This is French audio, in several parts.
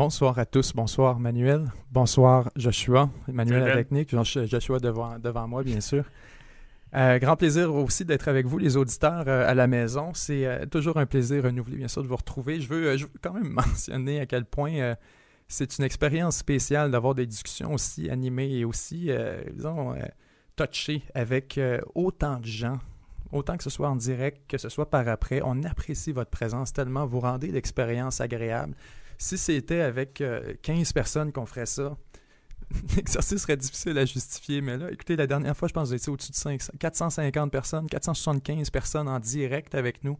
Bonsoir à tous. Bonsoir Manuel. Bonsoir Joshua. Manuel la technique. Joshua devant, devant moi, bien sûr. Euh, grand plaisir aussi d'être avec vous, les auditeurs, euh, à la maison. C'est euh, toujours un plaisir renouvelé, bien sûr, de vous retrouver. Je veux, je veux quand même mentionner à quel point c'est une expérience spéciale d'avoir des discussions aussi animées et aussi, disons, touchées avec autant de gens. Autant que ce soit en direct, que ce soit par après, on apprécie votre présence tellement, vous rendez l'expérience agréable. Si c'était avec 15 personnes qu'on ferait ça, l'exercice serait difficile à justifier, mais là, écoutez, la dernière fois, je pense que étiez au-dessus de 450 personnes, 475 personnes en direct avec nous.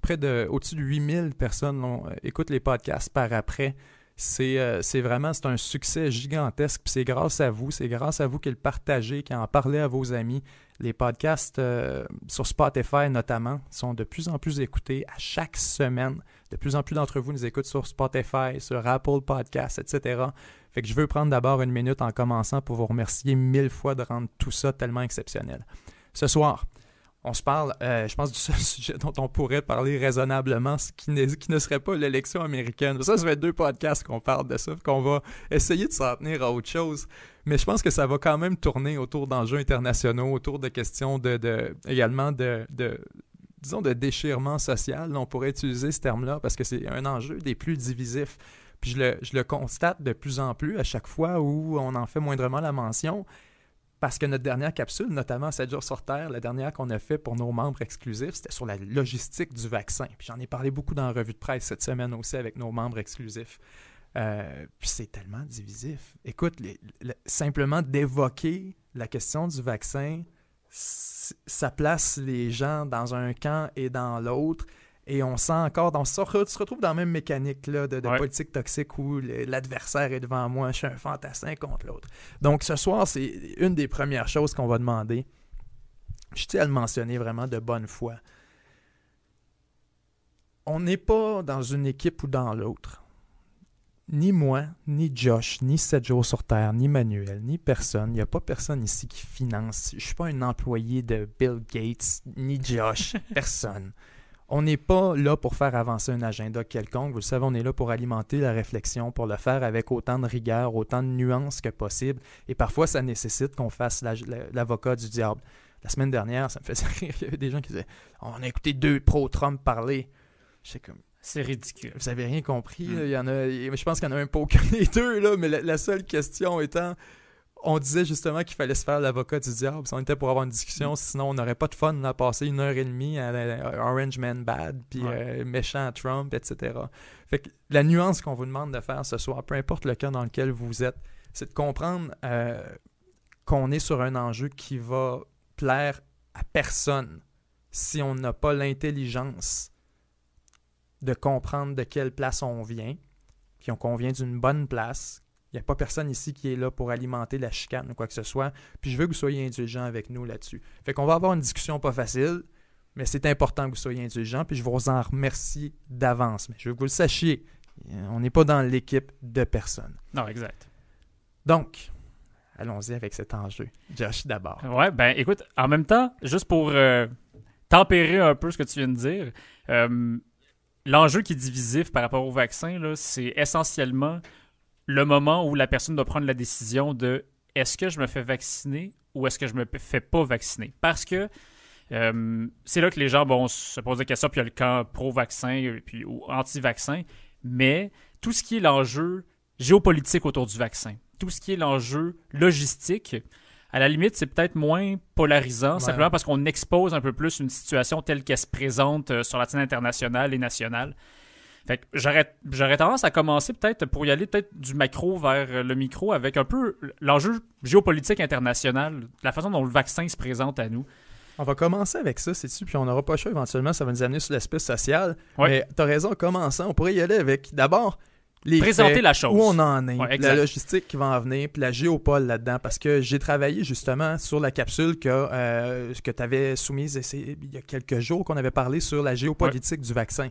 Près de, au-dessus de 8000 personnes euh, écoutent les podcasts par après. C'est, euh, c'est vraiment c'est un succès gigantesque. c'est grâce à vous, c'est grâce à vous qui le partagez, qui en parlez à vos amis. Les podcasts euh, sur Spotify notamment sont de plus en plus écoutés à chaque semaine. De plus en plus d'entre vous nous écoutent sur Spotify, sur Apple Podcasts, etc. Fait que je veux prendre d'abord une minute en commençant pour vous remercier mille fois de rendre tout ça tellement exceptionnel. Ce soir, on se parle, euh, je pense, du seul sujet dont on pourrait parler raisonnablement, ce qui, ne serait pas l'élection américaine. Ça, ça fait deux podcasts qu'on parle de ça, qu'on va essayer de s'en tenir à autre chose. Mais je pense que ça va quand même tourner autour d'enjeux internationaux, autour de questions de, également de, de, disons, de déchirement social. On pourrait utiliser ce terme-là parce que c'est un enjeu des plus divisifs puis je le, constate de plus en plus à chaque fois où on en fait moindrement la mention. Parce que notre dernière capsule, notamment 7 jours sur Terre, la dernière qu'on a fait pour nos membres exclusifs, c'était sur la logistique du vaccin. Puis j'en ai parlé beaucoup dans la revue de presse cette semaine aussi avec nos membres exclusifs. Euh, puis c'est tellement divisif. Écoute, simplement d'évoquer la question du vaccin, ça place les gens dans un camp et dans l'autre. Et on sent encore, on se retrouve dans la même mécanique là, de, politique toxique où l'adversaire est devant moi, je suis un fantassin contre l'autre. Donc ce soir, c'est une des premières choses qu'on va demander. Je tiens à le mentionner vraiment de bonne foi. On n'est pas dans une équipe ou dans l'autre. Ni moi, ni Josh, ni 7 jours sur Terre, ni Manuel, ni personne. Il n'y a pas personne ici qui finance. Je ne suis pas un employé de Bill Gates, ni Josh. personne. On n'est pas là pour faire avancer un agenda quelconque. Vous le savez, on est là pour alimenter la réflexion, pour le faire avec autant de rigueur, autant de nuances que possible. Et parfois, ça nécessite qu'on fasse l'avocat du diable. La semaine dernière, ça me faisait rire. Il y avait des gens qui disaient On a écouté deux pro-Trump parler. comme. C'est ridicule. Vous avez rien compris. Hmm. Il y en a, je pense qu'il y en a un peu aucun des deux, là, mais la seule question étant on disait justement qu'il fallait se faire l'avocat du diable. Si on était pour avoir une discussion, mm. sinon on n'aurait pas de fun à passer une heure et demie à, Orange Man Bad, puis euh, méchant Trump, etc. Fait que la nuance qu'on vous demande de faire ce soir, peu importe le cas dans lequel vous êtes, c'est de comprendre euh, qu'on est sur un enjeu qui va plaire à personne si on n'a pas l'intelligence de comprendre de quelle place on vient, puis qu'on vient d'une bonne place, il n'y a pas personne ici qui est là pour alimenter la chicane ou quoi que ce soit. Puis je veux que vous soyez indulgents avec nous là-dessus. Fait qu'on va avoir une discussion pas facile, mais c'est important que vous soyez indulgents. Puis je vous en remercie d'avance. Mais je veux que vous le sachiez, on n'est pas dans l'équipe de personne. Non, exact. Donc, allons-y avec cet enjeu. Josh, d'abord. Ouais, ben écoute, en même temps, juste pour euh, tempérer un peu ce que tu viens de dire, euh, l'enjeu qui est divisif par rapport au vaccin, c'est essentiellement le moment où la personne doit prendre la décision de est-ce que je me fais vacciner ou est-ce que je me fais pas vacciner? Parce que euh, c'est là que les gens vont se poser des questions, puis il y a le camp pro-vaccin puis, ou anti-vaccin, mais tout ce qui est l'enjeu géopolitique autour du vaccin, tout ce qui est l'enjeu logistique, à la limite, c'est peut-être moins polarisant, simplement parce qu'on expose un peu plus une situation telle qu'elle se présente euh, sur la scène internationale et nationale. Fait que j'aurais tendance à commencer peut-être pour y aller peut-être du macro vers le micro avec un peu l'enjeu géopolitique international, la façon dont le vaccin se présente à nous. On va commencer avec ça, c'est-tu, puis on n'aura pas le choix éventuellement, ça va nous amener sur l'aspect social. Mais tu as raison, commençant, on pourrait y aller avec d'abord les présenter la chose. Où on en est, la logistique qui va en venir, puis la géopole là-dedans. Parce que j'ai travaillé justement sur la capsule que, euh, que tu avais soumise il y a quelques jours, qu'on avait parlé sur la géopolitique du vaccin.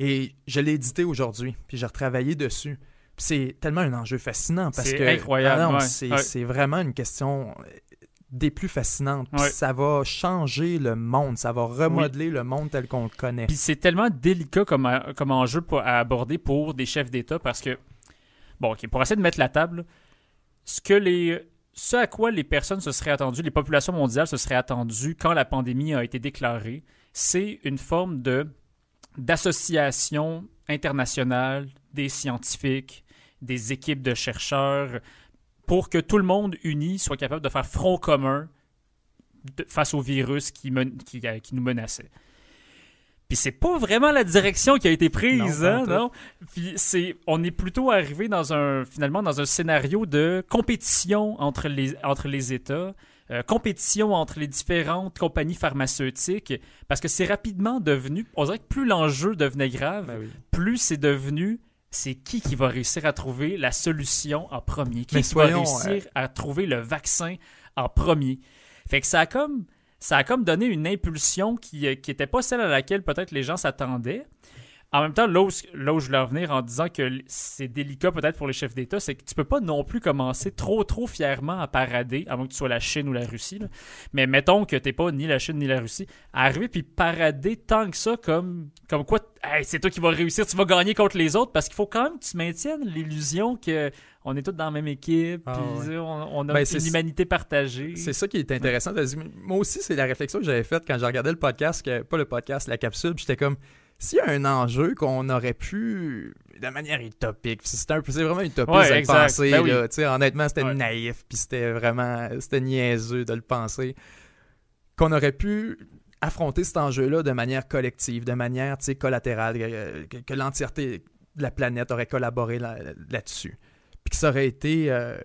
Et je l'ai édité aujourd'hui, puis j'ai retravaillé dessus. C'est tellement un enjeu fascinant parce que incroyable. Ah c'est vraiment une question des plus fascinantes. Ça va changer le monde, ça va remodeler le monde tel qu'on le connaît. Puis c'est tellement délicat comme, comme enjeu à aborder pour des chefs d'État parce que Bon, OK, pour essayer de mettre la table, ce que les ce à quoi les personnes se seraient attendues, les populations mondiales se seraient attendues quand la pandémie a été déclarée, c'est une forme de d'association internationale des scientifiques, des équipes de chercheurs, pour que tout le monde uni soit capable de faire front commun face au virus qui, qui, qui nous menaçait. Puis c'est pas vraiment la direction qui a été prise, non, hein, non? Puis c'est, on est plutôt arrivé dans un, finalement, dans un scénario de compétition entre les, entre les États, euh, compétition entre les différentes compagnies pharmaceutiques, parce que c'est rapidement devenu, on dirait que plus l'enjeu devenait grave, ben plus c'est devenu, c'est qui qui va réussir à trouver la solution en premier, qui, va réussir à trouver le vaccin en premier? Fait que ça a comme ça a comme donné une impulsion qui n'était euh, pas celle à laquelle peut-être les gens s'attendaient. En même temps, là où, je voulais revenir en disant que c'est délicat peut-être pour les chefs d'État, c'est que tu peux pas non plus commencer trop trop fièrement à parader, moins que tu sois la Chine ou la Russie. Mais mettons que tu n'es pas ni la Chine ni la Russie, à arriver puis parader tant que ça comme, comme quoi c'est toi qui vas réussir, tu vas gagner contre les autres, parce qu'il faut quand même que tu maintiennes l'illusion que on est tous dans la même équipe, ah puis on, a ben, une humanité partagée. C'est ça qui est intéressant. Moi aussi, c'est la réflexion que j'avais faite quand j'ai regardé le podcast, que, pas le podcast, la capsule, j'étais comme, s'il y a un enjeu qu'on aurait pu, de manière utopique, c'est vraiment utopique de le penser, ben honnêtement, c'était naïf, puis c'était vraiment, c'était niaiseux de le penser, qu'on aurait pu affronter cet enjeu-là de manière collective, de manière collatérale, que, l'entièreté de la planète aurait collaboré là-dessus. Que ça aurait été euh,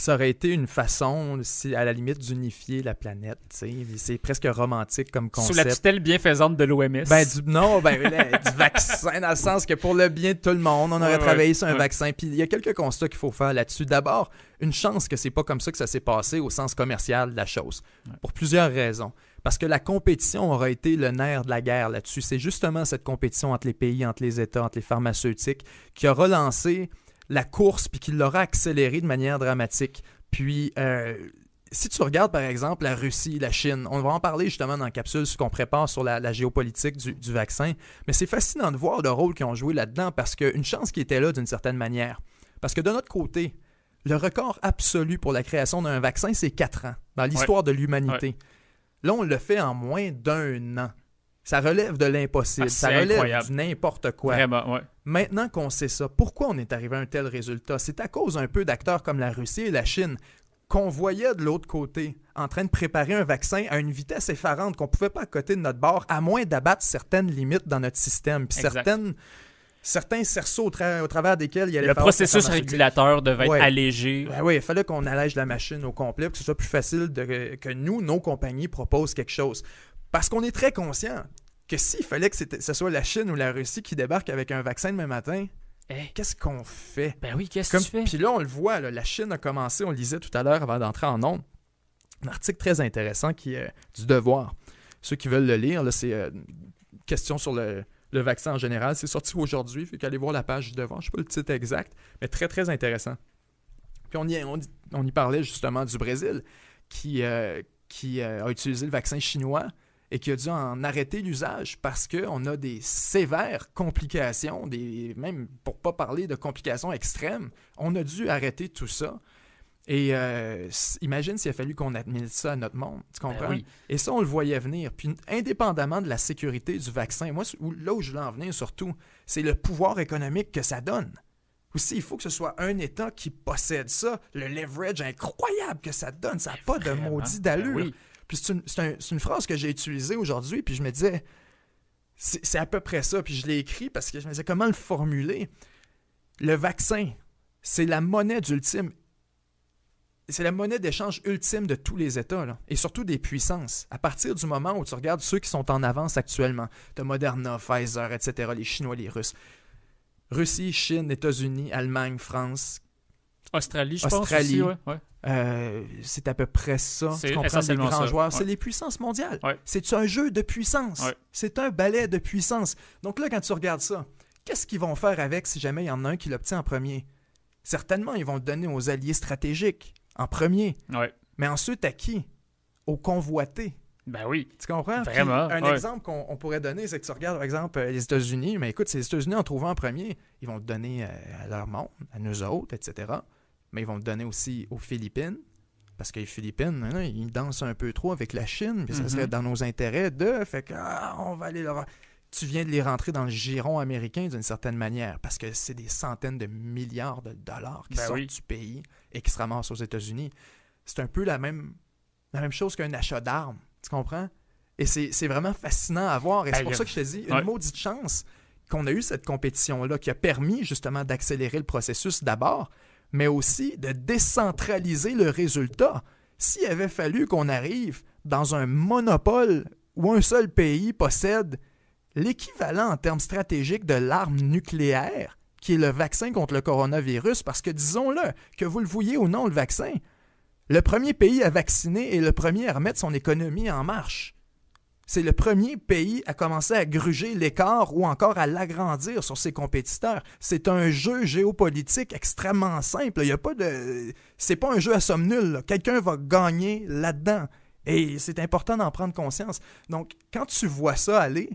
ça aurait été une façon, à la limite, d'unifier la planète. C'est presque romantique comme concept. Sous la tutelle bienfaisante de l'OMS. Ben, du, non, ben, du vaccin, dans le sens que pour le bien de tout le monde, on aurait travaillé sur un vaccin. Puis il y a quelques constats qu'il faut faire là-dessus. D'abord, une chance que c'est pas comme ça que ça s'est passé au sens commercial de la chose. Pour plusieurs raisons. Parce que la compétition aura été le nerf de la guerre là-dessus. C'est justement cette compétition entre les pays, entre les États, entre les pharmaceutiques, qui a relancé la course puis qu'il l'aura accéléré de manière dramatique. Puis, euh, si tu regardes par exemple la Russie, la Chine, on va en parler justement dans la capsule, ce qu'on prépare sur la, géopolitique du, vaccin, mais c'est fascinant de voir le rôle qu'ils ont joué là-dedans parce qu'une chance qui était là d'une certaine manière. Parce que de notre côté, le record absolu pour la création d'un vaccin, c'est 4 ans dans l'histoire de l'humanité. Là, on le fait en moins d'un an. Ça relève de l'impossible. Ah, ça relève du n'importe quoi. Vraiment, Maintenant qu'on sait ça, pourquoi on est arrivé à un tel résultat? C'est à cause un peu d'acteurs comme la Russie et la Chine qu'on voyait de l'autre côté en train de préparer un vaccin à une vitesse effarante qu'on ne pouvait pas à côté de notre bord, à moins d'abattre certaines limites dans notre système. Puis certaines, certains cerceaux au, travers desquels il y a Le processus régulateur devait être allégé. oui, il fallait qu'on allège la machine au complet pour que ce soit plus facile de, que nous, nos compagnies, proposent quelque chose. Parce qu'on est très conscient que s'il fallait que ce soit la Chine ou la Russie qui débarque avec un vaccin demain matin, qu'est-ce qu'on fait? Ben oui, qu'est-ce que tu fais? Puis là, on le voit, la Chine a commencé, on le lisait tout à l'heure avant d'entrer en ondes, un article très intéressant qui est du Devoir. Ceux qui veulent le lire, c'est une euh, question sur le, vaccin en général. C'est sorti aujourd'hui, fait qu'allez voir la page du Devoir. Je ne sais pas le titre exact, mais très, très intéressant. Puis on y, on, y parlait justement du Brésil qui, euh, qui euh, a utilisé le vaccin chinois et qui a dû en arrêter l'usage parce qu'on a des sévères complications, des, même pour pas parler de complications extrêmes, on a dû arrêter tout ça. Et euh, imagine s'il a fallu qu'on admette ça à notre monde, tu ben comprends? Et ça, on le voyait venir. Puis, indépendamment de la sécurité du vaccin, moi, là où je veux en venir surtout, c'est le pouvoir économique que ça donne. Aussi, il faut que ce soit un État qui possède ça, le leverage incroyable que ça donne. Ça n'a pas de maudit ben d'allure. Puis c'est une, phrase que j'ai utilisée aujourd'hui, puis je me disais, c'est à peu près ça. Puis je l'ai écrit parce que je me disais, comment le formuler? Le vaccin, c'est la monnaie d'ultime. C'est la monnaie d'échange ultime de tous les États, et surtout des puissances. À partir du moment où tu regardes ceux qui sont en avance actuellement, de Moderna, Pfizer, etc., les Chinois, les Russes, Russie, Chine, États-Unis, Allemagne, France, Australie, je Australie, pense aussi, euh, c'est à peu près ça. Tu comprends les grands joueurs. C'est les puissances mondiales. C'est un jeu de puissance. C'est un ballet de puissance. Donc là, quand tu regardes ça, qu'est-ce qu'ils vont faire avec si jamais il y en a un qui l'obtient en premier? Certainement, ils vont le donner aux alliés stratégiques en premier. Mais ensuite, à qui? Aux convoités. Ben oui. Tu comprends? Vraiment. un exemple qu'on pourrait donner, c'est que tu regardes, par exemple, les États-Unis, mais écoute, si les États-Unis en trouvent en premier, ils vont le donner à leur monde, à nous autres, etc. Mais ils vont le donner aussi aux Philippines, parce que les Philippines, hein, ils dansent un peu trop avec la Chine, puis ça serait mhm. dans nos intérêts de. Fait que, ah, on va aller leur. Tu viens de les rentrer dans le giron américain d'une certaine manière, parce que c'est des centaines de milliards de dollars qui ben sortent du pays et qui se ramassent aux États-Unis. C'est un peu la même, la même chose qu'un achat d'armes. Tu comprends? Et c'est vraiment fascinant à voir. Et c'est pour ça que je te dis, une maudite chance qu'on a eu cette compétition-là qui a permis justement d'accélérer le processus d'abord, mais aussi de décentraliser le résultat. S'il avait fallu qu'on arrive dans un monopole où un seul pays possède l'équivalent en termes stratégiques de l'arme nucléaire, qui est le vaccin contre le coronavirus, parce que disons-le, que vous le vouliez ou non, le vaccin, le premier pays à vacciner est le premier à remettre son économie en marche. C'est le premier pays à commencer à gruger l'écart ou encore à l'agrandir sur ses compétiteurs. C'est un jeu géopolitique extrêmement simple. Il y a pas de. C'est pas un jeu à somme nulle. Quelqu'un va gagner là-dedans. Et c'est important d'en prendre conscience. Donc, quand tu vois ça aller,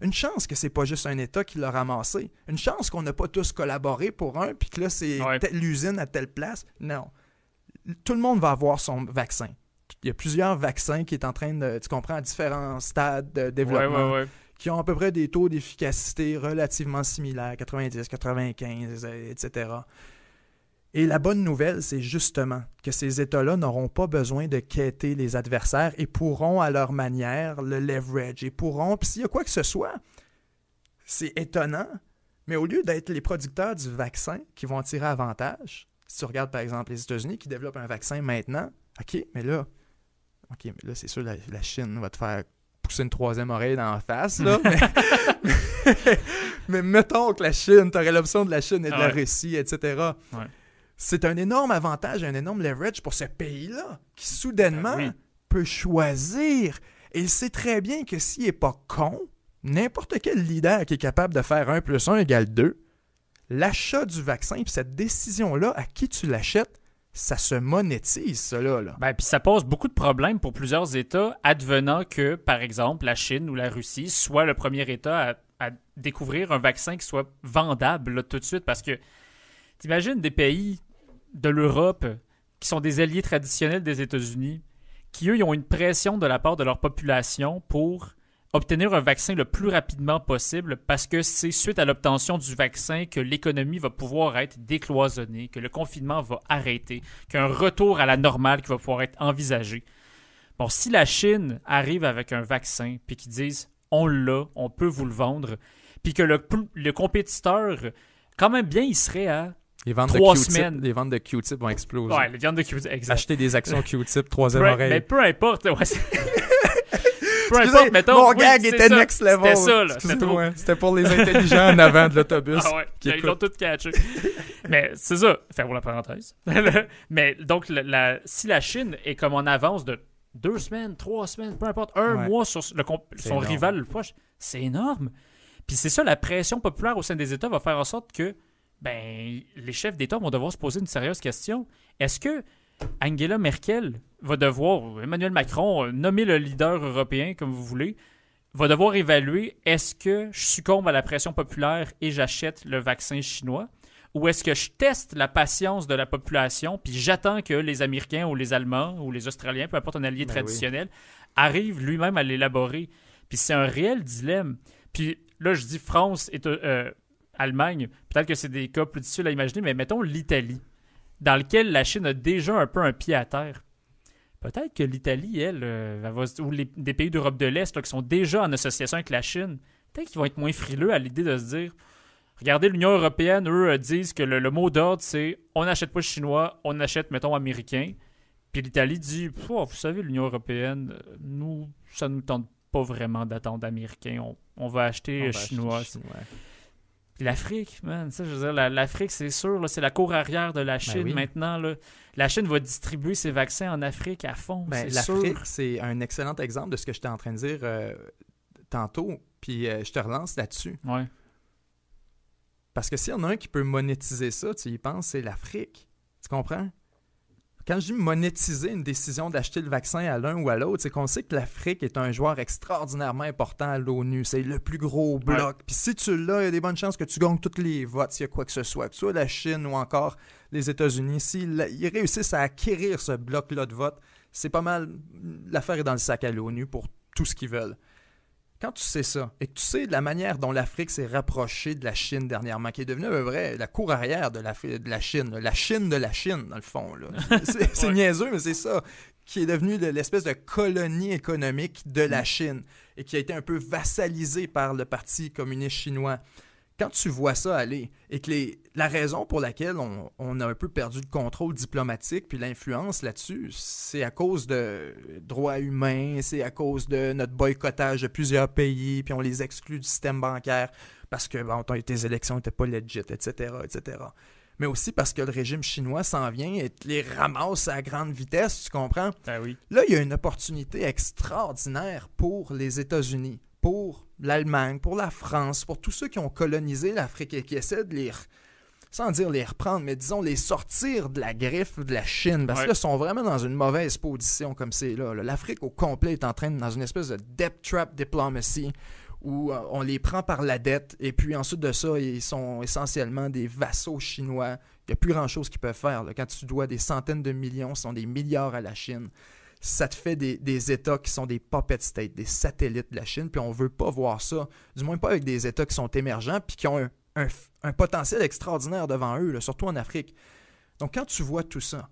une chance que c'est pas juste un État qui l'a ramassé. Une chance qu'on n'a pas tous collaboré pour un, puis que là, c'est l'usine à telle place. Non. Tout le monde va avoir son vaccin il y a plusieurs vaccins qui est en train de, tu comprends, à différents stades de développement, qui ont à peu près des taux d'efficacité relativement similaires, 90, 95, etc. Et la bonne nouvelle, c'est justement que ces États-là n'auront pas besoin de quêter les adversaires et pourront à leur manière le leverage et pourront, puis s'il y a quoi que ce soit, c'est étonnant, mais au lieu d'être les producteurs du vaccin qui vont en tirer avantage, si tu regardes par exemple les États-Unis qui développent un vaccin maintenant, OK, mais là, OK, mais là, c'est sûr, la, la, Chine va te faire pousser une troisième oreille dans la face, là. mais, mettons que la Chine, tu aurais l'option de la Chine et de la Russie, etc. C'est un énorme avantage, un énorme leverage pour ce pays-là, qui soudainement ben peut choisir. Et il sait très bien que s'il n'est pas con, n'importe quel leader qui est capable de faire 1 plus 1 égale 2, l'achat du vaccin, puis cette décision-là, à qui tu l'achètes, ça se monétise, cela. Là. Ben, puis ça pose beaucoup de problèmes pour plusieurs États, advenant que, par exemple, la Chine ou la Russie soit le premier État à, découvrir un vaccin qui soit vendable tout de suite. Parce que t'imagines des pays de l'Europe qui sont des alliés traditionnels des États-Unis, qui, eux, ont une pression de la part de leur population pour obtenir un vaccin le plus rapidement possible parce que c'est suite à l'obtention du vaccin que l'économie va pouvoir être décloisonnée, que le confinement va arrêter, qu'un retour à la normale qui va pouvoir être envisagé. Bon, si la Chine arrive avec un vaccin puis qu'ils disent on l'a, on peut vous le vendre, puis que le, le compétiteur, quand même bien, il serait à les ventes trois semaines. Les ventes de Q-tip vont exploser. Ouais, les ventes de Q-tip, exact. Acheter des actions Q-tip, troisième oreille. Mais peu importe. Ouais, mon gag était next level. C'était ça, pour les intelligents en avant de l'autobus. Ah ouais, ils l'ont tout catché. Mais c'est ça, fermons la parenthèse. Mais donc, si la Chine est comme en avance de deux semaines, trois semaines, peu importe, un mois sur son rival le proche, c'est énorme. Puis c'est ça, la pression populaire au sein des États va faire en sorte que ben, les chefs d'État vont devoir se poser une sérieuse question. Est-ce que Angela Merkel va devoir, Emmanuel Macron, nommer le leader européen comme vous voulez, va devoir évaluer est-ce que je succombe à la pression populaire et j'achète le vaccin chinois? Ou est-ce que je teste la patience de la population puis j'attends que les Américains ou les Allemands ou les Australiens, peu importe un allié ben traditionnel, arrivent lui-même à l'élaborer? Puis c'est un réel dilemme. Puis là, je dis France et euh, Allemagne, peut-être que c'est des cas plus difficiles à imaginer, mais mettons l'Italie dans lequel la Chine a déjà un peu un pied à terre. Peut-être que l'Italie, elle, euh, ou des pays d'Europe de l'Est qui sont déjà en association avec la Chine, peut-être qu'ils vont être moins frileux à l'idée de se dire Regardez, l'Union européenne, eux, euh, disent que le, mot d'ordre, c'est on n'achète pas chinois, on achète, mettons, américain. Puis l'Italie dit Vous savez, l'Union européenne, nous, ça ne nous tente pas vraiment d'attendre américain. On, va acheter chinois. L'Afrique, man, ça, je veux dire, l'Afrique, c'est sûr, c'est la cour arrière de la ben Chine maintenant. Là. La Chine va distribuer ses vaccins en Afrique à fond. Ben, L'Afrique, c'est un excellent exemple de ce que j'étais en train de dire euh, tantôt. Puis euh, je te relance là-dessus. Ouais. Parce que s'il y en a un qui peut monétiser ça, tu y penses, c'est l'Afrique. Tu comprends? Quand je dis monétiser une décision d'acheter le vaccin à l'un ou à l'autre, c'est qu'on sait que l'Afrique est un joueur extraordinairement important à l'ONU. C'est le plus gros bloc. Puis si tu l'as, il y a des bonnes chances que tu gagnes tous les votes s'il y a quoi que ce soit, que ce soit la Chine ou encore les États-Unis. S'ils réussissent à acquérir ce bloc-là de vote, c'est pas mal. L'affaire est dans le sac à l'ONU pour tout ce qu'ils veulent quand tu sais ça, et que tu sais de la manière dont l'Afrique s'est rapprochée de la Chine dernièrement, qui est devenue vrai, la cour arrière de la, de la Chine, la Chine de la Chine, dans le fond. C'est niaiseux, mais c'est ça, qui est devenu l'espèce de colonie économique de la mm. Chine, et qui a été un peu vassalisée par le Parti communiste chinois quand tu vois ça aller et que les, la raison pour laquelle on, a un peu perdu le contrôle diplomatique puis l'influence là-dessus, c'est à cause de droits humains, c'est à cause de notre boycottage de plusieurs pays, puis on les exclut du système bancaire parce que bon, tes élections n'étaient pas legit, etc., etc. Mais aussi parce que le régime chinois s'en vient et les ramasse à grande vitesse, tu comprends? Ben oui. Là, il y a une opportunité extraordinaire pour les États-Unis pour l'Allemagne, pour la France, pour tous ceux qui ont colonisé l'Afrique et qui essaient de les, sans dire les reprendre, mais disons les sortir de la griffe de la Chine, parce qu'ils sont vraiment dans une mauvaise position comme c'est là. L'Afrique au complet est en train de, dans une espèce de debt trap diplomacy où euh, on les prend par la dette et puis ensuite de ça, ils sont essentiellement des vassaux chinois. Il n'y a plus grand-chose qu'ils peuvent faire. Quand tu dois des centaines de millions, ce sont des milliards à la Chine ça te fait des, États qui sont des puppet states, des satellites de la Chine, puis on ne veut pas voir ça, du moins pas avec des États qui sont émergents, puis qui ont un, potentiel extraordinaire devant eux, surtout en Afrique. Donc quand tu vois tout ça,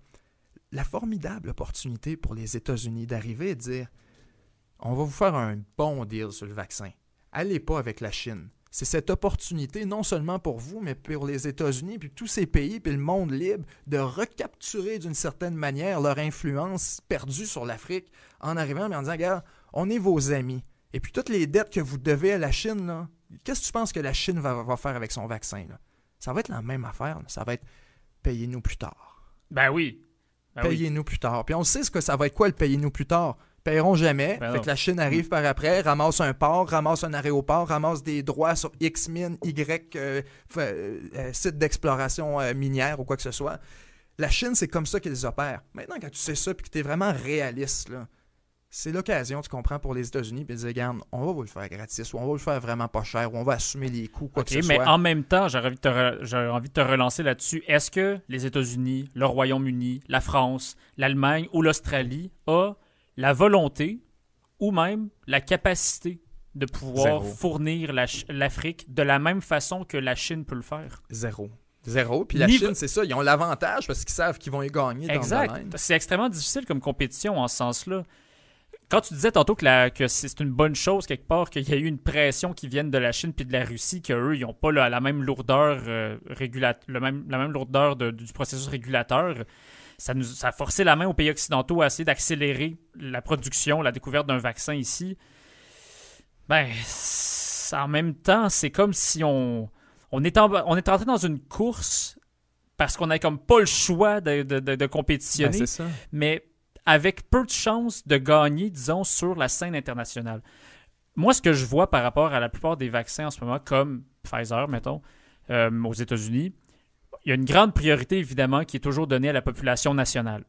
la formidable opportunité pour les États-Unis d'arriver et de dire, on va vous faire un bon deal sur le vaccin. Allez pas avec la Chine c'est cette opportunité, non seulement pour vous, mais pour les États-Unis, puis tous ces pays, puis le monde libre, de recapturer d'une certaine manière leur influence perdue sur l'Afrique en arrivant et en disant, regarde, on est vos amis. Et puis toutes les dettes que vous devez à la Chine, qu'est-ce que tu penses que la Chine va, faire avec son vaccin? Ça va être la même affaire. Ça va être payez-nous plus tard. Ben oui. Ben payez-nous plus tard. Puis on sait ce que ça va être quoi le payez-nous plus tard? Paieront jamais. Ben fait que la Chine arrive par après, ramasse un port, ramasse un aéroport, ramasse des droits sur X mine, Y euh, euh, euh, site d'exploration minière ou quoi que ce soit. La Chine, c'est comme ça qu'ils opèrent. Maintenant, quand tu sais ça et que tu es vraiment réaliste, c'est l'occasion, tu comprends, pour les États-Unis, puis de dire, regarde, on va vous le faire gratis, ou on va vous le faire vraiment pas cher, ou on va assumer les coûts, quoi que ce mais en même temps, j'aurais envie, envie, de te relancer là-dessus. Est-ce que les États-Unis, le Royaume-Uni, la France, l'Allemagne ou l'Australie ont la volonté ou même la capacité de pouvoir fournir l'Afrique de la même façon que la Chine peut le faire. Zéro. Zéro. Puis la Chine, c'est ça, ils ont l'avantage parce qu'ils savent qu'ils vont y gagner exact. C'est extrêmement difficile comme compétition en ce sens-là. Quand tu disais tantôt que, que c'est une bonne chose quelque part qu'il y a eu une pression qui vienne de la Chine puis de la Russie, qu'eux, ils n'ont pas la même lourdeur, euh, le même, la même lourdeur du processus régulateur, ça, nous, ça a forcé la main aux pays occidentaux à essayer d'accélérer la production, la découverte d'un vaccin ici. Ben, en même temps, c'est comme si on, on, est on est entré dans une course parce qu'on n'a comme pas le choix de, de, compétitionner, ben, mais avec peu de chances de gagner, disons, sur la scène internationale. Moi, ce que je vois par rapport à la plupart des vaccins en ce moment, comme Pfizer, mettons, euh, aux États-Unis, il y a une grande priorité, évidemment, qui est toujours donnée à la population nationale.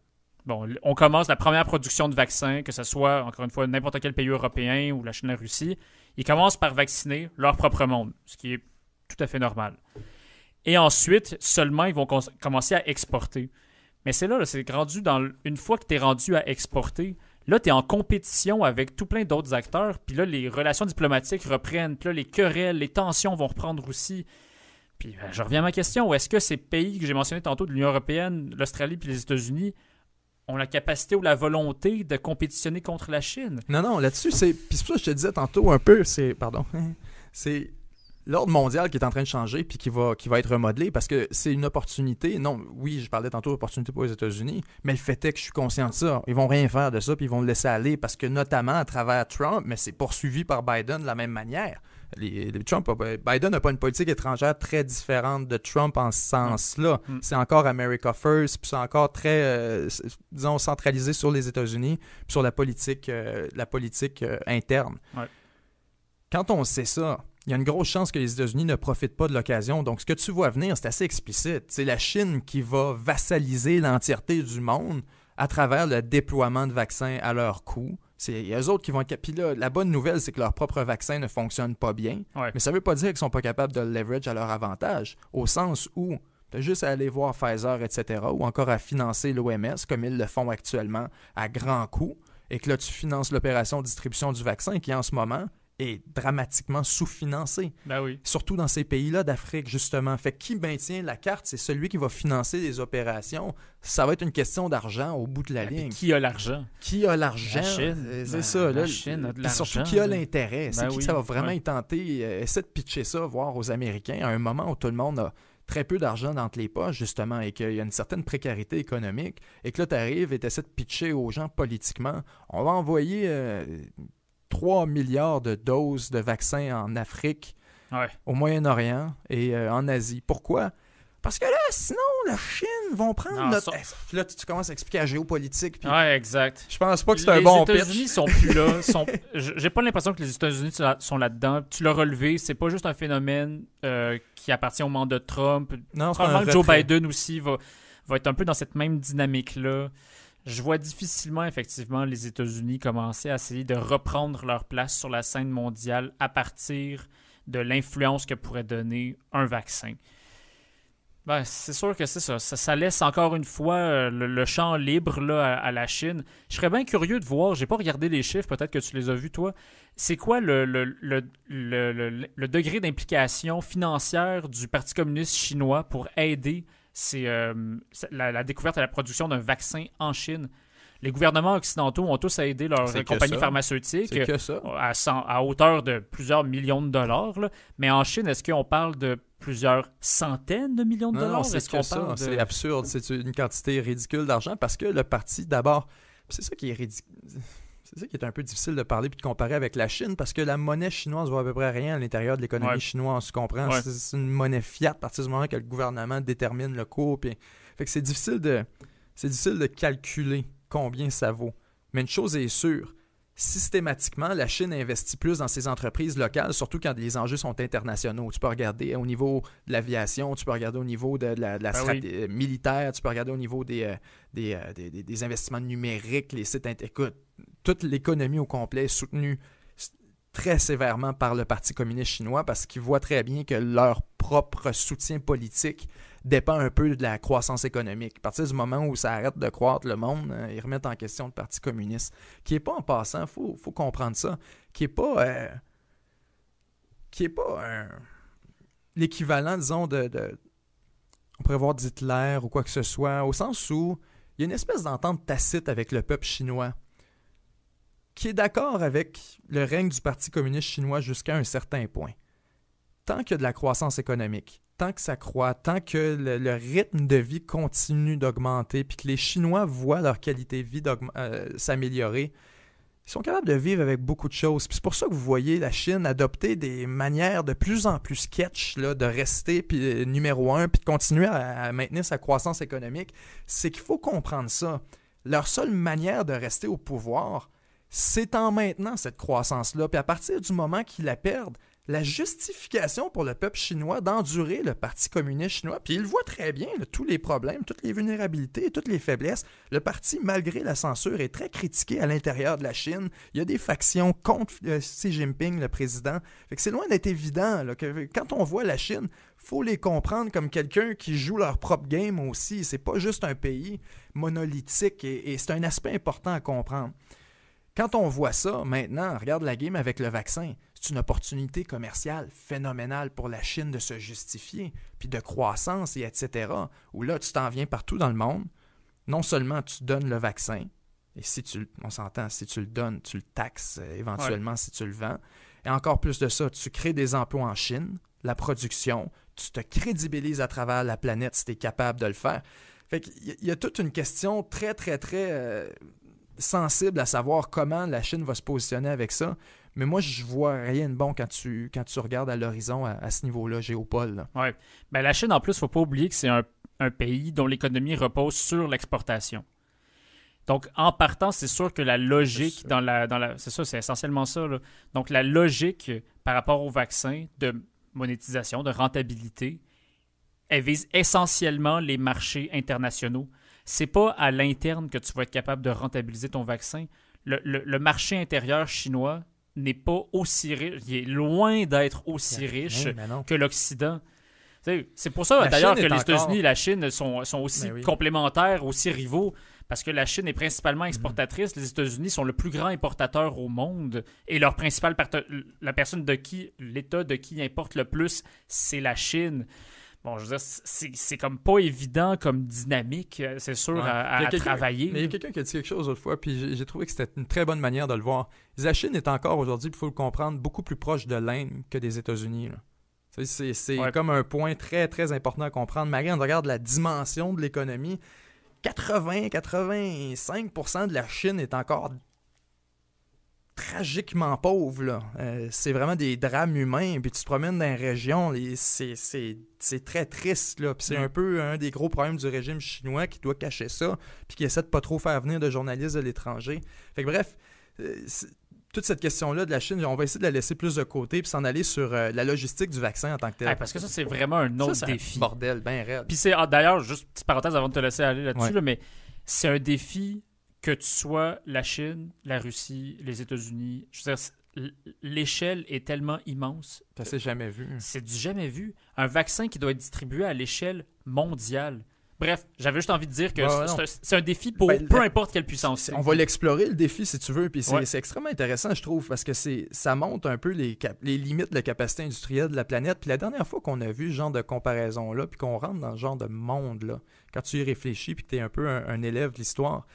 Bon, on commence la première production de vaccins, que ce soit, encore une fois, n'importe quel pays européen ou la Chine, la Russie. Ils commencent par vacciner leur propre monde, ce qui est tout à fait normal. Et ensuite, seulement, ils vont commencer à exporter. Mais c'est là, c'est rendu dans. Une fois que tu es rendu à exporter, là, tu es en compétition avec tout plein d'autres acteurs. Puis là, les relations diplomatiques reprennent. Puis là, les querelles, les tensions vont reprendre aussi. Puis ben, je reviens à ma question. Est-ce que ces pays que j'ai mentionnés tantôt l'Union européenne, l'Australie puis les États-Unis ont la capacité ou la volonté de compétitionner contre la Chine? Non, non, là-dessus, c'est. Puis c'est ça que je te disais tantôt un peu, c'est. Pardon. c'est l'ordre mondial qui est en train de changer puis qui va, qui être remodelé parce que c'est une opportunité. Non, oui, je parlais tantôt d'opportunité pour les États-Unis, mais le fait est que je suis conscient de ça. Ils vont rien faire de ça puis ils vont le laisser aller parce que notamment à travers Trump, mais c'est poursuivi par Biden de la même manière. Trump, Biden n'a pas une politique étrangère très différente de Trump en ce sens-là. Mm. C'est encore America First, puis c'est encore très, euh, disons, centralisé sur les États-Unis, puis sur la politique, euh, la politique euh, interne. Quand on sait ça, il y a une grosse chance que les États-Unis ne profitent pas de l'occasion. Donc, ce que tu vois venir, c'est assez explicite. C'est la Chine qui va vassaliser l'entièreté du monde à travers le déploiement de vaccins à leur coût. C'est eux autres qui vont être. Puis là, la bonne nouvelle, c'est que leur propre vaccin ne fonctionne pas bien. Mais ça ne veut pas dire qu'ils ne sont pas capables de le leverage à leur avantage, au sens où tu as juste à aller voir Pfizer, etc., ou encore à financer l'OMS, comme ils le font actuellement, à grand coût, et que là, tu finances l'opération de distribution du vaccin qui, en ce moment, est dramatiquement sous-financé. Ben oui. Surtout dans ces pays-là d'Afrique, justement. Fait qui maintient la carte, c'est celui qui va financer les opérations. Ça va être une question d'argent au bout de la ben, ligne. Qui a l'argent? Qui a l'argent? La Chine. C'est ben, ça. La Chine a de l'argent. Surtout qui a l'intérêt? C'est ben qui ça va vraiment y tenter. Euh, essaie de pitcher ça, voir aux Américains, à un moment où tout le monde a très peu d'argent dans les poches, justement, et qu'il y a une certaine précarité économique, et que là, tu arrives et tu essaies de pitcher aux gens politiquement. On va envoyer... Euh, 3 milliards de doses de vaccins en Afrique, au Moyen-Orient et euh, en Asie. Pourquoi? Parce que là, sinon, la Chine vont prendre notre. Là, tu, commences à expliquer la géopolitique. Puis... Ouais, exact. Je pense pas que c'est un bon pitch. Les États-Unis sont plus là. sont... J'ai pas l'impression que les États-Unis sont là-dedans. Tu l'as relevé, c'est pas juste un phénomène euh, qui appartient au monde de Trump. Non, Probablement que Joe Biden aussi va, va être un peu dans cette même dynamique-là je vois difficilement effectivement les États-Unis commencer à essayer de reprendre leur place sur la scène mondiale à partir de l'influence que pourrait donner un vaccin. Ben, c'est sûr que c'est ça. ça. laisse encore une fois euh, le, champ libre là, à, la Chine. Je serais bien curieux de voir, j'ai pas regardé les chiffres, peut-être que tu les as vus toi. C'est quoi le, le degré d'implication financière du Parti communiste chinois pour aider c'est euh, la, découverte et la production d'un vaccin en Chine. Les gouvernements occidentaux ont tous aidé leurs compagnies pharmaceutiques À, hauteur de plusieurs millions de dollars. Mais en Chine, est-ce qu'on parle de plusieurs centaines de millions de dollars? c'est C'est absurde. C'est une quantité ridicule d'argent parce que le parti, d'abord, c'est ça qui est ridicule c'est ça qui est un peu difficile de parler puis de comparer avec la Chine parce que la monnaie chinoise vaut à peu près rien à l'intérieur de l'économie chinoise, on se comprend. C'est une monnaie fiat à partir du moment que le gouvernement détermine le cours. Puis... Fait que c'est difficile de c'est difficile de calculer combien ça vaut. Mais une chose est sûre, systématiquement, la Chine investit plus dans ses entreprises locales, surtout quand les enjeux sont internationaux. Tu peux regarder au niveau de l'aviation, tu peux regarder au niveau de la, ben stratégie militaire, tu peux regarder au niveau des, euh, euh, des, des, investissements numériques, les sites. Écoute, toute l'économie au complet est soutenue très sévèrement par le Parti communiste chinois parce qu'ils voient très bien que leur propre soutien politique dépend un peu de la croissance économique. À partir du moment où ça arrête de croître le monde, euh, ils remettent en question le Parti communiste, qui n'est pas en passant, il faut, comprendre ça, qui n'est pas, euh, qui est pas l'équivalent, disons, de, de, on pourrait voir d'Hitler ou quoi que ce soit, au sens où il y a une espèce d'entente tacite avec le peuple chinois qui est d'accord avec le règne du Parti communiste chinois jusqu'à un certain point. Tant qu'il y a de la croissance économique, tant que ça croît, tant que le, rythme de vie continue d'augmenter, puis que les Chinois voient leur qualité de vie euh, s'améliorer, ils sont capables de vivre avec beaucoup de choses. c'est pour ça que vous voyez la Chine adopter des manières de plus en plus sketch là, de rester euh, numéro un, puis de continuer à maintenir sa croissance économique. C'est qu'il faut comprendre ça. Leur seule manière de rester au pouvoir, c'est en maintenant cette croissance-là. Puis à partir du moment qu'ils la perdent, la justification pour le peuple chinois d'endurer le Parti communiste chinois, puis il voit très bien tous les problèmes, toutes les vulnérabilités, toutes les faiblesses. Le parti, malgré la censure, est très critiqué à l'intérieur de la Chine. Il y a des factions contre euh, Xi Jinping, le président. C'est loin d'être évident que quand on voit la Chine, faut les comprendre comme quelqu'un qui joue leur propre game aussi. C'est pas juste un pays monolithique et c'est un aspect important à comprendre. Quand on voit ça, maintenant, regarde la game avec le vaccin. C'est une opportunité commerciale phénoménale pour la Chine de se justifier, puis de croissance, et etc. Où là, tu t'en viens partout dans le monde. Non seulement tu donnes le vaccin, et si tu, on s'entend, si tu le donnes, tu le taxes euh, éventuellement si tu le vends. Et encore plus de ça, tu crées des emplois en Chine, la production, tu te crédibilises à travers la planète si tu es capable de le faire. Fait qu'il y, a toute une question très, très, très euh, sensible à savoir comment la Chine va se positionner avec ça. Mais moi, je vois rien de bon quand tu, quand tu regardes à l'horizon à, ce niveau-là, géopole. Oui. Ben, la Chine, en plus, il ne faut pas oublier que c'est un, pays dont l'économie repose sur l'exportation. Donc, en partant, c'est sûr que la logique dans la, dans la. C'est ça, c'est essentiellement ça. Donc, la logique par rapport au vaccin de monétisation, de rentabilité, elle vise essentiellement les marchés internationaux c'est pas à l'interne que tu vas être capable de rentabiliser ton vaccin. Le, marché intérieur chinois n'est pas aussi riche, il est loin d'être aussi riche que l'Occident. C'est pour ça d'ailleurs que les États-Unis et la Chine sont, aussi ben complémentaires, aussi rivaux, parce que la Chine est principalement exportatrice, les États-Unis sont le plus grand importateur au monde, et leur principal la personne de qui, l'État de qui importe le plus, c'est la Chine. Bon, je veux dire, c'est comme pas évident comme dynamique, euh, c'est sûr, à, travailler. Mais il y a quelqu'un qui a dit quelque chose autrefois, puis j'ai trouvé que c'était une très bonne manière de le voir. La Chine est encore aujourd'hui, il faut le comprendre, beaucoup plus proche de l'Inde que des États-Unis. C'est comme un point très, très important à comprendre. Mais on regarde la dimension de l'économie. 80-85% de la Chine est encore tragiquement pauvre. Euh, c'est vraiment des drames humains. Puis tu te promènes dans une région, c'est très triste. Là. Puis c'est un peu un des gros problèmes du régime chinois qui doit cacher ça, puis qui essaie de pas trop faire venir de journalistes de l'étranger. Fait que bref, euh, toute cette question-là de la Chine, on va essayer de la laisser plus de côté puis s'en aller sur euh, la logistique du vaccin en tant que tel. parce que ça, c'est vraiment un autre défi. Un bordel, bien réel. Puis c'est, ah, d'ailleurs, juste petite parenthèse avant de te laisser aller là-dessus, mais c'est un défi que tu sois la Chine, la Russie, les États-Unis. Je veux dire, l'échelle est tellement immense. Ça s'est jamais vu. C'est du jamais vu. Un vaccin qui doit être distribué à l'échelle mondiale. Bref, j'avais juste envie de dire que c'est un défi pour ben, peu importe quelle puissance. On va l'explorer, le défi, si tu veux. Puis c'est extrêmement intéressant, je trouve, parce que ça montre un peu les, les, limites de la capacité industrielle de la planète. Puis la dernière fois qu'on a vu ce genre de comparaison-là, puis qu'on rentre dans ce genre de monde-là, quand tu y réfléchis, puis que tu es un peu un élève de l'histoire,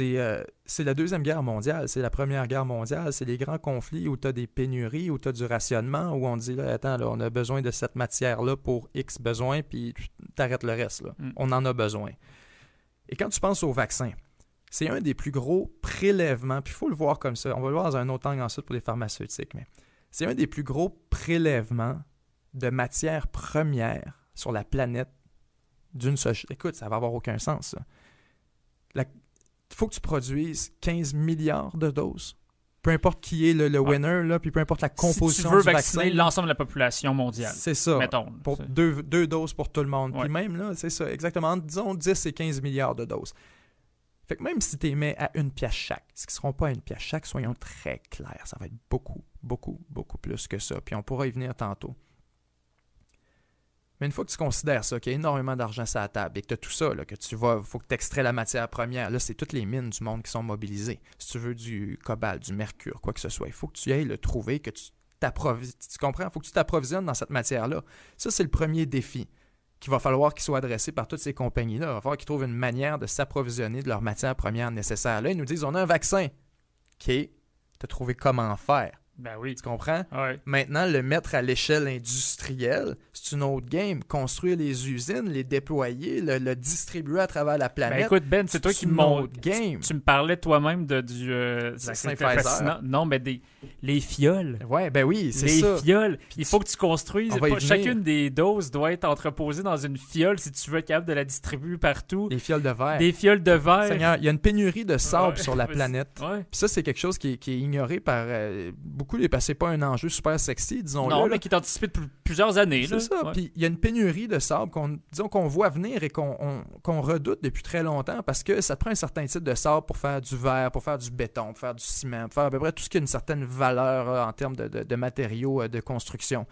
euh, c'est la Deuxième Guerre mondiale, c'est la Première Guerre mondiale, c'est les grands conflits où tu as des pénuries, où tu as du rationnement, où on dit, là, attends, là, on a besoin de cette matière-là pour X besoins, puis t'arrêtes le reste. Là. Mm. On en a besoin. Et quand tu penses au vaccin, c'est un des plus gros prélèvements, puis il faut le voir comme ça, on va le voir dans un autre angle ensuite pour les pharmaceutiques, mais c'est un des plus gros prélèvements de matières premières sur la planète d'une société. Écoute, ça va avoir aucun sens. Ça. La, faut que tu produises 15 milliards de doses. Peu importe qui est le, winner, là, puis peu importe la composition si tu veux vacciner l'ensemble de la population mondiale. C'est ça. Mettons. Pour deux, doses pour tout le monde. Puis même, là, c'est ça, exactement. Disons 10 et 15 milliards de doses. Fait que même si tu les mets à une pièce chaque, ce qui ne seront pas à une pièce chaque, soyons très clairs, ça va être beaucoup, beaucoup, beaucoup plus que ça. Puis on pourra y venir tantôt. Mais une fois que tu considères ça, qu'il y a énormément d'argent sur la table et que tu as tout ça, là, que tu vas, faut que tu extrais la matière première, là, c'est toutes les mines du monde qui sont mobilisées. Si tu veux du cobalt, du mercure, quoi que ce soit, il faut que tu ailles le trouver, que tu. Tu comprends? Faut que tu t'approvisionnes dans cette matière-là. Ça, c'est le premier défi qu'il va falloir qu'il soit adressé par toutes ces compagnies-là. Il va falloir qu'ils trouvent une manière de s'approvisionner de leur matière première nécessaire. Là, ils nous disent on a un vaccin. OK. Tu as trouvé comment faire? Ben oui. Tu comprends? Maintenant, le mettre à l'échelle industrielle, c'est une autre game. Construire les usines, les déployer, le, distribuer à travers la ben planète. Ben écoute, Ben, c'est toi qui me game. Tu, me parlais toi-même de, du. Euh, fascinant. Non, mais des, les fioles. Ouais, ben oui, c'est ça. Les fioles. Il faut que tu construises. chacune des doses doit être entreposée dans une fiole si tu veux être capable de la distribuer partout. Des fioles de verre. Des fioles de verre. Seigneur, il y a une pénurie de sable sur la planète. Puis ça, c'est quelque chose qui, est ignoré par euh, beaucoup beaucoup, que c'est pas un enjeu super sexy, disons-le. Non, mais qui est anticipé depuis plusieurs années. C'est ça. Puis il y a une pénurie de sable qu'on, disons, qu'on voit venir et qu'on, redoute depuis très longtemps parce que ça prend un certain type de sable pour faire du verre, pour faire du béton, pour faire du ciment, pour faire à peu près tout ce qui a une certaine valeur euh, en termes de matériaux euh, de construction.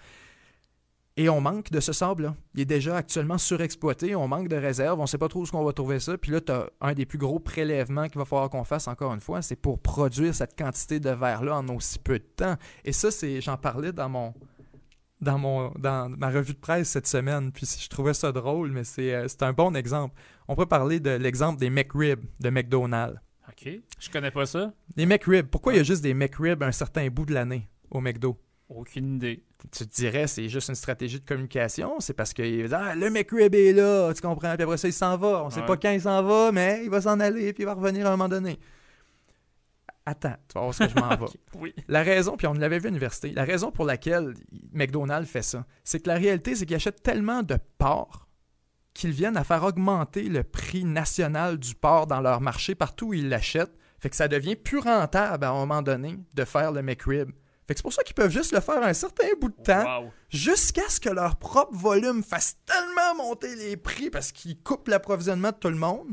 Et on manque de ce sable-là. Il est déjà actuellement surexploité, on manque de réserves, on ne sait pas trop où on va trouver ça. Puis là, tu as un des plus gros prélèvements qu'il va falloir qu'on fasse encore une fois, c'est pour produire cette quantité de verre-là en aussi peu de temps. Et ça, c'est j'en parlais dans mon dans mon dans ma revue de presse cette semaine, puis je trouvais ça drôle, mais c'est euh, un bon exemple. On peut parler de l'exemple des McRib de McDonald's. OK. Je connais pas ça. Les McRib. Pourquoi il y a juste des McRib un certain bout de l'année au McDo? Aucune idée. Tu te dirais, c'est juste une stratégie de communication. C'est parce que ah, le McRib est là, tu comprends? Puis après ça, il s'en va. On sait pas quand il s'en va, mais il va s'en aller, puis il va revenir à un moment donné. Attends, tu vas voir ce que je m'en vais. oui. La raison, puis on l'avait vu à l'université, la raison pour laquelle McDonald's fait ça, c'est que la réalité, c'est qu'ils achètent tellement de porc qu'ils viennent à faire augmenter le prix national du porc dans leur marché partout où ils l'achètent. Fait que ça devient plus rentable à un moment donné de faire le McRib c'est pour ça qu'ils peuvent juste le faire un certain bout de temps, jusqu'à ce que leur propre volume fasse tellement monter les prix parce qu'ils coupent l'approvisionnement de tout le monde,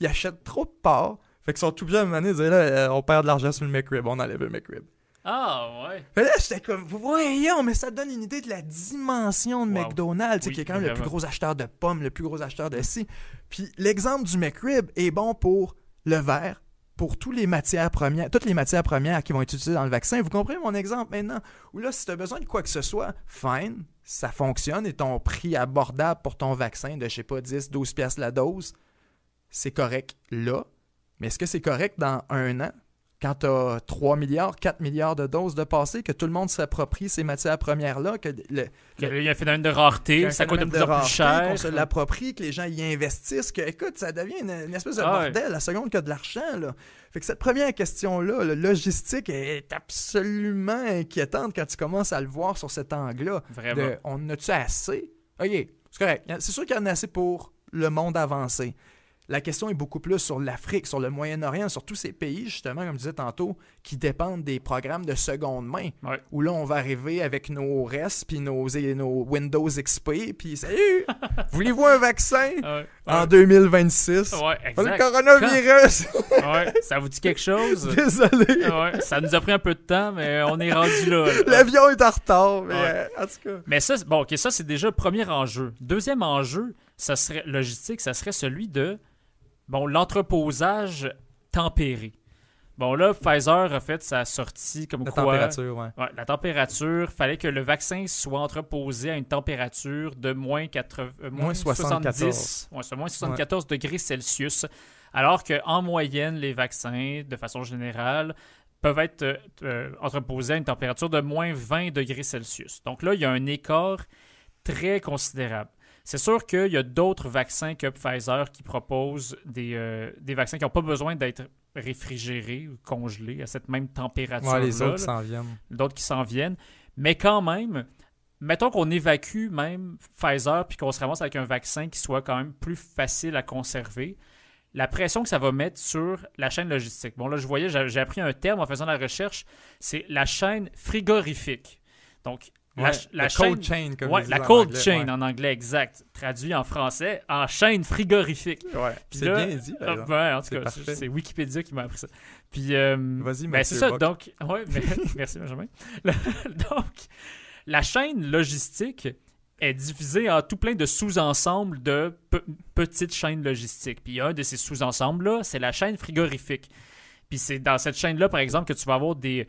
ils achètent trop de parts. Fait qu'ils sont tout obligés à un dire là, euh, on perd de l'argent sur le McRib, on enlève le McRib. Ah, ouais. Fait là, j'étais comme, voyons, mais ça donne une idée de la dimension de Wow. McDonald's, Oui, qui est quand même le plus gros acheteur de pommes, le plus gros acheteur de ci. Puis l'exemple du McRib est bon pour le verre, pour tous les matières premières, toutes les matières premières qui vont être utilisées dans le vaccin. Vous comprenez mon exemple maintenant? Où là, si tu as besoin de quoi que ce soit, fine, ça fonctionne et ton prix abordable pour ton vaccin de, je sais pas, 10, 12 piastres la dose, c'est correct là. Mais est-ce que c'est correct dans un an? Quand tu as 3 milliards, 4 milliards de doses de passé, que tout le monde s'approprie ces matières premières-là, que le, Il y a un phénomène de rareté, ça coûte de plus en plus cher. Qu'on se l'approprie, que les gens y investissent, que, écoute, ça devient une, une espèce de Ah bordel la seconde que de l'argent. Là. Fait que cette première question-là, le logistique, est absolument inquiétante quand tu commences à le voir sur cet angle-là. Vraiment. De, on a-tu assez? OK, c'est correct. C'est sûr qu'il y en a assez pour le monde avancé. La question est beaucoup plus sur l'Afrique, sur le Moyen-Orient, sur tous ces pays, justement, comme je disais tantôt, qui dépendent des programmes de seconde main. Ouais. Où là, on va arriver avec nos restes, puis nos, nos Windows XP, puis salut! Voulez-vous un vaccin? Ouais. en 2026? Ouais, Pas le coronavirus! Ouais, ça vous dit quelque chose? Désolé! Ouais, ça nous a pris un peu de temps, mais on est rendu là. L'avion est en retard, mais euh, en tout cas. Mais ça, bon, ça c'est déjà le premier enjeu. Deuxième enjeu, ça serait logistique, ça serait celui de bon l'entreposage tempéré. Bon là, Pfizer a fait sa sortie comme La quoi. température, ouais. Ouais, la température, fallait que le vaccin soit entreposé à une température de moins, 80, euh, Moins 74. 70, ouais, c'est moins 74 degrés Celsius, alors qu'en moyenne, les vaccins, de façon générale, peuvent être euh, euh, entreposés à une température de moins 20 degrés Celsius. Donc là, il y a un écart très considérable. C'est sûr qu'il y a d'autres vaccins que Pfizer qui proposent des, euh, des vaccins qui n'ont pas besoin d'être réfrigérés ou congelés à cette même température. Ouais, les autres s'en viennent. d'autres qui s'en viennent. Mais quand même, mettons qu'on évacue même Pfizer puis qu'on se ramasse avec un vaccin qui soit quand même plus facile à conserver. La pression que ça va mettre sur la chaîne logistique. Bon, là, je voyais, j'ai j'ai appris un terme en faisant la recherche, c'est la chaîne frigorifique. Donc, la, Ouais, chaîne. cold chain, comme Ouais, la en cold anglais, chain ouais. en anglais, exact. Traduit en français, en chaîne frigorifique. C'est là- bien dit, Ah, ouais, en tout cas, c'est Wikipédia qui m'a appris ça. Puis, euh, Vas-y, ben, c'est ça. Bock. Donc, ouais, mais- merci Benjamin. Le- donc, la chaîne logistique est divisée en tout plein de sous-ensembles de pe- petites chaînes logistiques. Puis un de ces sous-ensembles-là, c'est la chaîne frigorifique. Puis c'est dans cette chaîne-là, par exemple, que tu vas avoir des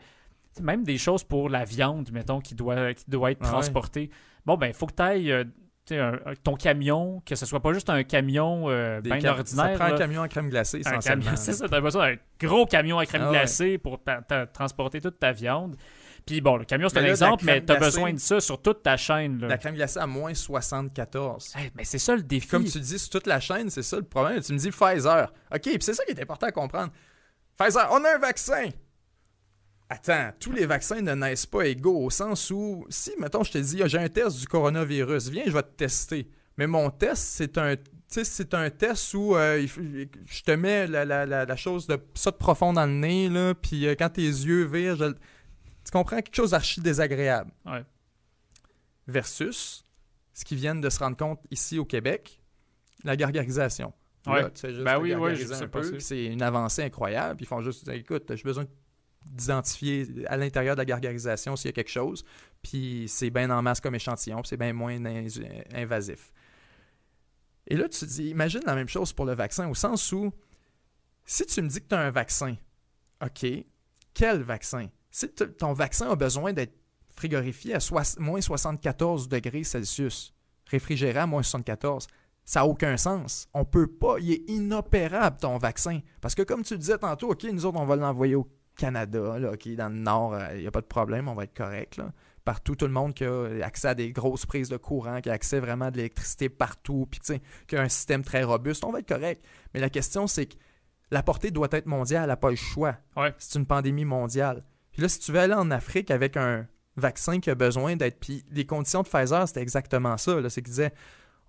même des choses pour la viande, mettons, qui doit, qui doit être Ah ouais. transportée. Bon, ben, il faut que tu ailles ton camion, que ce soit pas juste un camion euh, bien cam- ordinaire. Ça prend un camion à crème glacée, Un essentiellement. c'est ça, t'as besoin d'un gros camion à crème Ah ouais. glacée pour transporter toute ta viande. Puis bon, le camion, c'est un là, exemple, mais t'as glacée- besoin de ça sur toute ta chaîne. Là. La crème glacée à moins 74. Hey, mais c'est ça le défi. Comme tu dis, sur toute la chaîne, c'est ça le problème. Tu me dis Pfizer. OK, puis c'est ça qui est important à comprendre. Pfizer, on a un vaccin. Attends, tous les vaccins ne naissent pas égaux au sens où, si, mettons, je te dis, Ah, j'ai un test du coronavirus, viens, je vais te tester. Mais mon test, c'est un, c'est un test où euh, je te mets la, la- la- la chose de ça de profond dans le nez, là, puis euh, quand tes yeux virent, je- tu comprends quelque chose d'archi désagréable. Ouais. Versus ce qu'ils viennent de se rendre compte ici au Québec, la gargarisation. Ouais. Là, tu sais juste Ben oui, oui, je sais un peu, C'est une avancée incroyable. Puis ils font juste écoute, j'ai besoin d'identifier à l'intérieur de la gargarisation s'il y a quelque chose. Puis c'est bien en masse comme échantillon, c'est bien moins in- invasif. Et là, tu te dis, imagine la même chose pour le vaccin, au sens où, si tu me dis que tu as un vaccin, OK, quel vaccin? Si ton vaccin a besoin d'être frigorifié à moins 74 degrés Celsius, réfrigéré à moins 74, ça n'a aucun sens. On peut pas, il est inopérable ton vaccin. Parce que comme tu disais tantôt, OK, nous autres, on va l'envoyer au Canada, là, OK, dans le nord, il n'y a pas de problème, on va être correct. Là. Partout, tout le monde qui a accès à des grosses prises de courant, qui a accès vraiment à de l'électricité partout, puis qui a un système très robuste, on va être correct. Mais la question, c'est que la portée doit être mondiale, elle n'a pas le choix. Ouais. C'est une pandémie mondiale. Puis là, si tu veux aller en Afrique avec un vaccin qui a besoin d'être. Puis les conditions de Pfizer, c'était exactement ça. C'est qu'ils disaient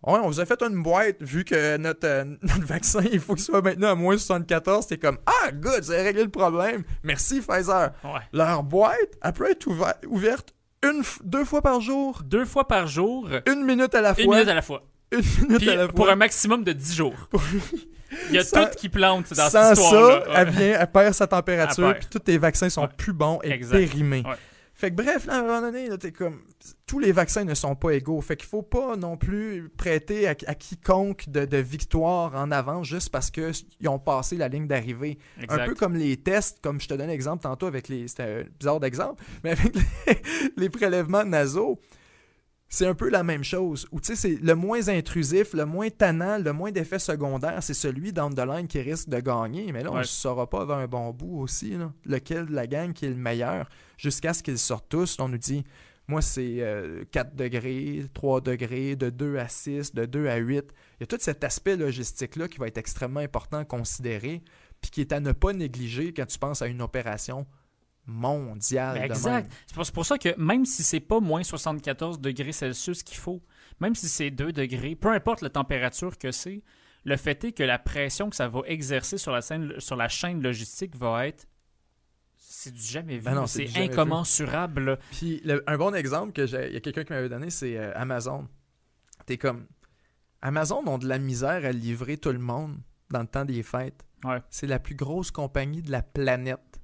Ouais, on vous a fait une boîte, vu que notre, euh, notre vaccin, il faut qu'il soit maintenant à moins 74. C'était comme Ah, good, ça a réglé le problème. Merci, Pfizer. Ouais. Leur boîte, elle peut être ouver- ouverte une, deux fois par jour, Deux fois par jour, une minute à la fois. une minute à la fois. Une minute Puis à la pour fois. un maximum de 10 jours. Il y a tout qui plante dans Sans cette histoire ça, elle vient, elle perd sa température, puis tous tes vaccins sont Ouais. plus bons et Exact. périmés. Fait que bref, là, à un moment donné, là, comme... Tous les vaccins ne sont pas égaux. Fait qu'il faut pas non plus prêter à, à quiconque de, de victoire en avant juste parce qu'ils ont passé la ligne d'arrivée. Un peu comme les tests, comme je te donne l'exemple tantôt avec les. C'était un bizarre d'exemple, mais avec les, les prélèvements nasaux, c'est un peu la même chose. Où tu sais, c'est le moins intrusif, le moins tannant, le moins d'effets secondaires, c'est celui down the line qui risque de gagner. Mais là, on ne Ouais. saura pas vers un bon bout aussi, là, lequel de la gang qui est le meilleur, jusqu'à ce qu'ils sortent tous. On nous dit, moi, c'est euh, 4 degrés, 3 degrés, de 2 à 6, de 2 à 8. Il y a tout cet aspect logistique-là qui va être extrêmement important à considérer puis qui est à ne pas négliger quand tu penses à une opération mondiale. Ben de exact. C'est pour, ça que même si c'est pas moins 74 degrés Celsius qu'il faut, même si c'est 2 degrés, peu importe la température que c'est, le fait est que la pression que ça va exercer sur la, scène, sur la chaîne logistique va être. C'est du jamais vu. Ben c'est vu. incommensurable. Puis le- un bon exemple que j'ai, il y a quelqu'un qui m'avait donné, c'est euh, Amazon. T'es comme Amazon ont de la misère à livrer tout le monde dans le temps des fêtes. Ouais. C'est la plus grosse compagnie de la planète.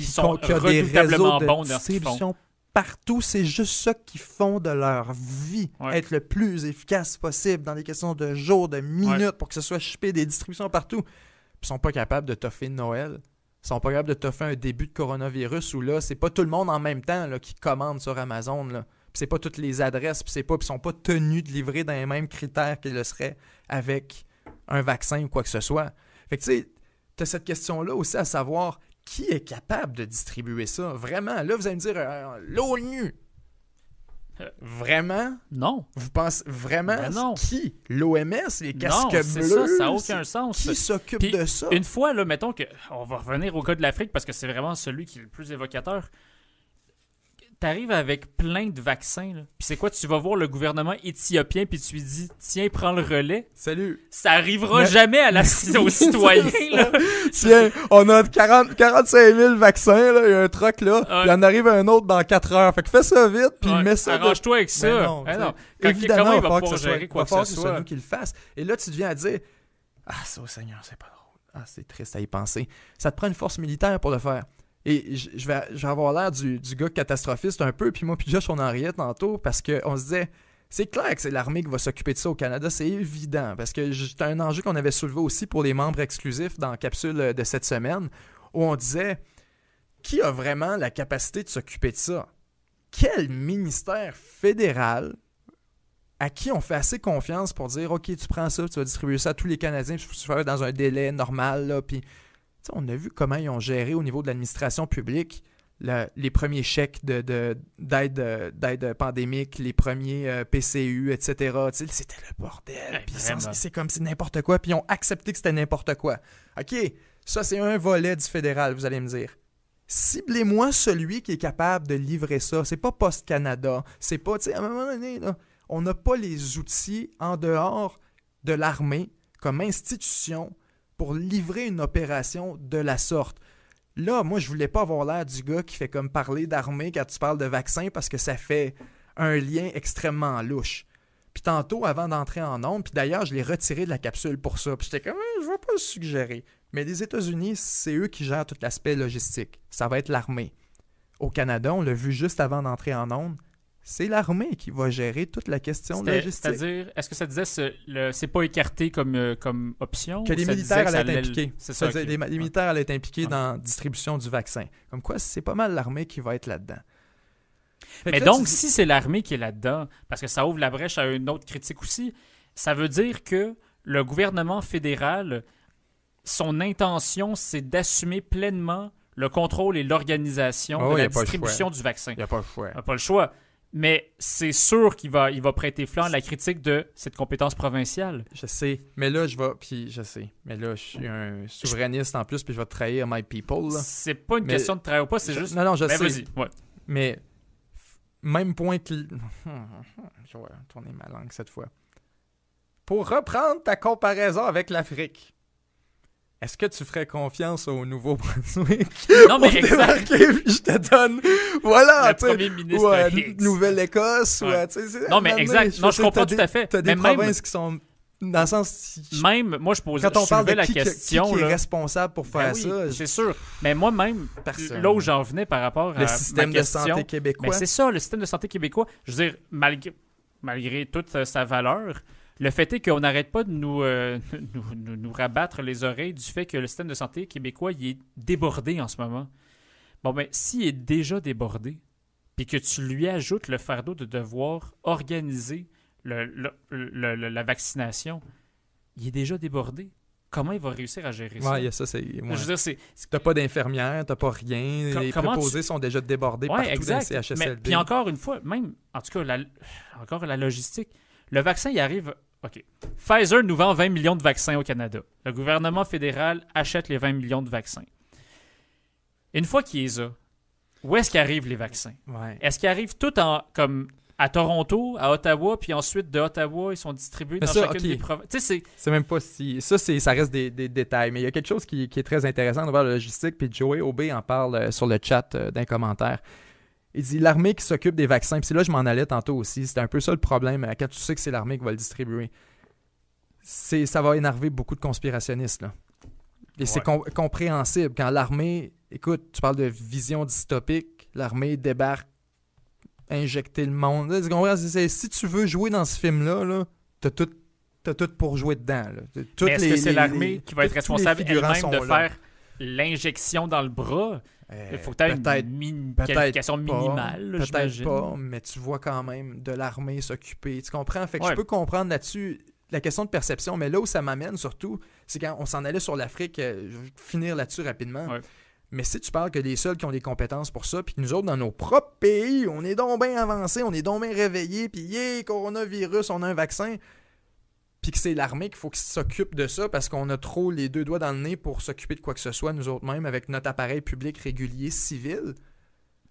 Puis ils sont qui a des réseaux de bons distribution partout. C'est juste ça qu'ils font de leur vie. Ouais. Être le plus efficace possible dans des questions de jours, de minutes, pour que ce soit shippé des distributions partout. Ils sont pas capables de toffer Noël. Ils sont pas capables de toffer un début de coronavirus où là, c'est pas tout le monde en même temps là, qui commande sur Amazon. Là. Puis c'est pas toutes les adresses, puis c'est pas, puis sont pas tenus de livrer dans les mêmes critères qu'ils le seraient avec un vaccin ou quoi que ce soit. Fait que tu sais, t'as cette question-là aussi à savoir qui est capable de distribuer ça? Vraiment, là, vous allez me dire, euh, l'ONU. Euh, Vraiment? Non. Vous pensez vraiment? Ben non. Qui? L'OMS? Les casques non, bleus? ça, ça n'a aucun sens. Qui s'occupe de ça? Une fois, là, mettons que. On va revenir au cas de l'Afrique parce que c'est vraiment celui qui est le plus évocateur. T'arrives avec plein de vaccins, là. Puis c'est quoi? Tu vas voir le gouvernement éthiopien, puis tu lui dis, tiens, prends le relais. Salut. Ça arrivera Mais- jamais à la, aux citoyens, là. Tiens, on a 40, 45 000 vaccins, là. Il y a un truck, là. Ouais. Puis il en arrive un autre dans 4 heures. Fait que fais ça vite, puis Ouais, mets ça. de- Arrange-toi avec ça. Non, Eh non. Quand- Évidemment, comment il va pouvoir que ce soit, gérer quoi que ce que ce soit nous qui le fasse. Et là, tu te viens à dire Ah, ça, Seigneur, c'est pas drôle. Ah, c'est triste à y penser. Ça te prend une force militaire pour le faire. Et je vais, avoir l'air du, gars catastrophiste un peu, puis moi, puis Josh, on en riait tantôt, parce qu'on se disait c'est clair que c'est l'armée qui va s'occuper de ça au Canada, c'est évident, parce que c'est un enjeu qu'on avait soulevé aussi pour les membres exclusifs dans la capsule de cette semaine, où on disait qui a vraiment la capacité de s'occuper de ça? Quel ministère fédéral à qui on fait assez confiance pour dire OK, tu prends ça, tu vas distribuer ça à tous les Canadiens, puis tu vas faire dans un délai normal. Là, puis, on a vu comment ils ont géré au niveau de l'administration publique le- les premiers chèques de- de- d'aide de, d'aide pandémique, les premiers euh, PCU, etc. C'était le bordel. Ouais, c'est- c'est comme si n'importe quoi. Puis ils ont accepté que c'était n'importe quoi. OK, ça c'est un volet du fédéral, vous allez me dire. Ciblez-moi celui qui est capable de livrer ça. C'est pas Post Canada. C'est pas, tu sais, à un moment donné, là, on n'a pas les outils en dehors de l'armée comme institution pour livrer une opération de la sorte. Là, moi, je voulais pas avoir l'air du gars qui fait comme parler d'armée quand tu parles de vaccin parce que ça fait un lien extrêmement louche. Puis tantôt, avant d'entrer en nombre, puis d'ailleurs, je l'ai retiré de la capsule pour ça. Puis j'étais comme, je vais pas le suggérer. Mais les États-Unis, c'est eux qui gèrent tout l'aspect logistique. Ça va être l'armée. Au Canada, on l'a vu juste avant d'entrer en nombre, c'est l'armée qui va gérer toute la question logistique. C'est-à-dire, est-ce que ça disait ce- c'est pas écarté comme, euh, comme option Que les militaires allaient être impliqués. C'est Ça ok. les, militaires allaient être impliqués dans la distribution du vaccin. Comme quoi, c'est pas mal l'armée qui va être là-dedans. Mais là, donc, dis- si c'est l'armée qui est là-dedans, parce que ça ouvre la brèche à une autre critique aussi, ça veut dire que le gouvernement fédéral, son intention, c'est d'assumer pleinement le contrôle et l'organisation Ah de la a distribution du vaccin. Il n'y a pas le choix. Il n'a pas le choix. Mais c'est sûr qu'il va, il va prêter flanc à la critique de cette compétence provinciale. Je sais. Mais là, je vais. Puis je sais. Mais là, je suis un souverainiste en plus, puis je vais trahir my people. C'est pas une Mais- question de travail ou pas, c'est juste. Non, non, je Ben, sais. Ouais. Mais même point que. Je vais tourner ma langue cette fois. Pour reprendre ta comparaison avec l'Afrique, est-ce que tu ferais confiance au Nouveau-Brunswick? Non, mais exact. débarquer, puis je te donne. Voilà, Le tu sais. Ou à Hicks. Nouvelle-Écosse, ou Ouais. c'est- à Non, mais exact. je Non, je comprends tout à fait. T'as des même- provinces qui sont Dans le sens. Même, moi, je posais Quand on parle de la qui, question. qui, là, est responsable pour ben faire oui, ça, C'est sûr. Mais moi-même, Personne. là où j'en venais par rapport à le système ma de santé mais québécois. c'est ça, le système de santé québécois. Je veux dire, malgré, malgré toute euh, sa valeur, le fait est qu'on n'arrête pas de nous, euh, nous, nous- nous rabattre les oreilles du fait que le système de santé québécois il est débordé en ce moment. Bon, ben, s'il est déjà débordé, puis que tu lui ajoutes le fardeau de devoir organiser le- le- le- le- la vaccination, il est déjà débordé. Comment il va réussir à gérer ça? A ça, c'est. Je ouais. veux dire, c'est, T'as pas d'infirmière, t'as pas rien. Com- les préposés sont déjà débordés Ouais, partout exact. dans les CHSLD. Mais, puis encore une fois, même, en tout cas, la, encore la logistique. Le vaccin, il arrive. OK. Pfizer nous vend 20 millions de vaccins au Canada. Le gouvernement fédéral achète les 20 millions de vaccins. Une fois qu'il les a, où est-ce qu'arrivent les vaccins? Ouais. Est-ce qu'ils arrivent tout en comme à Toronto, à Ottawa, puis ensuite de Ottawa, ils sont distribués Mais dans ça, chacune des provinces? C'est. Même pas si. Ça, c'est, ça reste des, des détails. Mais il y a quelque chose qui, qui est très intéressant de voir la logistique. Puis Joey Aubé en parle euh, sur le chat euh, d'un commentaire. Il dit l'armée qui s'occupe des vaccins. Puis là, je m'en allais tantôt aussi. C'est un peu ça le problème euh, quand tu sais que c'est l'armée qui va le distribuer. C'est, ça va énerver beaucoup de conspirationnistes. Là. Et c'est com- compréhensible. Quand l'armée. Écoute, tu parles de vision dystopique. L'armée débarque, injecter le monde. Là, tu comprends? C'est- c'est- si tu veux jouer dans ce film-là, là, t'as tout t'as tout pour jouer dedans. Là. Toutes Mais est-ce les- que c'est les- l'armée les- qui va être responsable elle-même de là. faire l'injection dans le bras? Euh, Il faut que tu aies peut-être- une, qualification pas, minimale, Peut-être j'imagine. pas, mais tu vois quand même de l'armée s'occuper. Tu comprends? Fait que Ouais. je peux comprendre là-dessus la question de perception, mais là où ça m'amène surtout, c'est quand on s'en allait sur l'Afrique, euh, je vais finir là-dessus rapidement. Ouais. Mais si tu parles que les seuls qui ont les compétences pour ça, puis que nous autres, dans nos propres pays, on est donc bien avancés, on est donc bien réveillés, puis yeah, coronavirus, on a un vaccin, puis que c'est l'armée qu'il faut qu'ils s'occupe de ça parce qu'on a trop les deux doigts dans le nez pour s'occuper de quoi que ce soit, nous autres mêmes, avec notre appareil public régulier civil.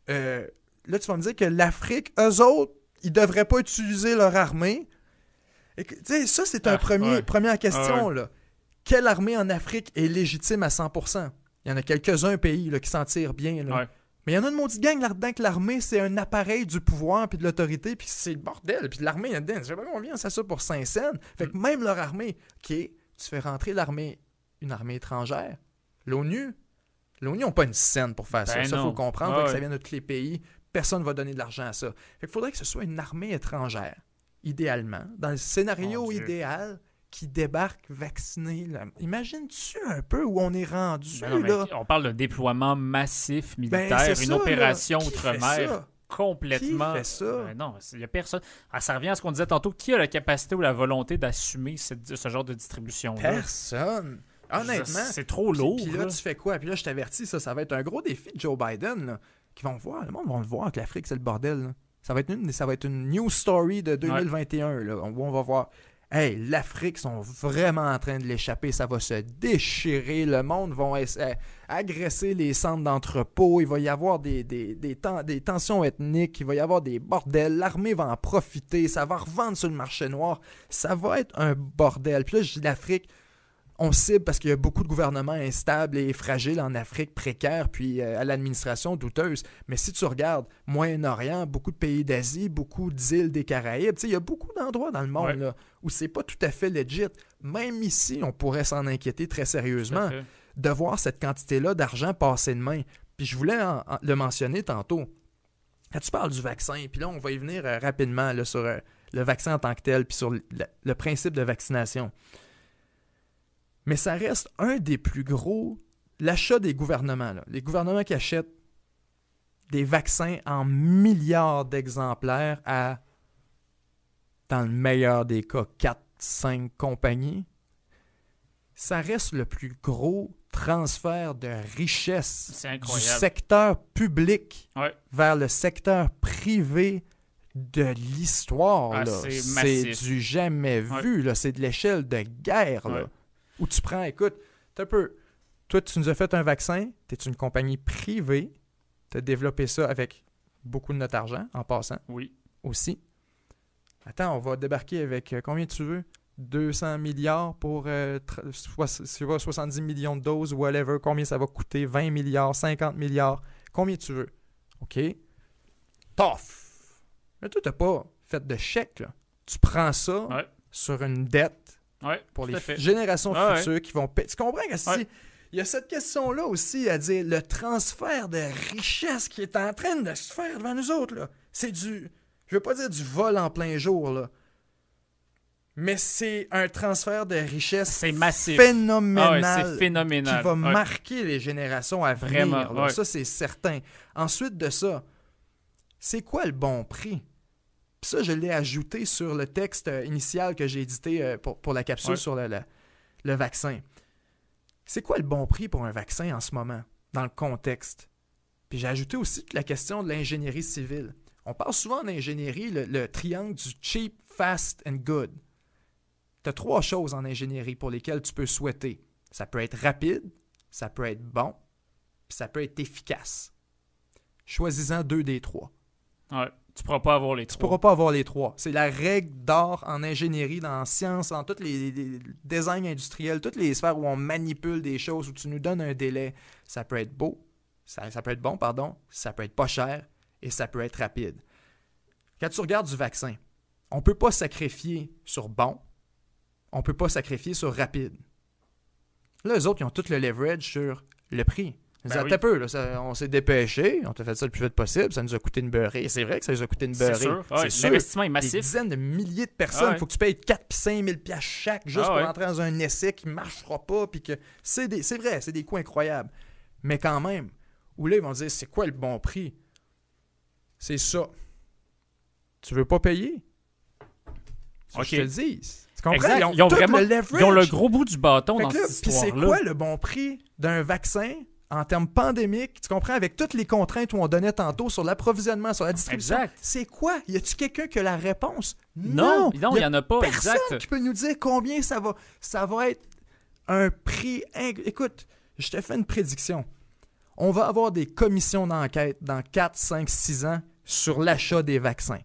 Euh, là, tu vas me dire que l'Afrique, eux autres, ils devraient pas utiliser leur armée. Et que- Tu sais, ça, c'est un Ah, premier, ouais. première question. Ah, là. Quelle armée en Afrique est légitime à 100%? Il y en a quelques-uns pays là, qui s'en tirent bien. là. Ouais. Mais il y en a une maudite gang là-dedans que l'armée, c'est un appareil du pouvoir puis de l'autorité, puis c'est le bordel. Puis l'armée là-dedans, je sais pas combien c'est ça pour 5 cents. Fait que même leur armée, qui est, tu fais rentrer l'armée, une armée étrangère, l'ONU, l'ONU n'a pas une scène pour faire ça. Ben Ça, non. faut comprendre. Fait que ça vient de tous les pays. Personne ne va donner de l'argent à ça. Fait qu'il faudrait que ce soit une armée étrangère, idéalement, dans le scénario idéal, qui débarque vacciné. là. Imagines-tu un peu où on est rendu, Ben non, là? on parle d'un déploiement massif militaire, Ben, c'est une ça, opération outre-mer complètement. Qui fait ça? Ben non, il n'y a personne. Ah, ça revient à ce qu'on disait tantôt. Qui a la capacité ou la volonté d'assumer cette- ce genre de distribution-là? Personne. Honnêtement. C'est trop lourd. Puis là, là. tu fais quoi? Puis là, je t'avertis, ça, ça va être un gros défi de Joe Biden, là, qui vont voir. Le monde va le voir que l'Afrique, c'est le bordel. là. Ça va être une, ça va être une news story de 2021, là, où on va voir. Hey, l'Afrique sont vraiment en train de l'échapper, ça va se déchirer, le monde va euh, agresser les centres d'entrepôt, il va y avoir des tensions ethniques, il va y avoir des bordels, l'armée va en profiter, ça va revendre sur le marché noir, ça va être un bordel. Puis là, je dis l'Afrique, on cible parce qu'il y a beaucoup de gouvernements instables et fragiles en Afrique, précaires, puis euh, à l'administration douteuse. Mais si tu regardes Moyen-Orient, beaucoup de pays d'Asie, beaucoup d'îles des Caraïbes, il y a beaucoup d'endroits dans le monde Ouais. là, où c'est pas tout à fait legit. Même ici, on pourrait s'en inquiéter très sérieusement de voir cette quantité-là d'argent passer de main. Puis je voulais en- en- le mentionner tantôt. Quand tu parles du vaccin, puis là, on va y venir euh, rapidement là, sur euh, le vaccin en tant que tel, puis sur le, le principe de vaccination. Mais ça reste un des plus gros. L'achat des gouvernements. là. Les gouvernements qui achètent des vaccins en milliards d'exemplaires à, dans le meilleur des cas, 4-5 compagnies. Ça reste le plus gros transfert de richesse du secteur public Ouais. vers le secteur privé de l'histoire. Ah, c'est du jamais vu. C'est de l'échelle de guerre. là. Où tu prends, écoute, t'as un peu. Toi, tu nous as fait un vaccin, tu es une compagnie privée, tu as développé ça avec beaucoup de notre argent, en passant Oui. aussi. Attends, on va débarquer avec euh, combien tu veux? 200 milliards pour euh, tr- soix- tu vois, 70 millions de doses, whatever. Combien ça va coûter? 20 milliards, 50 milliards, combien tu veux? OK? Tough! Mais toi, t'as pas fait de chèque, là. Tu prends ça Ouais. sur une dette pour les générations futures qui vont Tu comprends que si. Il y a cette question-là aussi à dire le transfert de richesse qui est en train de se faire devant nous autres. C'est du. Je veux pas dire du vol en plein jour, là. Mais c'est un transfert de richesse phénoménal, ah phénoménal, qui va marquer les générations à venir. Vraiment, Ça, c'est certain. Ensuite de ça, c'est quoi le bon prix? Ça, je l'ai ajouté sur le texte initial que j'ai édité euh, pour, la capsule sur le, le vaccin. C'est quoi le bon prix pour un vaccin en ce moment, dans le contexte? Puis j'ai ajouté aussi la question de l'ingénierie civile. On parle souvent d'ingénierie, le, triangle du cheap, fast and good. Tu as trois choses en ingénierie pour lesquelles tu peux souhaiter. Ça peut être rapide, ça peut être bon, puis ça peut être efficace. Choisis-en deux des trois. Ouais. Tu pourras pas avoir les trois. Tu pourras pas avoir les trois. C'est la règle d'or en ingénierie, dans la science, dans tous les, designs industriels, toutes les sphères où on manipule des choses, où tu nous donnes un délai. Ça peut être beau, ça, ça peut être bon, pardon, ça peut être pas cher et ça peut être rapide. Quand tu regardes du vaccin, on peut pas sacrifier sur bon, on peut pas sacrifier sur rapide. Là, les autres, ils ont tout le leverage sur le prix. Ben peu, on s'est dépêché, on t'a fait ça le plus vite possible, ça nous a coûté une beurrée. C'est vrai que ça nous a coûté une beurrée. C'est sûr. L'investissement est massif. Des dizaines de milliers de personnes, il faut que tu payes 4 puis 5 000 chaque juste pour entrer dans un essai qui ne marchera pas. Puis que c'est, vrai, c'est des coûts incroyables. Mais quand même, où là, ils vont dire c'est quoi le bon prix? C'est ça. Tu veux pas payer? Ok. Je te le dis. Tu comprends? Ils ont, vraiment le ils ont le gros bout du bâton dans cette histoire-là. Puis c'est quoi le bon prix d'un vaccin en termes pandémiques, tu comprends, avec toutes les contraintes où on donnait tantôt sur l'approvisionnement, sur la distribution. C'est quoi? Y a-tu quelqu'un qui a la réponse? Non, non, il n'y en a pas. Personne qui peut nous dire combien ça va. Ça va être un prix. Écoute, je te fais une prédiction. On va avoir des commissions d'enquête dans 4, 5, 6 ans sur l'achat des vaccins.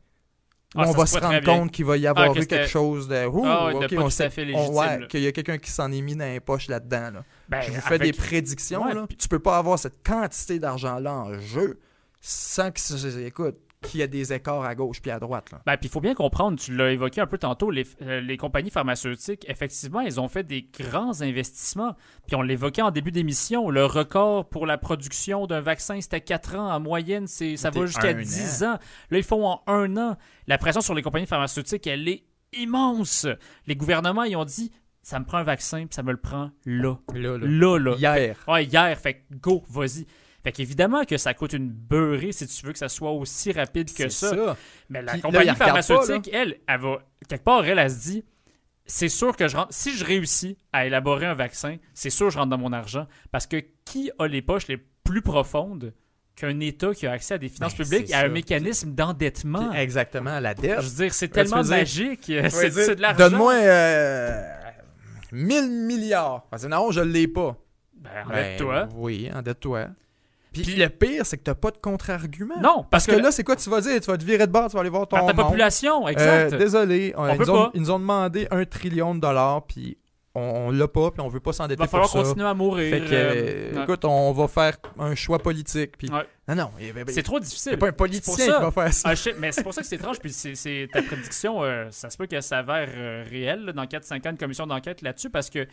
Ah, on va se rendre compte qu'il va y avoir ah, eu quelque chose de. Ouh, ah, on fait qu'il y a quelqu'un qui s'en est mis dans les poches là-dedans. Là. Ben, je vous fais des prédictions. là. Tu peux pas avoir cette quantité d'argent-là en jeu sans que. Écoute, qu'il y ait des écarts à gauche puis à droite. Là. Ben, puis il faut bien comprendre, tu l'as évoqué un peu tantôt, les, euh, les, compagnies pharmaceutiques, effectivement, elles ont fait des grands investissements. Puis on l'évoquait en début d'émission, le record pour la production d'un vaccin, c'était 4 ans. En moyenne, c'est, ça va jusqu'à 10 ans. Là, ils font en un an. La pression sur les compagnies pharmaceutiques, elle est immense. Les gouvernements, ils ont dit, ça me prend un vaccin, puis ça me le prend là. Là, là. là, Hier. Ouais, hier. Fait go, vas-y. Fait qu'évidemment que ça coûte une beurrée si tu veux que ça soit aussi rapide que ça. Mais la compagnie pharmaceutique, elle, elle va, quelque part, elle, elle se dit c'est sûr que je rentre, si je réussis à élaborer un vaccin, c'est sûr que je rentre dans mon argent. Parce que qui a les poches les plus profondes qu'un État qui a accès à des finances ben, publiques et à un mécanisme d'endettement? Exactement, la dette. Je veux dire, c'est tellement magique. C'est de l'argent. Donne-moi 1000 euh, milliards. Parce que non, je ne l'ai pas. Ben, endette-toi. Ben, oui, endette-toi. Puis, le pire, c'est que tu n'as pas de contre-argument. Non, parce, que, là, c'est quoi tu vas dire? Tu vas te virer de bord, tu vas aller voir ton. ta population, exact. Euh, désolé, ils, nous ont, demandé un trillion de dollars, puis on, l'a pas, puis on veut pas s'endetter pour ça. Il va falloir continuer à mourir. Fait que, euh, écoute, on va faire un choix politique. Puis... Non, non. C'est trop difficile. C'est pas un politicien qui va faire ça. Ah, mais c'est pour ça que c'est étrange. Puis c'est ta prédiction, euh, ça se peut qu'elle s'avère réelle dans 4-5 ans de commission d'enquête là-dessus, parce que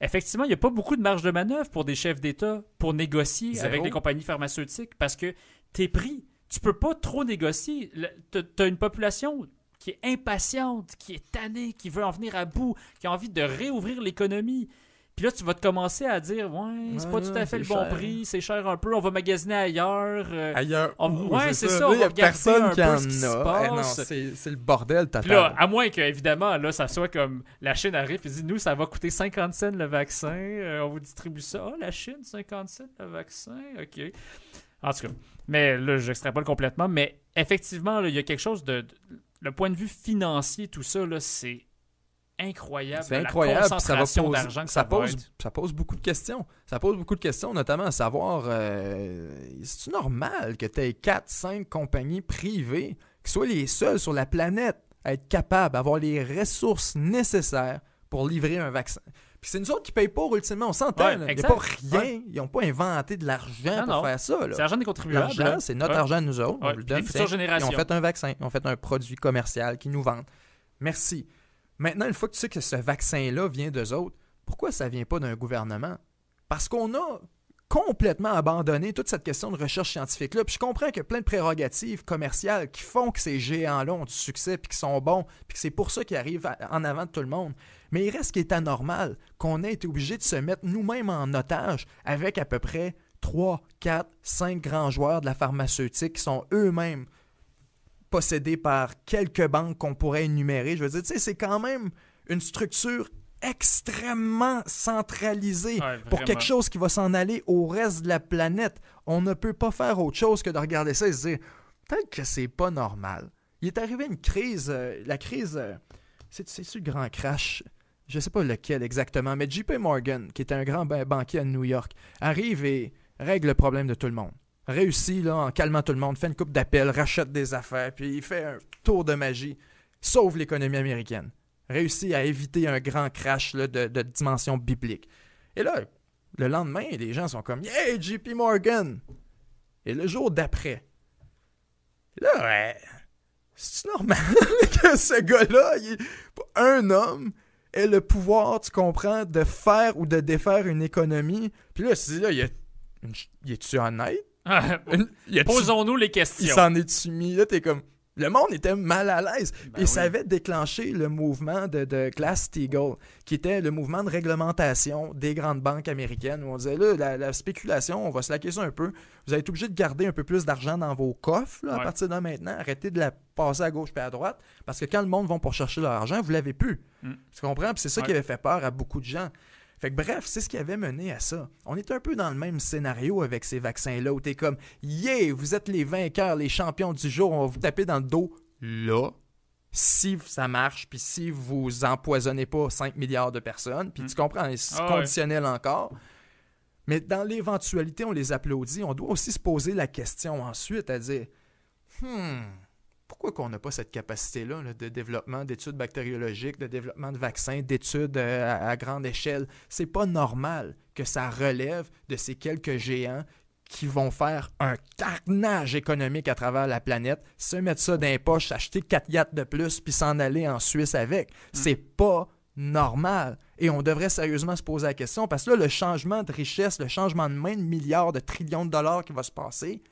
effectivement, il n'y a pas beaucoup de marge de manœuvre pour des chefs d'État pour négocier avec les compagnies pharmaceutiques parce que t'es pris. Tu peux pas trop négocier. Tu as une population qui est impatiente, qui est tannée, qui veut en venir à bout, qui a envie de réouvrir l'économie. Puis là, tu vas te commencer à dire, ouais, c'est pas tout à fait le bon prix, c'est cher un peu, on va magasiner ailleurs. Euh, ailleurs. ouais, c'est ça. Il y a personne qui en a. c'est le bordel, Puis là, à moins qu'évidemment, là, ça soit comme la Chine arrive et dit, nous, ça va coûter 50 cents le vaccin, euh, on vous distribue ça. Oh, la Chine, 50 cents le vaccin, ok. En tout cas, mais là, j'extrapole complètement, mais effectivement, il y a quelque chose de, de. Le point de vue financier, tout ça, là, c'est incroyable. C'est incroyable. La concentration d'argent que ça, pose, ça pose beaucoup de questions. Ça pose beaucoup de questions, notamment à savoir euh, c'est normal que tu aies 4, 5 compagnies privées qui soient les seules sur la planète à être capables d'avoir les ressources nécessaires pour livrer un vaccin? Puis c'est nous autres qui payent pas ultimement, on s'entend. Il n'y a pas rien, ils n'ont pas inventé de l'argent pour faire ça. C'est l'argent des contribuables. L'argent, c'est notre argent nous autres. On le donne. Les. Ils ont fait un vaccin, ils ont fait un produit commercial qui nous vendent. Merci. Maintenant, une fois que tu sais que ce vaccin-là vient d'eux autres, pourquoi ça vient pas d'un gouvernement? Parce qu'on a complètement abandonné toute cette question de recherche scientifique-là. Puis je comprends qu'il y a plein de prérogatives commerciales qui font que ces géants-là ont du succès, puis qui sont bons, puis que c'est pour ça qu'ils arrivent en avant de tout le monde. Mais il reste qui est anormal qu'on ait été obligé de se mettre nous-mêmes en otage avec à peu près 3, 4, 5 grands joueurs de la pharmaceutique qui sont eux-mêmes possédés par quelques banques qu'on pourrait énumérer. Je veux dire, tu sais, c'est quand même une structure extrêmement centralisée pour quelque chose qui va s'en aller au reste de la planète. On ne peut pas faire autre chose que de regarder ça et se dire peut-être que c'est pas normal. Il est arrivé une crise, euh, la crise, euh, c'est-tu le grand crash? Je sais pas lequel exactement, mais JP Morgan, qui était un grand banquier à New York, arrive et règle le problème de tout le monde. Réussit là, en calmant tout le monde, fait une coupe d'appels, rachète des affaires, puis il fait un tour de magie, sauve l'économie américaine réussi à éviter un grand crash de, dimension biblique. Et là, le lendemain, les gens sont comme Hey, JP Morgan! Et le jour d'après, là, ouais, c'est normal que ce gars-là, un homme, ait le pouvoir, tu comprends, de faire ou de défaire une économie. Puis là, c'est là, il est-tu honnête? Ah, Posons-nous les questions. Il s'en est-tu mis? Là, t'es comme, le monde était mal à l'aise. Ben et ça avait déclenché le mouvement de, de Glass-Steagall, qui était le mouvement de réglementation des grandes banques américaines, où on disait, là, la, spéculation, on va se laquer ça un peu. Vous êtes obligé de garder un peu plus d'argent dans vos coffres à partir de maintenant. Arrêtez de la passer à gauche et à droite, parce que quand le monde va pour chercher leur argent, vous l'avez plus. Mm. Tu comprends? c'est ça qui avait fait peur à beaucoup de gens. Fait que bref, c'est ce qui avait mené à ça. On est un peu dans le même scénario avec ces vaccins-là où t'es comme Yeah, vous êtes les vainqueurs, les champions du jour, on va vous taper dans le dos là. Si ça marche, puis si vous empoisonnez pas 5 milliards de personnes, puis hmm. tu comprends, c'est ah conditionnel encore. Mais dans l'éventualité, on les applaudit. On doit aussi se poser la question ensuite à dire Hmm, pourquoi qu'on n'a pas cette capacité-là de développement d'études bactériologiques, de développement de vaccins, d'études euh, à, grande échelle? C'est pas normal que ça relève de ces quelques géants qui vont faire un carnage économique à travers la planète, se mettre ça dans les poches, acheter 4 yachts de plus, puis s'en aller en Suisse avec. Mm. C'est pas normal. Et on devrait sérieusement se poser la question, parce que là, le changement de richesse, le changement de main de milliards, de trillions de dollars qui va se passer,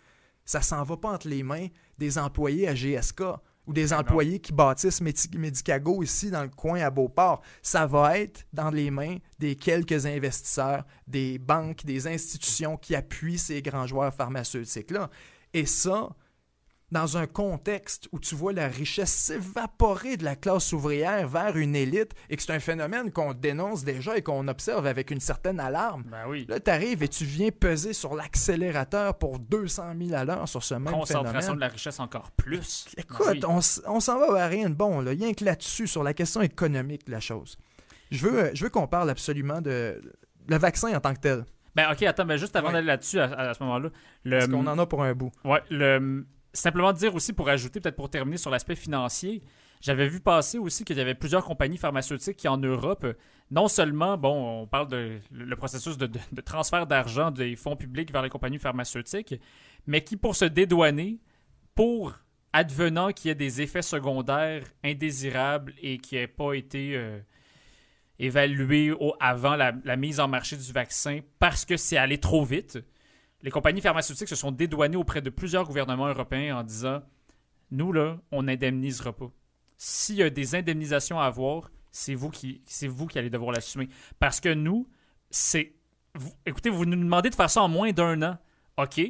ça s'en va pas entre les mains des employés à GSK ou des employés qui bâtissent Medicago ici dans le coin à Beauport. Ça va être dans les mains des quelques investisseurs, des banques, des institutions qui appuient ces grands joueurs pharmaceutiques-là. Et ça, dans un contexte où tu vois la richesse s'évaporer de la classe ouvrière vers une élite et que c'est un phénomène qu'on dénonce déjà et qu'on observe avec une certaine alarme. Ben oui. Là, tu arrives et tu viens peser sur l'accélérateur pour 200 000 à l'heure sur ce même Concentration de la richesse encore plus. Écoute, ben on, s'en va à rien de bon. Là. Rien que là-dessus, sur la question économique de la chose. Je veux, je veux qu'on parle absolument de le vaccin en tant que tel. Ben ok, attends, mais juste avant d'aller là-dessus, à, ce moment-là. Parce qu'on en a pour un bout. Ouais, le simplement dire aussi, pour ajouter, peut-être pour terminer sur l'aspect financier, j'avais vu passer aussi qu'il y avait plusieurs compagnies pharmaceutiques qui, en Europe, non seulement, bon, on parle de le processus de, transfert d'argent des fonds publics vers les compagnies pharmaceutiques, mais qui, pour se dédouaner, pour advenant qu'il y ait des effets secondaires indésirables et qui n'aient pas été euh, évalués avant la, la, mise en marché du vaccin parce que c'est allé trop vite, les compagnies pharmaceutiques se sont dédouanées auprès de plusieurs gouvernements européens en disant Nous, là, on n'indemnisera pas. S'il y a des indemnisations à avoir, c'est vous qui, c'est vous qui allez devoir l'assumer. Parce que nous, c'est. écoutez, vous nous demandez de faire ça en moins d'un an. OK.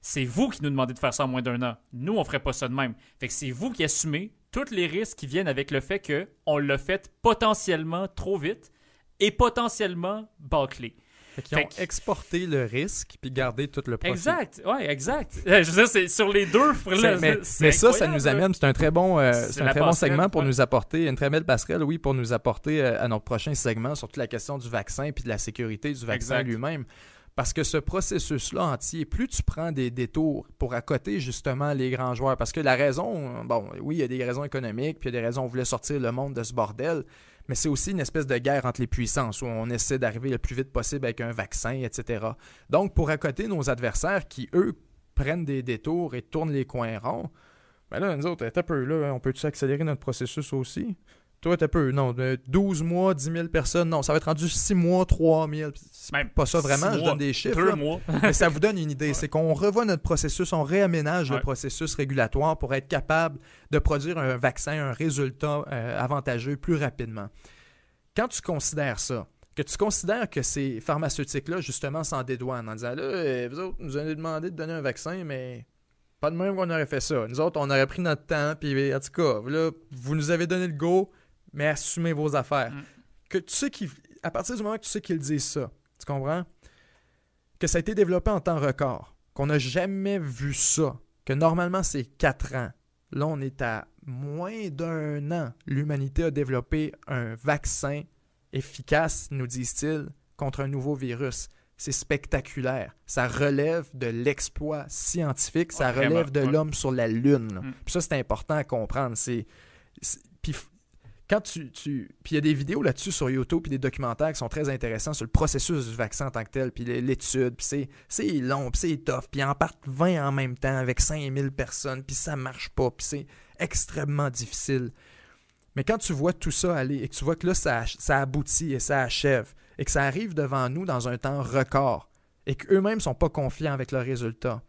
C'est vous qui nous demandez de faire ça en moins d'un an. Nous, on ne ferait pas ça de même. Fait que c'est vous qui assumez tous les risques qui viennent avec le fait qu'on l'a fait potentiellement trop vite et potentiellement bâclé. Fait ont exporté le risque puis gardé tout le profit. Exact, ouais, exact. Je veux dire, c'est sur les deux. mais, mais ça, ça nous amène, c'est un très bon, euh, c'est un très bon segment pour nous apporter, une très belle passerelle, oui, pour nous apporter euh, à notre prochain segment sur toute la question du vaccin puis de la sécurité du vaccin lui-même. Parce que ce processus-là entier, plus tu prends des détours pour accoter justement les grands joueurs, parce que la raison, bon, oui, il y a des raisons économiques, puis il y a des raisons on voulait sortir le monde de ce bordel, mais c'est aussi une espèce de guerre entre les puissances où on essaie d'arriver le plus vite possible avec un vaccin, etc. Donc, pour accoter nos adversaires qui, eux, prennent des détours et tournent les coins ronds, ben là, nous autres, un peu là, on peut-tu accélérer notre processus aussi? Toi, t'as peu. Non, 12 mois, 10 000 personnes. Non, ça va être rendu 6 mois, 3 000. C'est Même pas ça vraiment, je mois, donne des chiffres. Deux là. mois. Mais ça vous donne une idée. Ouais. C'est qu'on revoit notre processus, on réaménage le processus régulatoire pour être capable de produire un vaccin, un résultat euh, avantageux plus rapidement. Quand tu considères ça, que tu considères que ces pharmaceutiques-là, justement, s'en dédouanent en disant là, euh, vous autres, nous avez demandé de donner un vaccin, mais pas de même qu'on aurait fait ça. Nous autres, on aurait pris notre temps, puis en tout cas, là, vous nous avez donné le go, mais assumez vos affaires. Mm. Que tu sais à partir du moment que tu sais qu'ils disent ça, tu comprends? Que ça a été développé en temps record, qu'on n'a jamais vu ça, que normalement c'est 4 ans. Là, on est à moins d'un an. L'humanité a développé un vaccin efficace, nous disent-ils, contre un nouveau virus. C'est spectaculaire. Ça relève de l'exploit scientifique, ça relève de l'homme sur la Lune. Mm. Puis ça, c'est important à comprendre. C'est, puis quand tu, puis il y a des vidéos là-dessus sur YouTube, puis des documentaires qui sont très intéressants sur le processus du vaccin en tant que tel, puis l'étude, puis c'est, long, puis c'est tough, puis en partent 20 en même temps avec 5000 personnes, puis ça marche pas, puis c'est extrêmement difficile. Mais quand tu vois tout ça aller et que tu vois que là, ça, ça aboutit et ça achève, et que ça arrive devant nous dans un temps record, et qu'eux-mêmes sont pas confiants avec leurs résultats,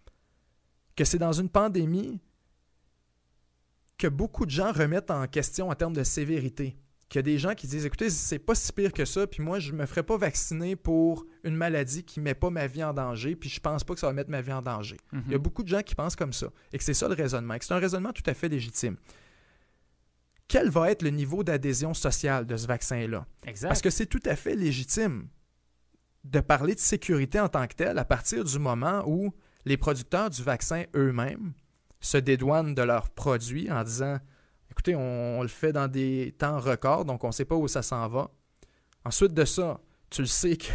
que c'est dans une pandémie que beaucoup de gens remettent en question en termes de sévérité. Qu'il y a des gens qui disent écoutez, c'est pas si pire que ça, puis moi, je me ferai pas vacciner pour une maladie qui met pas ma vie en danger, puis je pense pas que ça va mettre ma vie en danger. Il y a Mhm. beaucoup de gens qui pensent comme ça, et que c'est ça le raisonnement, et que c'est un raisonnement tout à fait légitime. Quel va être le niveau d'adhésion sociale de ce vaccin-là? Parce que c'est tout à fait légitime de parler de sécurité en tant que telle à partir du moment où les producteurs du vaccin eux-mêmes se dédouanent de leurs produits en disant écoutez, on, on le fait dans des temps records, donc on ne sait pas où ça s'en va. Ensuite de ça, tu le sais qu'ils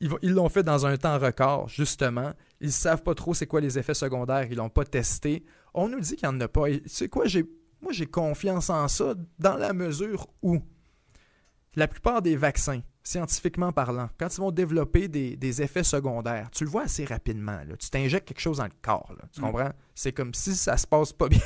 ils l'ont fait dans un temps record, justement. Ils ne savent pas trop c'est quoi les effets secondaires, ils l'ont pas testé. On nous dit qu'il n'y en a pas. Et tu sais quoi, j'ai, moi j'ai confiance en ça dans la mesure où la plupart des vaccins, scientifiquement parlant, quand ils vont développer des, des effets secondaires, tu le vois assez rapidement. là. Tu t'injectes quelque chose dans le corps. là. Tu Mm. comprends? C'est comme si ça se passe pas bien.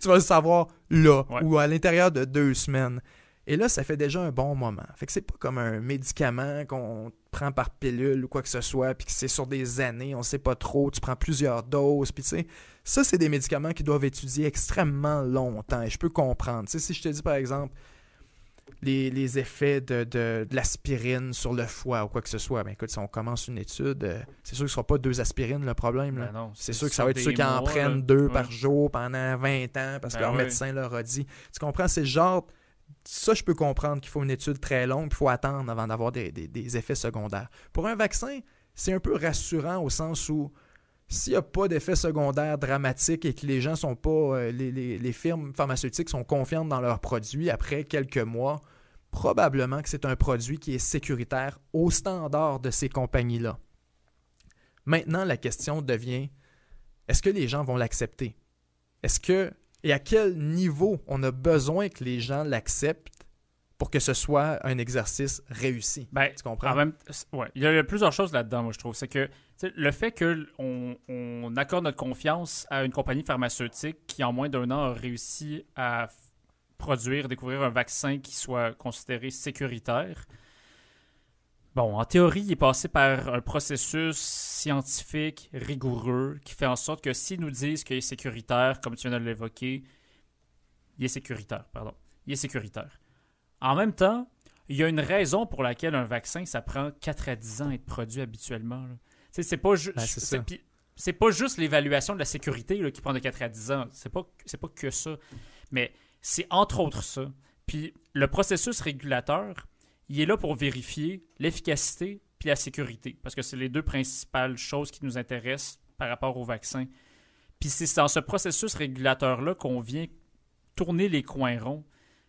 tu vas le savoir là Ouais. ou à l'intérieur de deux semaines. Et là, ça fait déjà un bon moment. Fait que c'est pas comme un médicament qu'on prend par pilule ou quoi que ce soit, puis que c'est sur des années, on sait pas trop, tu prends plusieurs doses, puis tu sais, ça, c'est des médicaments qui doivent étudier extrêmement longtemps, et je peux comprendre. Tu sais, si je te dis, par exemple, les, les effets de, de- de l'aspirine sur le foie ou quoi que ce soit, ben écoute, si on commence une étude, euh, c'est sûr que ce sera pas deux aspirines le problème, là. Ben non, C'est sûr que ça va être ceux qui en prennent là. deux Ouais. par jour pendant 20 ans parce que Ben leur médecin leur a dit. Tu comprends? C'est genre. Ça, je peux comprendre qu'il faut une étude très longue, il faut attendre avant d'avoir des, des- des effets secondaires. Pour un vaccin, c'est un peu rassurant au sens où s'il n'y a pas d'effets secondaires dramatiques et que les gens sont pas. euh, les, les- les firmes pharmaceutiques sont confiantes dans leurs produits après quelques mois, probablement que c'est un produit qui est sécuritaire au standard de ces compagnies-là. Maintenant, la question devient est-ce que les gens vont l'accepter? Est-ce que et à quel niveau on a besoin que les gens l'acceptent pour que ce soit un exercice réussi? Ben, Tu comprends? En même, ouais, il y a plusieurs choses là-dedans, moi, je trouve. C'est que le fait qu'on on accorde notre confiance à une compagnie pharmaceutique qui, en moins d'un an, a réussi à produire, découvrir un vaccin qui soit considéré sécuritaire. Bon, en théorie, il est passé par un processus scientifique rigoureux qui fait en sorte que s'ils nous disent qu'il est sécuritaire, comme tu viens de l'évoquer, il est sécuritaire, pardon. Il est sécuritaire. En même temps, il y a une raison pour laquelle un vaccin, ça prend 4 à 10 ans à être produit habituellement. C'est pas, ju- Ben, pas juste l'évaluation de la sécurité là, qui prend de 4 à 10 ans. C'est pas, c'est pas que ça. Mais c'est entre autres ça. Puis le processus régulateur, il est là pour vérifier l'efficacité puis la sécurité. Parce que c'est les deux principales choses qui nous intéressent par rapport au vaccin. Puis c'est dans ce processus régulateur-là qu'on vient tourner les coins ronds.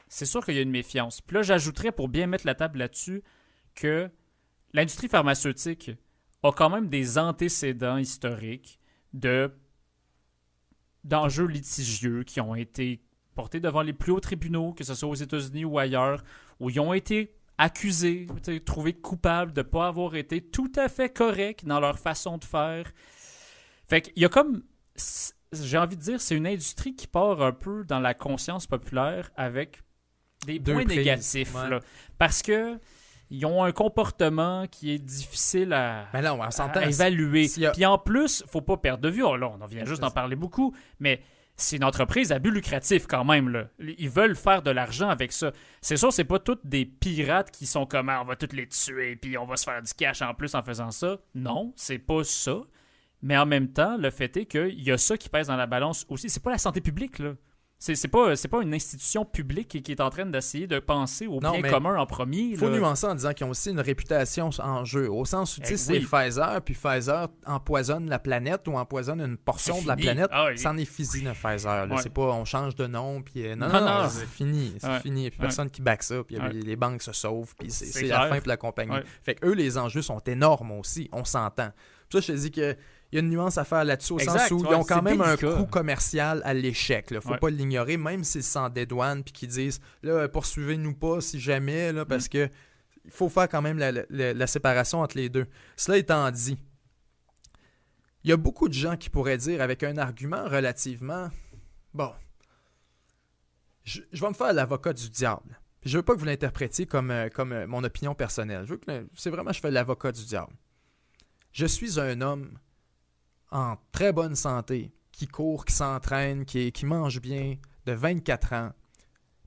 C'est sûr qu'il y a une méfiance. Puis là, j'ajouterais, pour bien mettre la table là-dessus, que l'industrie pharmaceutique a quand même des antécédents historiques de d'enjeux litigieux qui ont été portés devant les plus hauts tribunaux, que ce soit aux États-Unis ou ailleurs, où ils ont été accusés, trouvés coupables de ne pas avoir été tout à fait corrects dans leur façon de faire. Fait qu'il y a comme, j'ai envie de dire, c'est une industrie qui part un peu dans la conscience populaire avec des points négatifs. parce que ils ont un comportement qui est difficile à, évaluer. Puis en plus, faut pas perdre de vue. Oh, là, on vient juste d'en parler beaucoup, mais c'est une entreprise à but lucratif quand même. Là. Ils veulent faire de l'argent avec ça. C'est sûr, c'est pas toutes des pirates qui sont comme ah, on va toutes les tuer puis on va se faire du cash en plus en faisant ça. Non, c'est pas ça. Mais en même temps, le fait est qu'il y a ça qui pèse dans la balance aussi. C'est pas la santé publique, là. C'est pas, pas une institution publique qui, est en train d'essayer de penser au bien commun en premier. Il faut nuancer en disant qu'ils ont aussi une réputation en jeu. Au sens où eh c'est Pfizer, puis Pfizer empoisonne la planète ou empoisonne une portion de la planète. Ah, C'en est fini, Pfizer. C'est pas on change de nom, puis euh, non, non, c'est fini. C'est fini. Puis personne qui back ça, puis les banques se sauvent, puis c'est la fin de la compagnie. Fait que eux, les enjeux sont énormes aussi. On s'entend. Ça, je te dis que il y a une nuance à faire là-dessus, au sens où ils ont quand même un coût commercial à l'échec. Il ne faut pas l'ignorer, même s'ils sont dédouanent puis qu'ils disent là, poursuivez-nous pas si jamais, là, parce mm. que il faut faire quand même la, séparation entre les deux. Cela étant dit, il y a beaucoup de gens qui pourraient dire avec un argument relativement bon. Je, vais me faire l'avocat du diable. Je veux pas que vous l'interprétiez comme, euh, comme euh, mon opinion personnelle. Je veux que c'est vraiment je fais l'avocat du diable. Je suis un homme en très bonne santé, qui court, qui s'entraîne, qui, qui mange bien, de 24 ans,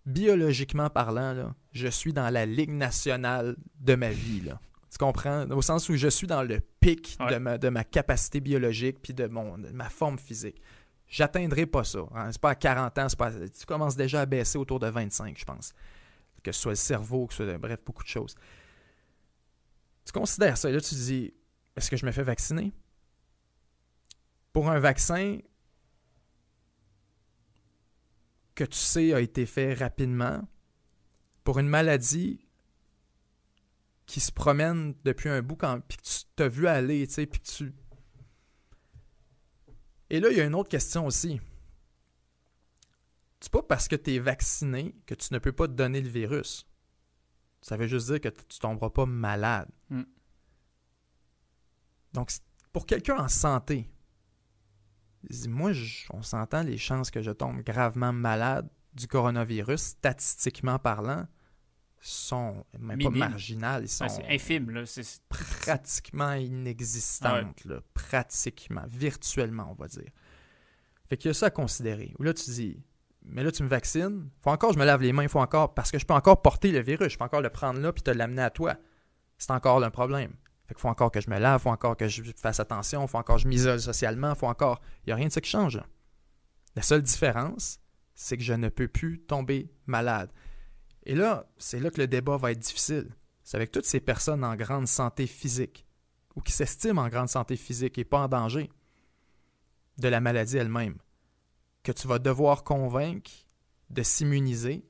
biologiquement parlant, là, je suis dans la ligue nationale de ma vie. Là. Tu comprends? Au sens où je suis dans le pic de, ma, de ma capacité biologique puis de, mon, ma forme physique. J'atteindrai pas ça. Hein. C'est pas à 40 ans, pas, tu commences déjà à baisser autour de 25, je pense. Que ce soit le cerveau, que ce soit, bref, beaucoup de choses. Tu considères ça et là tu te dis, est-ce que je me fais vacciner? Pour un vaccin que tu sais a été fait rapidement, pour une maladie qui se promène depuis un bout, quand, puis que tu t'as vu aller, tu sais, puis que tu... Et là, il y a une autre question aussi. C'est pas parce que tu es vacciné que tu ne peux pas te donner le virus. Ça veut juste dire que tu tomberas pas malade. Mm. Donc, pour quelqu'un en santé, moi, on s'entend, les chances que je tombe gravement malade du coronavirus, statistiquement parlant, sont même pas marginales. Ils sont c'est infime, là. C'est pratiquement inexistantes, là. pratiquement, virtuellement, on va dire. Fait qu'il y a ça à considérer. Ou là, tu dis, mais là, tu me vaccines, faut encore que je me lave les mains, il faut encore, parce que je peux encore porter le virus, je peux encore le prendre là puis te l'amener à toi. C'est encore un problème. Fait faut encore que je me lave, faut encore que je fasse attention, faut encore que je m'isole socialement, faut encore. Il n'y a rien de ça qui change. La seule différence, c'est que je ne peux plus tomber malade. Et là, c'est là que le débat va être difficile. C'est avec toutes ces personnes en grande santé physique ou qui s'estiment en grande santé physique et pas en danger de la maladie elle-même que tu vas devoir convaincre de s'immuniser,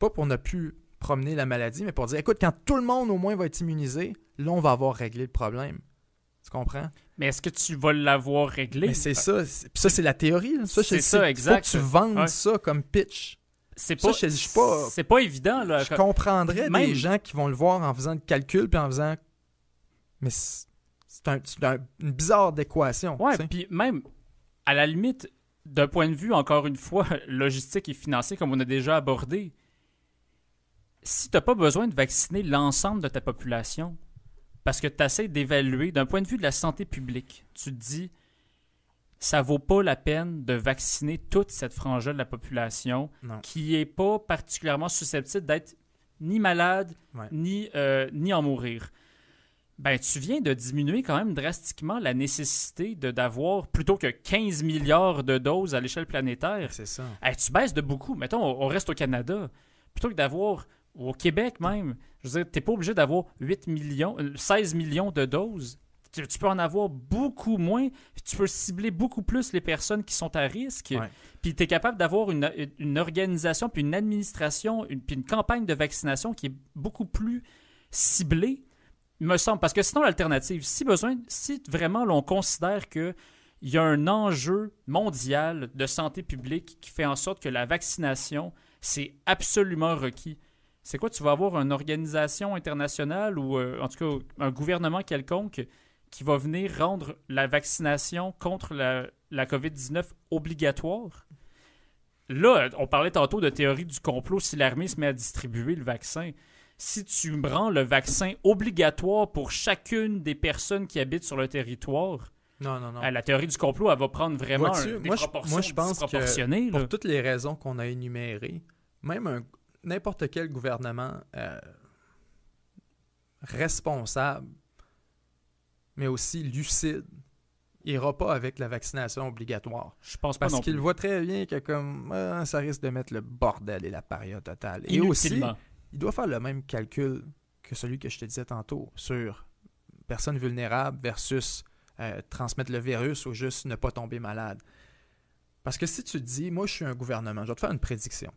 pas pour ne plus promener la maladie, mais pour dire écoute, quand tout le monde au moins va être immunisé, là, on va avoir réglé le problème. Tu comprends? Mais est-ce que tu vas l'avoir réglé? Mais c'est ça. ça, c'est la théorie. c'est ça, exact. Faut que tu vendes ça comme pitch. C'est pas, pas, c'est pas évident. Là, je comprendrais des gens qui vont le voir en faisant le calcul puis en faisant. Mais c'est un, une bizarre d'équation. Ouais, puis même, à la limite, d'un point de vue, encore une fois, logistique et financier, comme on a déjà abordé, si tu n'as pas besoin de vacciner l'ensemble de ta population, parce que tu essaies d'évaluer d'un point de vue de la santé publique. Tu te dis, ça vaut pas la peine de vacciner toute cette frange de la population qui n'est pas particulièrement susceptible d'être ni malade, ni, euh, ni en mourir. Ben, tu viens de diminuer quand même drastiquement la nécessité de d'avoir plutôt que 15 milliards de doses à l'échelle planétaire. C'est ça. tu baisses de beaucoup. Mettons, on reste au Canada. Plutôt que d'avoir au Québec même, je veux dire, tu n'es pas obligé d'avoir 8 millions, 16 euh, millions de doses. Tu, peux en avoir beaucoup moins. Tu peux cibler beaucoup plus les personnes qui sont à risque. Puis tu es capable d'avoir une, organisation, puis une administration, une, puis une campagne de vaccination qui est beaucoup plus ciblée, me semble. Parce que sinon, l'alternative, si besoin, si vraiment l'on considère que il y a un enjeu mondial de santé publique qui fait en sorte que la vaccination, c'est absolument requis c'est quoi? Tu vas avoir une organisation internationale ou euh, en tout cas un gouvernement quelconque qui va venir rendre la vaccination contre la, la COVID-19 obligatoire? là, on parlait tantôt de théorie du complot si l'armée se met à distribuer le vaccin. Si tu me rends le vaccin obligatoire pour chacune des personnes qui habitent sur le territoire, non, non, non. la théorie du complot, elle va prendre vraiment un, des moi, proportions moi, je pense que pour toutes les raisons qu'on a énumérées, même n'importe quel gouvernement euh, responsable, mais aussi lucide, ira pas avec la vaccination obligatoire. Je pense pas Parce qu'il voit très bien que comme ah, ça risque de mettre le bordel et la paria totale. Et aussi, il doit faire le même calcul que celui que je te disais tantôt sur personnes vulnérables versus euh, transmettre le virus ou juste ne pas tomber malade. Parce que si tu te dis, moi je suis un gouvernement, je vais te faire une prédiction.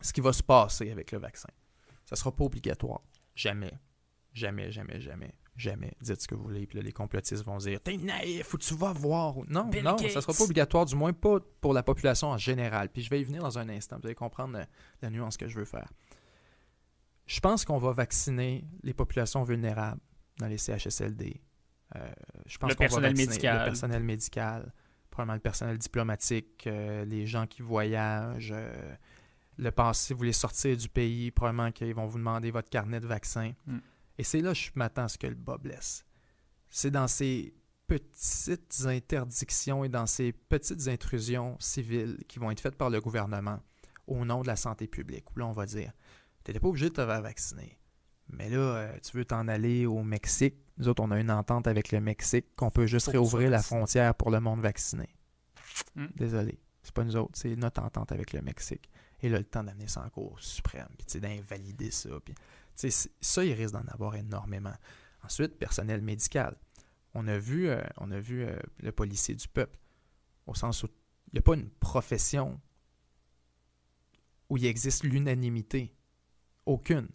Ce qui va se passer avec le vaccin, ça ne sera pas obligatoire. Jamais. Jamais, jamais, jamais, jamais. Dites ce que vous voulez. Puis là, les complotistes vont dire T'es naïf ou tu vas voir. Non, non, ça ne sera pas obligatoire, du moins pas pour la population en général. Puis je vais y venir dans un instant. Vous allez comprendre la, nuance que je veux faire. Je pense qu'on va vacciner les populations vulnérables dans les CHSLD. Euh, je pense qu'on va vacciner médical. le personnel médical, probablement le personnel diplomatique, euh, les gens qui voyagent. Euh, le passé, vous voulez sortir du pays, probablement qu'ils vont vous demander votre carnet de vaccin. Mm. Et c'est là que je m'attends à ce que le bas blesse. C'est dans ces petites interdictions et dans ces petites intrusions civiles qui vont être faites par le gouvernement au nom de la santé publique, où là, on va dire, tu n'étais pas obligé de te faire vacciner. Mais là, euh, tu veux t'en aller au Mexique. Nous autres, on a une entente avec le Mexique qu'on peut juste réouvrir la frontière pour le monde vacciné. Hmm. Désolé. C'est pas nous autres, c'est notre entente avec le Mexique. Et là, le temps d'amener ça en cours suprême, puis d'invalider ça. Puis ça, il risque d'en avoir énormément. Ensuite, personnel médical. On a vu, euh, on a vu euh, le policier du peuple, au sens où il n'y a pas une profession où il existe l'unanimité. Aucune.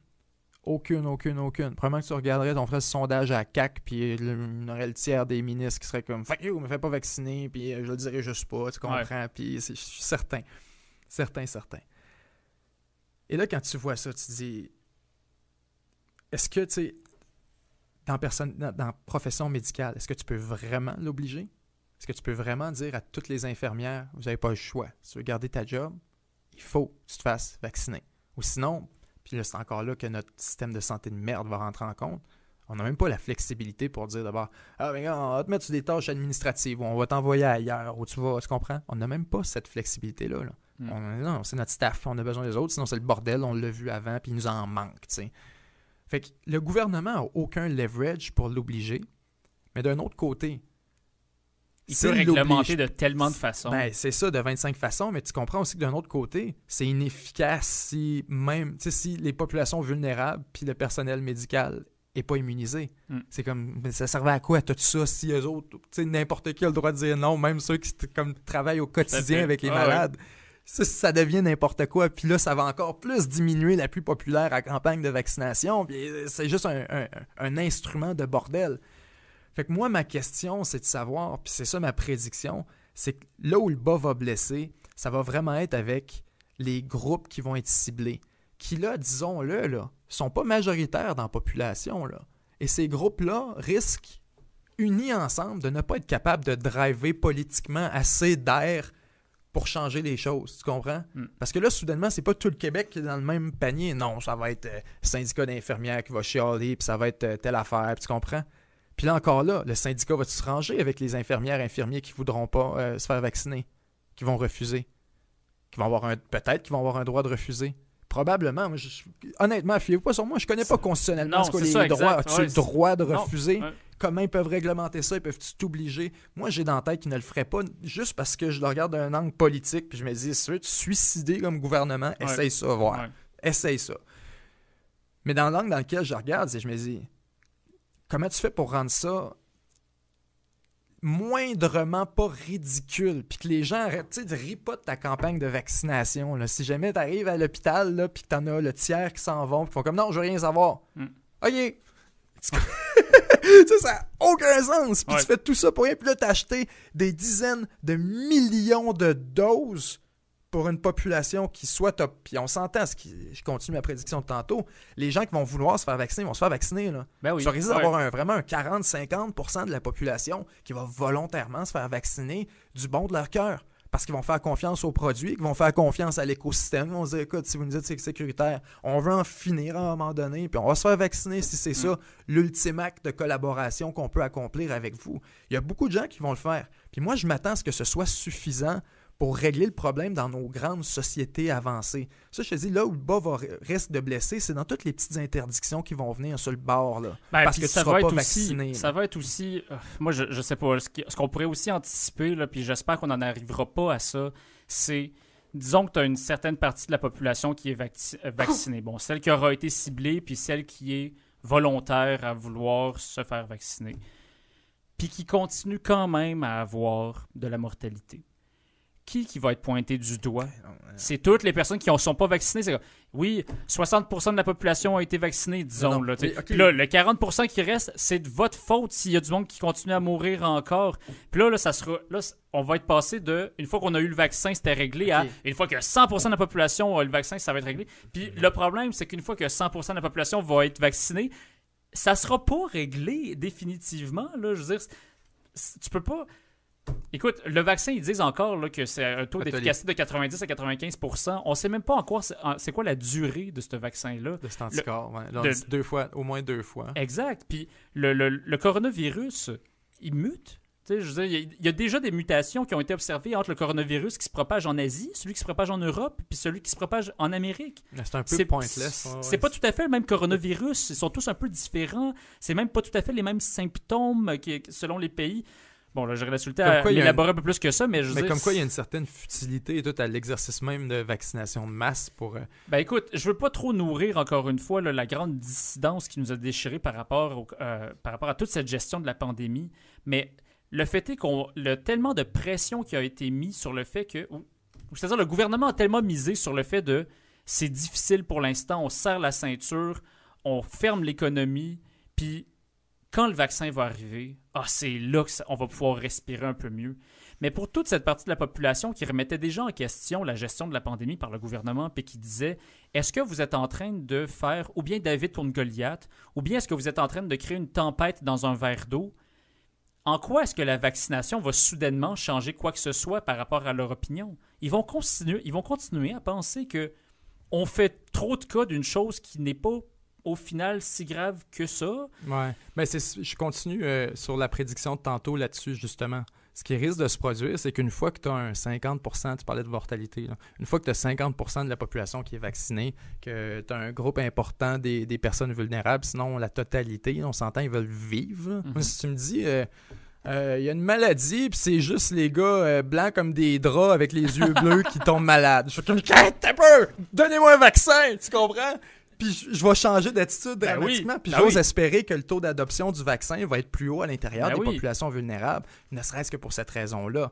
Aucune, aucune, aucune. Probablement que tu regarderais, on ferait ce sondage à CAC, puis il y aurait le tiers des ministres qui seraient comme Fuck you, me fais pas vacciner, puis euh, je le dirais juste pas, tu comprends, puis je suis certain. Certain, certain. Et là, quand tu vois ça, tu te dis est-ce que, tu sais, dans, personne, dans, profession médicale, est-ce que tu peux vraiment l'obliger? Est-ce que tu peux vraiment dire à toutes les infirmières, vous n'avez pas le choix, si tu veux garder ta job, il faut que tu te fasses vacciner. Ou sinon, puis là, c'est encore là que notre système de santé de merde va rentrer en compte. On n'a même pas la flexibilité pour dire d'abord Ah, mais on va te mettre sur des tâches administratives ou on va t'envoyer ailleurs ou tu vas, tu comprends On n'a même pas cette flexibilité-là. Hmm. non, c'est notre staff, on a besoin des autres, sinon c'est le bordel, on l'a vu avant, puis il nous en manque. tu sais. Fait que le gouvernement n'a aucun leverage pour l'obliger, mais d'un autre côté, il peut réglementer de tellement de façons. Ben, c'est ça, de 25 façons, mais tu comprends aussi que d'un autre côté, c'est inefficace si même si les populations vulnérables puis le personnel médical n'est pas immunisé. Hmm. C'est comme, ça servait à quoi? À tout ça si eux autres, n'importe qui a le droit de dire non, même ceux qui comme, travaillent au quotidien avec les malades ça, devient n'importe quoi. Puis là, ça va encore plus diminuer la plus populaire à campagne de vaccination. Puis euh, c'est juste un, instrument de bordel. Fait que moi, ma question, c'est de savoir, puis c'est ça ma prédiction, c'est que là où le bas va blesser, ça va vraiment être avec les groupes qui vont être ciblés. Qui là, disons-le, là, sont pas majoritaires dans la population. Là. Et ces groupes-là risquent, unis ensemble, de ne pas être capables de driver politiquement assez d'air pour changer les choses, tu comprends? Hmm. Parce que là, soudainement, c'est pas tout le Québec qui est dans le même panier. Non, ça va être euh, syndicat d'infirmières qui va chialer, puis ça va être euh, telle affaire, tu comprends? Puis là encore là, le syndicat va se ranger avec les infirmières, infirmiers qui voudront pas euh, se faire vacciner, qui vont refuser, qui vont avoir un peut-être qu'ils vont avoir un droit de refuser? Probablement. Moi, honnêtement, fiez-vous pas sur moi, je connais pas constitutionnellement ce les droits. As-tu le droit de refuser? Comment ils peuvent réglementer ça? Ils peuvent t'obliger? Moi, j'ai dans la tête qu'ils ne le feraient pas juste parce que je le regarde d'un angle politique puis je me dis, si tu veux te suicider comme gouvernement, essaye ça, voir. Essaye ça. Mais dans l'angle dans lequel je regarde, je me dis, comment tu fais pour rendre ça moindrement pas ridicule, puis que les gens arrêtent de ripotent ta campagne de vaccination. Là. Si jamais tu arrives à l'hôpital, puis que tu en as le tiers qui s'en vont, puis font comme non, je veux rien savoir. Mm. OK, ça n'a aucun sens. Puis tu fais tout ça pour rien. Puis là, tu as acheté des dizaines de millions de doses pour une population qui soit top. Puis on s'entend, ce qui, je continue ma prédiction de tantôt, les gens qui vont vouloir se faire vacciner vont se faire vacciner. Là. Ben oui. d'avoir un, vraiment un 40-50% de la population qui va volontairement se faire vacciner du bon de leur cœur. Parce qu'ils vont faire confiance aux produits, qu'ils vont faire confiance à l'écosystème. Ils vont se dire, écoute, si vous nous dites que c'est sécuritaire, on veut en finir à un moment donné, puis on va se faire vacciner si c'est ça, l'ultime acte de collaboration qu'on peut accomplir avec vous. Il y a beaucoup de gens qui vont le faire. Puis moi, je m'attends à ce que ce soit suffisant pour régler le problème dans nos grandes sociétés avancées. Ça, je te dis, là où le bas va, risque de blesser, c'est dans toutes les petites interdictions qui vont venir sur le bord. Là, Ben, parce que tu ça seras va pas être aussi, vacciné. Ça va être aussi. euh, moi, je, je sais pas. Ce qu'on pourrait aussi anticiper, là, puis j'espère qu'on n'en arrivera pas à ça, c'est. Disons que tu as une certaine partie de la population qui est euh, vaccinée. Bon, celle qui aura été ciblée, puis celle qui est volontaire à vouloir se faire vacciner. Puis qui continue quand même à avoir de la mortalité. Qui qui va être pointé du doigt? C'est toutes les personnes qui ne sont pas vaccinées. C'est oui, 60% de la population a été vaccinée, disons. Non, non, là, mais, là, le 40% qui reste, c'est de votre faute s'il y a du monde qui continue à mourir encore. Puis là, là, ça sera, là, on va être passé de, une fois qu'on a eu le vaccin, c'était réglé, à une fois que 100% de la population a eu le vaccin, ça va être réglé. Puis le problème, c'est qu'une fois que 100% de la population va être vaccinée, ça sera pas réglé définitivement. Là, je veux dire, tu peux pas... Écoute, le vaccin, ils disent encore là, que c'est un taux d'efficacité de 90 à 95% On sait même pas en quoi c'est quoi la durée de ce vaccin-là. De cet anticorps, ouais. De- dit deux fois, au moins deux fois. Exact. Puis le, le- le coronavirus, il mute. Tu sais, je veux dire, il y, a, déjà des mutations qui ont été observées entre le coronavirus qui se propage en Asie, celui qui se propage en Europe, puis celui qui se propage en Amérique. C'est un peu C'est pointless. ouais, c'est ouais. pas tout à fait le même coronavirus. Ils sont tous un peu différents. C'est même pas tout à fait les mêmes symptômes qui, selon les pays. Bon, là, j'aurais Comme à élaborer un peu plus que ça, mais je Mais dire, comme quoi, il y a une certaine futilité et tout à l'exercice même de vaccination de masse pour. euh, Ben écoute, je veux pas trop nourrir encore une fois là, la grande dissidence qui nous a déchiré par rapport, au- euh, par rapport à toute cette gestion de la pandémie, mais le fait est qu'on le tellement de pression qui a été mis sur le fait que, ou c'est-à-dire le gouvernement a tellement misé sur le fait de c'est difficile pour l'instant, on serre la ceinture, on ferme l'économie, puis quand le vaccin va arriver, ah c'est là qu'on va pouvoir respirer un peu mieux. Mais pour toute cette partie de la population qui remettait déjà en question la gestion de la pandémie par le gouvernement, puis qui disait est-ce que vous êtes en train de faire ou bien David contre Goliath, ou bien est-ce que vous êtes en train de créer une tempête dans un verre d'eau En quoi est-ce que la vaccination va soudainement changer quoi que ce soit par rapport à leur opinion? Ils vont continuer, ils vont continuer à penser que on fait trop de cas d'une chose qui n'est pas au final si grave que ça. Ouais. Mais je continue euh, sur la prédiction de tantôt là-dessus, justement. Ce qui risque de se produire, c'est qu'une fois que tu as un 50%, tu parlais de mortalité, là, une fois que tu as 50% de la population qui est vaccinée, que tu as un groupe important des, des personnes vulnérables, sinon la totalité, on s'entend, ils veulent vivre. Moi, si tu me dis, euh, euh, il y a une maladie, puis c'est juste les gars euh, blancs comme des draps avec les yeux bleus qui tombent malades. Je suis comme, t'as peur! Donnez-moi un vaccin! Tu comprends? Puis je, vais changer d'attitude Ben dramatiquement. oui, Puis ben j'ose oui. espérer que le taux d'adoption du vaccin va être plus haut à l'intérieur Ben des oui. populations vulnérables, ne serait-ce que pour cette raison-là.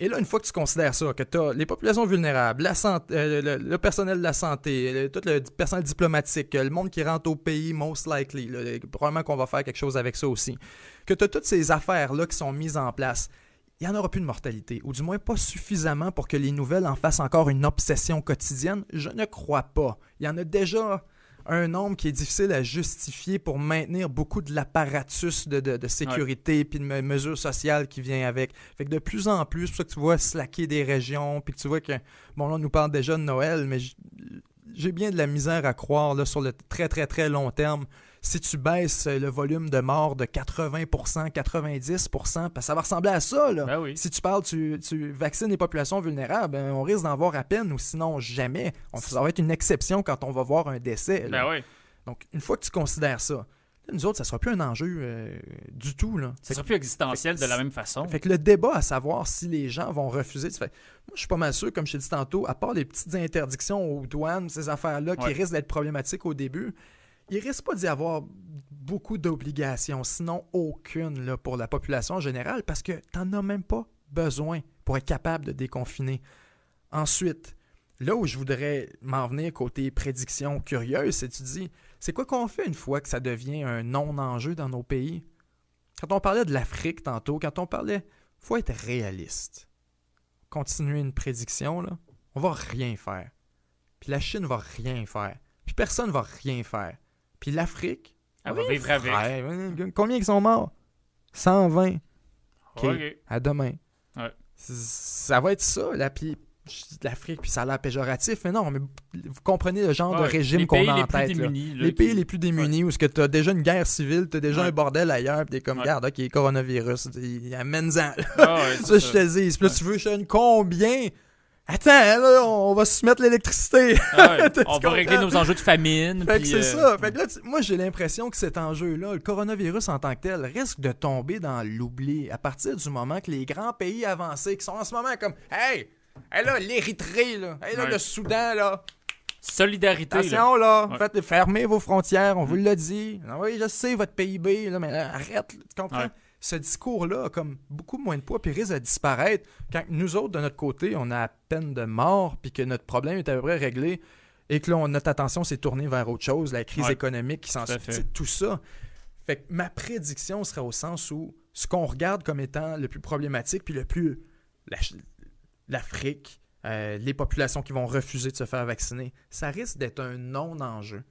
Et là, une fois que tu considères ça, que tu as les populations vulnérables, la santé, euh, le, le personnel de la santé, le- tout le personnel diplomatique, le monde qui rentre au pays, most likely, là, probablement qu'on va faire quelque chose avec ça aussi, que tu as toutes ces affaires-là qui sont mises en place, il n'y en aura plus de mortalité, ou du moins pas suffisamment pour que les nouvelles en fassent encore une obsession quotidienne. Je ne crois pas. Il y en a déjà un nombre qui est difficile à justifier pour maintenir beaucoup de l'apparatus de, de- de sécurité puis de me- mesures sociales qui vient avec. Fait que de plus en plus, c'est pour ça que tu vois slacker des régions, puis que tu vois que, bon là on nous parle déjà de Noël, mais j'ai bien de la misère à croire là, sur le très très très long terme. Si tu baisses le volume de morts de 80%, 90%, parce que ça va ressembler à ça. Là. Ben oui. Si tu parles, tu, tu vaccines les populations vulnérables, ben, on risque d'en voir à peine ou sinon jamais. On- ça va être une exception quand on va voir un décès. Ben oui. Donc, une fois que tu considères ça, nous autres, ça sera plus un enjeu euh, du tout. Là. Ça Fait, sera plus existentiel fait- de la même façon. fait que le débat à savoir si les gens vont refuser, tu fais, moi je suis pas mal sûr, comme je t'ai dit tantôt, à part les petites interdictions aux douanes, ces affaires-là qui Ouais. risquent d'être problématiques au début, il risque pas d'y avoir beaucoup d'obligations, sinon aucune là, pour la population en général, parce que t'en as même pas besoin pour être capable de déconfiner. Ensuite, là où je voudrais m'en venir côté prédiction curieuse, c'est tu dis, c'est quoi qu'on fait une fois que ça devient un non-enjeu dans nos pays? Quand on parlait de l'Afrique tantôt, quand on parlait, faut être réaliste. Continuer une prédiction, là, on va rien faire. Puis la Chine va rien faire. Puis personne va rien faire. Puis l'Afrique, Elle va vivre avec. combien ils sont morts? 120. OK. À demain. Ouais. ça va être ça. Là, puis l'Afrique, puis ça a l'air péjoratif, mais non, mais vous comprenez le genre de régime qu'on a en tête. les pays les plus démunis, où ce que tu as déjà une guerre civile, tu as déjà un bordel ailleurs, puis t'es comme, regarde, ok, coronavirus, amène-en. ça, je te dis. Puis là, tu veux, je combien? Attends, là, on va se mettre l'électricité. Ah on va régler nos enjeux de famine. Fait que c'est ça. Euh, fait que là, moi, j'ai l'impression que cet enjeu-là, le coronavirus en tant que tel, risque de tomber dans l'oubli à partir du moment que les grands pays avancés qui sont en ce moment comme Hey, hey là, l'Érythrée, là, hey là, le Soudan, là. Solidarité. Attention, là. Faites, fermez vos frontières, on vous mm. l'a dit. Ah oui, je sais, votre PIB, là, mais arrête, tu comprends? Ce discours-là a comme beaucoup moins de poids puis risque de disparaître quand nous autres, de notre côté, on a à peine de mort puis que notre problème est à peu près réglé et que là, notre attention s'est tournée vers autre chose, la crise économique qui s'en suit, tout ça. Fait que ma prédiction serait au sens où ce qu'on regarde comme étant le plus problématique puis le plus. L'Afrique, euh, les populations qui vont refuser de se faire vacciner, ça risque d'être un non-enjeu.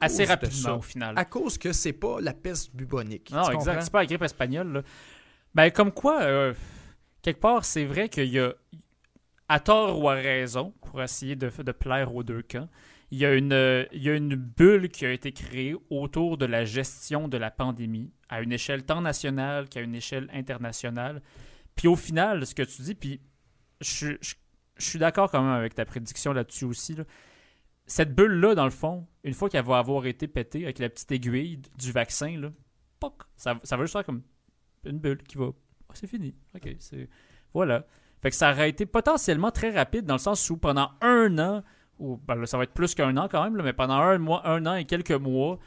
assez rapidement au final. À cause que c'est pas la peste bubonique. Non, exact. C'est pas la grippe espagnole. Ben, comme quoi, euh, quelque part, c'est vrai qu'il y a, à tort ou à raison, pour essayer de, de plaire aux deux camps, il y, a une, il y a une bulle qui a été créée autour de la gestion de la pandémie, à une échelle tant nationale qu'à une échelle internationale. Puis au final, ce que tu dis, puis je, je je suis d'accord quand même avec ta prédiction là-dessus aussi. Cette bulle-là, dans le fond, une fois qu'elle va avoir été pétée avec la petite aiguille du vaccin, ça, va juste faire comme une bulle qui va. Ah, c'est fini. OK, c'est. Voilà. Fait que ça aurait été potentiellement très rapide dans le sens où pendant un an, ou ben ça va être plus qu'un an quand même, mais pendant un, mois, un an et quelques mois,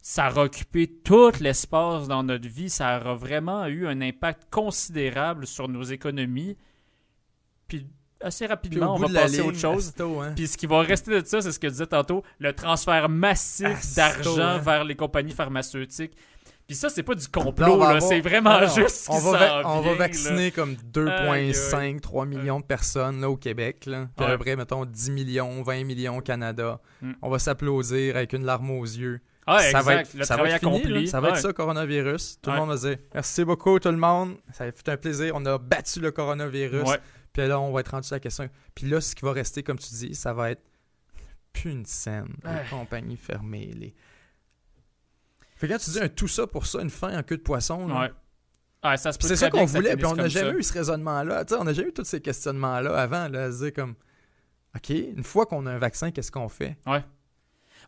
ça a occupé tout l'espace dans notre vie. Ça aura vraiment eu un impact considérable sur nos économies. Puis assez rapidement, on va passer à autre chose. Hein. Puis ce qui va rester de ça, c'est ce que je disais tantôt, le transfert massif d'argent hein. vers les compagnies pharmaceutiques. Puis ça, c'est pas du complot, c'est vraiment juste on va, on va vacciner comme 2,5, 3 millions de personnes là, au Québec. Là. Puis après, mettons 10 millions, 20 millions au Canada. Mm. On va s'applaudir avec une larme aux yeux. Ah, ça va être, le ça va être accompli. ça va être ça, coronavirus. Tout le monde va dire merci beaucoup, tout le monde. Ça a fait un plaisir. On a battu le coronavirus. Puis là, on va être rendu sur la question. Puis là, ce qui va rester, comme tu dis, ça va être plus une scène. Les compagnies fermées. Les... Fait que quand tu dis un tout ça pour ça, une fin en queue de poisson. ouais. Ah, ça c'est ça qu'on voulait, puis on n'a jamais eu ce raisonnement-là. On n'a jamais eu tous ces questionnements-là avant, là, à se dire comme OK, une fois qu'on a un vaccin, qu'est-ce qu'on fait? Ouais.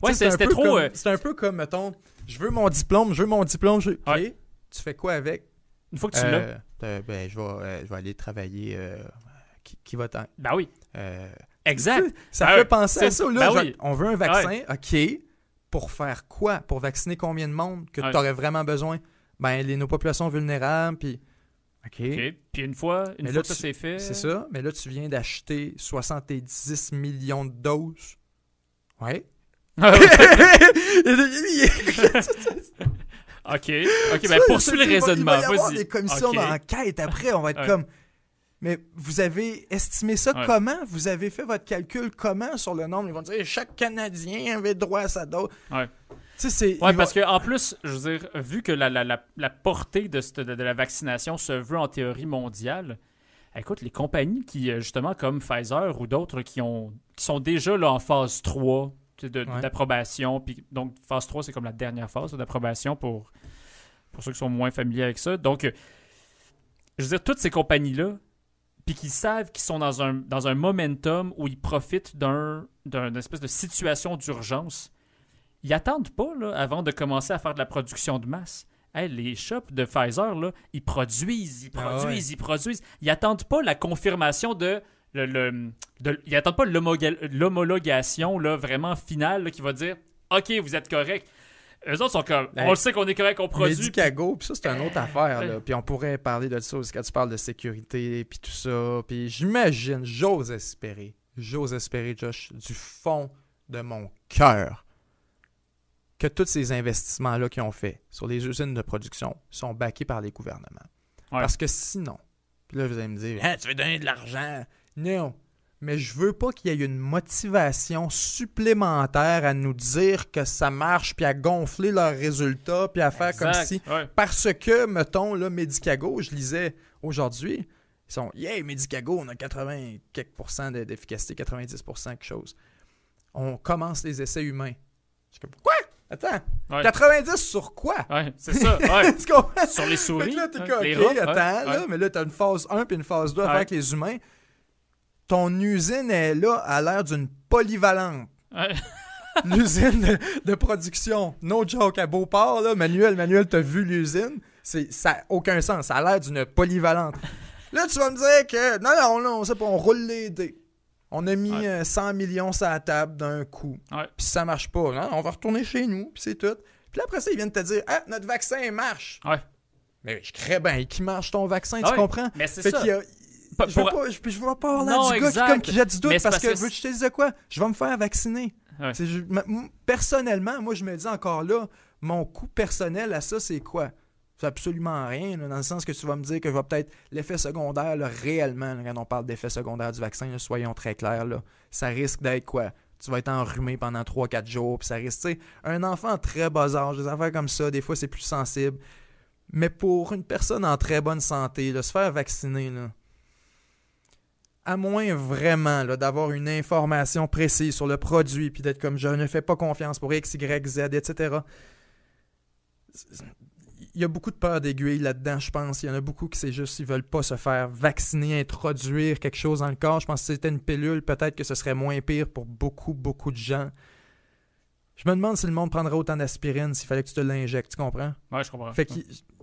Ouais, c'était trop. Euh, c'est un peu comme, mettons, je veux mon diplôme, je veux mon diplôme, je... OK, tu fais quoi avec? Une fois que tu l'as. Euh, ben, je, vais, euh, je vais aller travailler qui, va t'en. Ben oui. Euh, exact. Ça ben fait penser à ça. Là, ben On veut un vaccin, OK. Pour faire quoi? Pour vacciner combien de monde que tu aurais vraiment besoin? Ben, les, nos populations vulnérables, puis. OK. Puis une fois, une fois que ça c'est fait. C'est ça. Mais là, tu viens d'acheter 70 millions de doses. Ouais. Ah OK. OK, ben poursuis le raisonnement. Il va y avoir des commissions d'enquête après. On va être comme mais vous avez estimé ça comment? Vous avez fait votre calcul comment sur le nombre? Ils vont dire chaque Canadien avait droit à sa dose. Ouais. Ouais, parce que en plus, je veux dire, vu que la, la, la, portée de, de, de, la vaccination se veut en théorie mondiale, écoute, les compagnies qui, euh, justement, comme Pfizer ou d'autres qui, ont, qui sont déjà là en phase 3 d'approbation, donc phase 3, c'est comme la dernière phase d'approbation pour, pour ceux qui sont moins familiers avec ça. Donc, euh, je veux dire, toutes ces compagnies-là, puis qu'ils savent qu'ils sont dans un, dans un momentum où ils profitent d'un, d'une espèce de situation d'urgence, ils attendent pas là, avant de commencer à faire de la production de masse. les shops de Pfizer, là, ils produisent, ils ah produisent, ils produisent. Ils attendent pas la confirmation de. Le, ils n'attendent pas l'homologation vraiment finale qui va dire OK, vous êtes correct. Eux autres sont comme, ben, on le sait qu'on est correct, on produit. Medicago, puis ça, c'est une autre affaire. Là. Puis on pourrait parler de ça aussi quand tu parles de sécurité, puis tout ça. Puis j'imagine, j'ose espérer, j'ose espérer, Josh, du fond de mon cœur, que tous ces investissements-là qu'ils ont fait sur les usines de production sont backés par les gouvernements. Parce que sinon, puis là, vous allez me dire, hein, tu veux donner de l'argent? Non mais je veux pas qu'il y ait une motivation supplémentaire à nous dire que ça marche, puis à gonfler leurs résultats, puis à faire comme si. Parce que, mettons, là, Medicago, je lisais aujourd'hui, Ils sont, yeah, Medicago, on a 80 quelques pourcents d'efficacité, 90% quelque chose. On commence les essais humains. Je suis comme, quoi? Attends, 90 sur quoi? Ouais, c'est ça. Ouais. sur les souris. là, t'es hein, attends, là, mais là, t'as une phase 1 puis une phase 2 avec les humains. Ton usine est là à l'air d'une polyvalente. l'usine de, production. No joke à Beauport, là. Manuel, Manuel, t'as vu l'usine? Ça n'a aucun sens. Ça a l'air d'une polyvalente. Là, tu vas me dire que. Non, non, non, on sait pas, on roule les dés. On a mis 100 euh, millions sur la table d'un coup. Puis ça marche pas. Non, on va retourner chez nous, puis c'est tout. Puis après ça, ils viennent te dire Ah, notre vaccin marche. Ouais. Mais je crée bien qui marche ton vaccin, tu comprends? Mais c'est ça. Je, veux pas, je, veux pas là du gars qui, comme, qui jette du doute parce, que, que je te disais quoi? Je vais me faire vacciner. personnellement, moi, je me dis encore là, mon coût personnel à ça, c'est quoi? C'est absolument rien, dans le sens que tu vas me dire que je vais peut-être l'effet secondaire, réellement, quand on parle d'effet secondaire du vaccin, soyons très clairs, là, ça risque d'être quoi? Tu vas être enrhumé pendant 3-4 jours, puis ça risque, un enfant en très bas âge, des affaires comme ça, des fois c'est plus sensible. Mais pour une personne en très bonne santé, se faire vacciner, là, à moins vraiment d'avoir une information précise sur le produit, puis d'être comme je ne fais pas confiance pour X, Y, Z, etc il y a beaucoup de peur d'aiguille là-dedans, je pense. Il y en a beaucoup qui c'est juste ils veulent pas se faire vacciner, introduire quelque chose dans le corps. Je pense que si c'était une pilule, peut-être que ce serait moins pire pour beaucoup, beaucoup de gens. Je me demande si le monde prendrait autant d'aspirine s'il fallait que tu te l'injectes, tu comprends? Ouais, je comprends. Fait que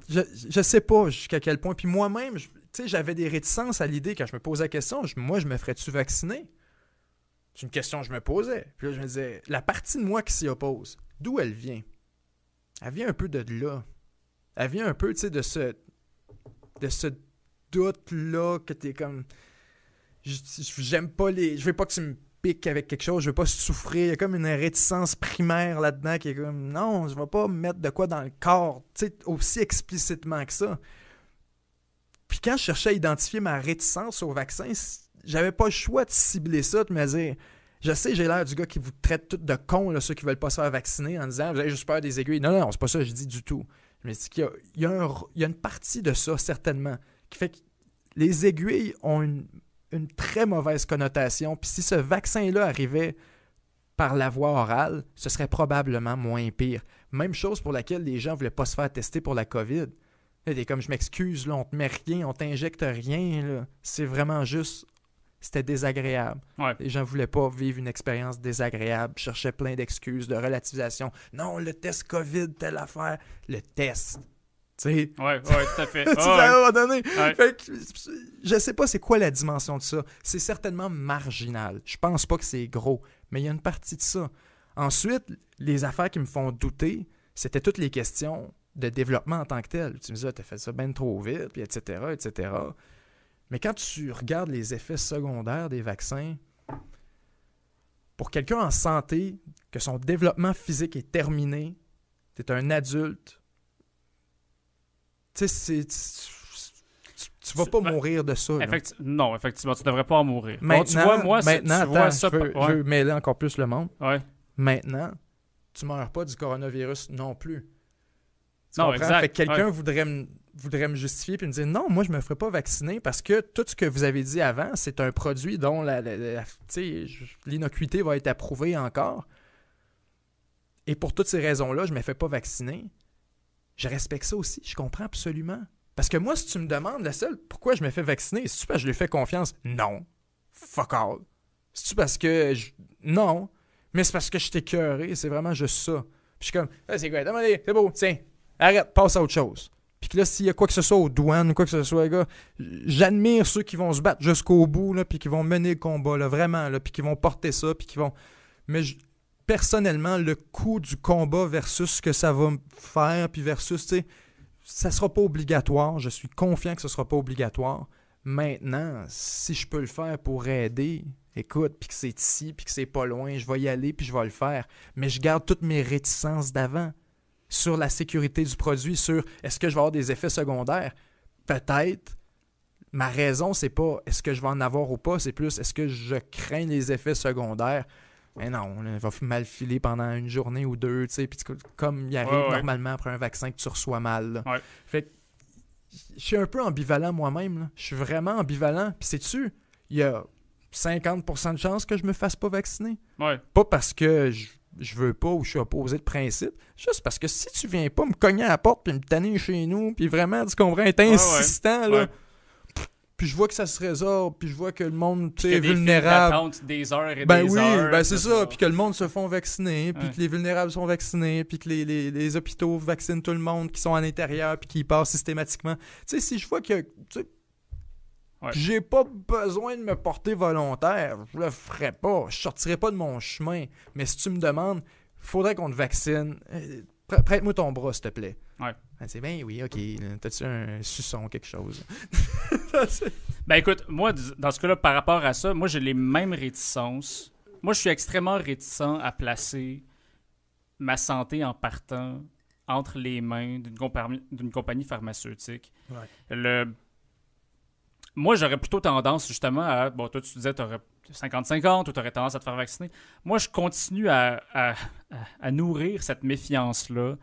je, je sais pas jusqu'à quel point. Puis moi-même, sais, j'avais des réticences à l'idée quand je me posais la question. moi, je me ferais-tu vacciner? C'est une question que je me posais. Puis là, je me disais, la partie de moi qui s'y oppose, d'où elle vient? Elle vient un peu de là elle vient un peu, tu sais, de ce, de ce doute-là que t'es comme. J'aime pas les. Je veux pas que tu me piques avec quelque chose, je veux pas souffrir. Il y a comme une réticence primaire là-dedans qui est comme non, je vais pas mettre de quoi dans le corps, tu aussi explicitement que ça. Puis quand je cherchais à identifier ma réticence au vaccin, j'avais pas le choix de cibler ça, de me dire. Je sais, j'ai l'air du gars qui vous traite tout de con, ceux qui veulent pas se faire vacciner, en disant Vous avez juste peur des aiguilles. Non, non, c'est pas ça que je dis du tout. Mais il y, a, une partie de ça, certainement, qui fait que les aiguilles ont une, très mauvaise connotation. Puis si ce vaccin-là arrivait par la voie orale, ce serait probablement moins pire. Même chose pour laquelle les gens ne voulaient pas se faire tester pour la COVID. Et comme je m'excuse, là, on te met rien, on t'injecte rien. C'est vraiment juste c'était désagréable. Les gens voulaient pas vivre une expérience désagréable, cherchaient plein d'excuses, de relativisation. Non, le test COVID, telle affaire. Le test. Tu sais? Ouais, ouais, tout à fait. tu ouais. donné. je sais pas c'est quoi la dimension de ça. C'est certainement marginal. Je pense pas que c'est gros, mais il y a une partie de ça. Ensuite, les affaires qui me font douter, c'était toutes les questions de développement en tant que tel. Tu me disais, ah, as fait ça bien trop vite, puis etc., etc. Mais quand tu regardes les effets secondaires des vaccins, pour quelqu'un en santé, que son développement physique est terminé, tu es un adulte, tu sais, tu vas pas mourir de ça. non, effectivement, tu devrais pas en mourir. Maintenant, tu vois, moi, maintenant ça, je, veux, mêler encore plus le monde. Maintenant, tu meurs pas du coronavirus non plus. Non, exact. Fait quelqu'un voudrait me voudrait me justifier puis me dire non, moi je me ferai pas vacciner parce que tout ce que vous avez dit avant, c'est un produit dont la, l'innocuité va être approuvée encore. Et pour toutes ces raisons-là, je me fais pas vacciner. Je respecte ça aussi, je comprends absolument. Parce que moi, si tu me demandes la seule pourquoi je me fais vacciner, c'est-tu parce que je lui fais confiance? Non. Fuck all. C'est-tu parce que je... Non. Mais c'est parce que je t'ai cœuré, c'est vraiment juste ça. Puis je suis comme, ah, c'est quoi, c'est beau, tiens, arrête, passe à autre chose. Puis là, s'il y a quoi que ce soit aux douanes, quoi que ce soit, gars, j'admire ceux qui vont se battre jusqu'au bout, là, puis qui vont mener le combat, vraiment, là, puis qui vont porter ça, puis qui vont. Mais personnellement, le coût du combat versus ce que ça va faire, puis versus, tu sais, ça sera pas obligatoire. Je suis confiant que ce sera pas obligatoire. Maintenant, si je peux le faire pour aider, écoute, puis que c'est ici, puis que c'est pas loin, je vais y aller, puis je vais le faire. Mais je garde toutes mes réticences d'avant sur la sécurité du produit, sur est-ce que je vais avoir des effets secondaires? Peut-être. Ma raison, c'est pas est-ce que je vais en avoir ou pas, c'est plus est-ce que je crains les effets secondaires. Mais non, on va mal filer pendant une journée ou deux, tu sais, puis comme il arrive normalement après un vaccin que tu reçois mal. Ouais. Fait je suis un peu ambivalent moi-même. Je suis vraiment ambivalent. Puis sais-tu, il y a 50% de chances que je me fasse pas vacciner. Pas parce que je, je veux pas ou je suis opposé de principe, juste parce que si tu viens pas me cogner à la porte puis me tanner chez nous, puis vraiment, tu comprends, être insistant, là, Ouais. puis je vois que ça se résorbe, puis je vois que le monde, est vulnérable. des heures et Ben des oui, heures. ben c'est ça. Puis que le monde se font vacciner, puis Ouais. que les vulnérables sont vaccinés, puis que les, les- les hôpitaux vaccinent tout le monde qui sont à l'intérieur, puis qui passent systématiquement. Tu sais, si je vois que Ouais. j'ai pas besoin de me porter volontaire, je le ferai pas. Je sortirai pas de mon chemin. Mais si tu me demandes, faudrait qu'on te vaccine. euh, pr- Prête-moi ton bras, s'il te plaît. Ouais. Ben, c'est ben oui, ok. T'as-tu un suçon, quelque chose? Ben écoute, moi, dans ce cas-là, par rapport à ça, moi, j'ai les mêmes réticences. Moi, je suis extrêmement réticent à placer ma santé en partant entre les mains d'une compagnie, d'une compagnie pharmaceutique. Ouais. Le... Moi, j'aurais plutôt tendance, justement, à... Bon, toi, tu disais, tu aurais 50-50 ou tu aurais tendance à te faire vacciner. Moi, je continue à, à- à- nourrir cette méfiance-là.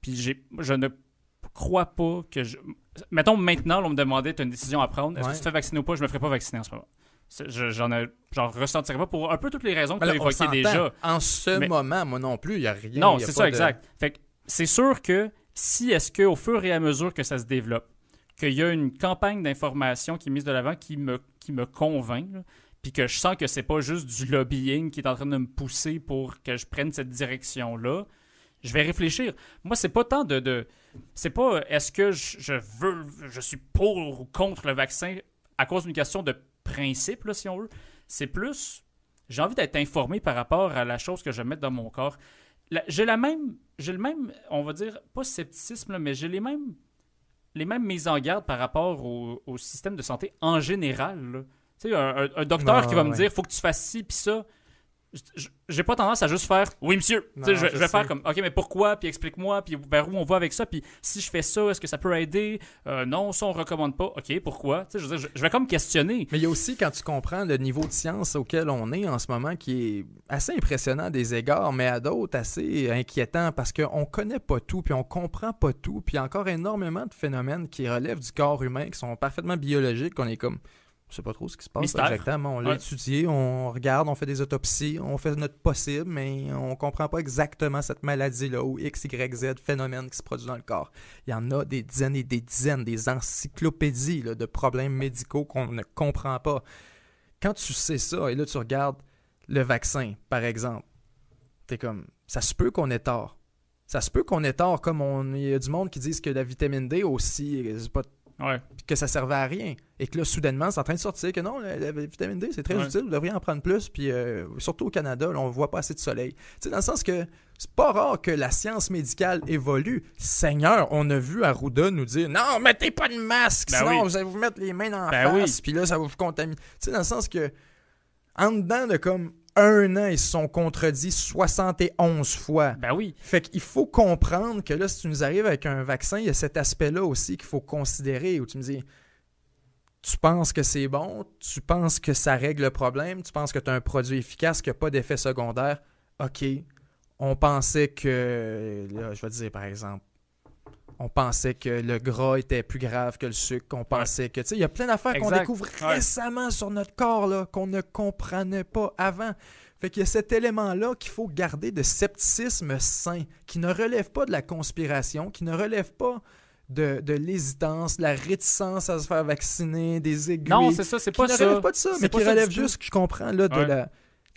Puis je ne crois pas que je... Mettons, maintenant, on me demandait, tu as une décision à prendre. Est-ce Ouais. que tu te fais vacciner ou pas? Je me ferai pas vacciner en ce moment. J'en j'en ressentirais pas pour un peu toutes les raisons que Ben tu as évoquées déjà. En ce Mais- moment, moi non plus, il n'y a rien. Non, c'est ça, de- exact. Fait que c'est sûr que si est-ce qu'au fur et à mesure que ça se développe, qu'il y a une campagne d'information qui est mise de l'avant qui me, qui me convainc, puis que je sens que c'est pas juste du lobbying qui est en train de me pousser pour que je prenne cette direction-là, je vais réfléchir. Moi, c'est pas tant de. de c'est pas est-ce que je, je veux, je suis pour ou contre le vaccin à cause d'une question de principe, là, si on veut. C'est plus, j'ai envie d'être informé par rapport à la chose que je vais mettre dans mon corps. J'ai la même, j'ai le même, on va dire, pas scepticisme, mais j'ai les mêmes, les mêmes mises en garde par rapport au, au système de santé en général. là. Tu sais, un, un- un docteur qui va me dire, faut que tu fasses ci puis ça. J'ai pas tendance à juste faire oui monsieur. Non, je, vais faire comme ok mais pourquoi puis explique-moi puis vers où on va avec ça puis si je fais ça est-ce que ça peut aider? Euh, non ça on recommande pas. Ok pourquoi? Je, dire, je- je vais comme questionner. Mais il y a aussi, quand tu comprends le niveau de science auquel on est en ce moment, qui est assez impressionnant à des égards, mais à d'autres assez inquiétant parce qu'on connaît pas tout, puis on comprend pas tout, puis il y a encore énormément de phénomènes qui relèvent du corps humain, qui sont parfaitement biologiques, qu'on est comme... Je sais pas trop ce qui se passe Mystère. exactement. On l'a Ouais. étudié, on regarde, on fait des autopsies, on fait notre possible, mais on comprend pas exactement cette maladie-là ou X, Y, Z phénomène qui se produit dans le corps. Il y en a des dizaines et des dizaines, des encyclopédies là, de problèmes médicaux qu'on ne comprend pas. Quand tu sais ça, et là tu regardes le vaccin, par exemple, t'es comme, ça se peut qu'on ait tort. Ça se peut qu'on ait tort, comme on, il y a du monde qui disent que la vitamine D aussi, c'est pas ouais que ça servait à rien. Et que là, soudainement, c'est en train de sortir que non, la, la vitamine D, c'est très Ouais. utile, vous devriez en prendre plus. Puis euh, surtout au Canada, là, on voit pas assez de soleil. Tu sais, dans le sens que c'est pas rare que la science médicale évolue. Seigneur, on a vu Arruda nous dire non, mettez pas de masque, Ben sinon oui. vous allez vous mettre les mains dans la Ben oui. face, puis là, ça va vous contaminer. Tu sais, dans le sens que en dedans de comme un an, ils se sont contredits 71 fois. ben oui Fait qu'il faut comprendre que là, si tu nous arrives avec un vaccin, il y a cet aspect-là aussi qu'il faut considérer où tu me dis tu penses que c'est bon, tu penses que ça règle le problème, tu penses que tu as un produit efficace qui n'a pas d'effet secondaire. OK. On pensait que, là, je vais te dire par exemple, on pensait que le gras était plus grave que le sucre, qu'on pensait que, tu sais, il y a plein d'affaires qu'on découvre Ouais. récemment sur notre corps, là, qu'on ne comprenait pas avant. Fait qu'il y a cet élément-là qu'il faut garder de scepticisme sain, qui ne relève pas de la conspiration, qui ne relève pas de, de l'hésitance, de la réticence à se faire vacciner, des aiguilles. non c'est ça c'est qui pas ne ça relève pas de ça, mais qui relève tout. juste, je comprends, là, de Ouais. la...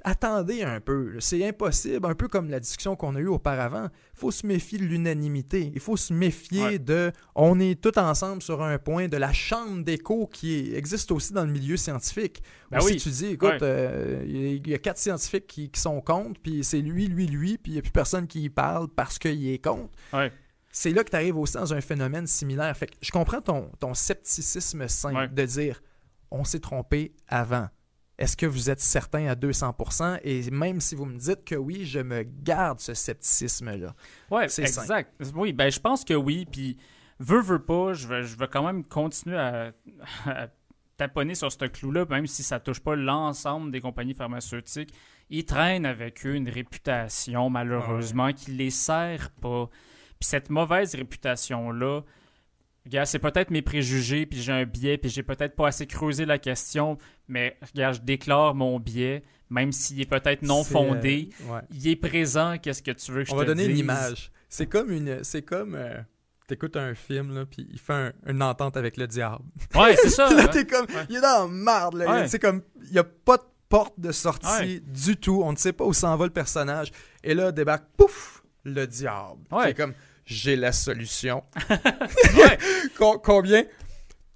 Attendez un peu, c'est impossible, un peu comme la discussion qu'on a eue auparavant. Il faut se méfier de l'unanimité. Il faut se méfier Ouais. de on est tous ensemble sur un point, de la chambre d'écho qui existe aussi dans le milieu scientifique. Ben Ou oui. Si tu dis, écoute, Ouais. euh, il y a- quatre scientifiques qui, qui sont contre, puis c'est lui, lui, lui, puis il n'y a plus personne qui y parle parce qu'il est contre. Ouais. C'est là que tu arrives aussi dans un phénomène similaire. Fait que je comprends ton, ton scepticisme Ouais. de dire on s'est trompé avant. Est-ce que vous êtes certain à 200%? Et même si vous me dites que oui, je me garde ce scepticisme-là. Ouais, C'est exact. Oui, ben je pense que oui. Puis, veux, veux pas, je vais, je vais quand même continuer à, à taponner sur ce clou-là, même si ça touche pas l'ensemble des compagnies pharmaceutiques. Ils traînent avec eux une réputation, malheureusement, qui les sert pas. Puis cette mauvaise réputation-là regarde, c'est peut-être mes préjugés, puis j'ai un biais, puis j'ai peut-être pas assez creusé la question, mais regarde, je déclare mon biais, même s'il est peut-être non fondé. Euh, il est présent, qu'est-ce que tu veux que On je te va donner dise? une image. C'est comme une. C'est comme. euh, T'écoutes un film, là, puis il fait un- une entente avec le diable. Ouais, c'est ça. Là, hein. t'es comme. Ouais. Il est dans la marde, là. Ouais. C'est comme. Il n'y a pas de porte de sortie du tout. On ne sait pas où s'en va le personnage. Et là, débarque, pouf, le diable. Ouais. C'est comme. J'ai la solution. Combien?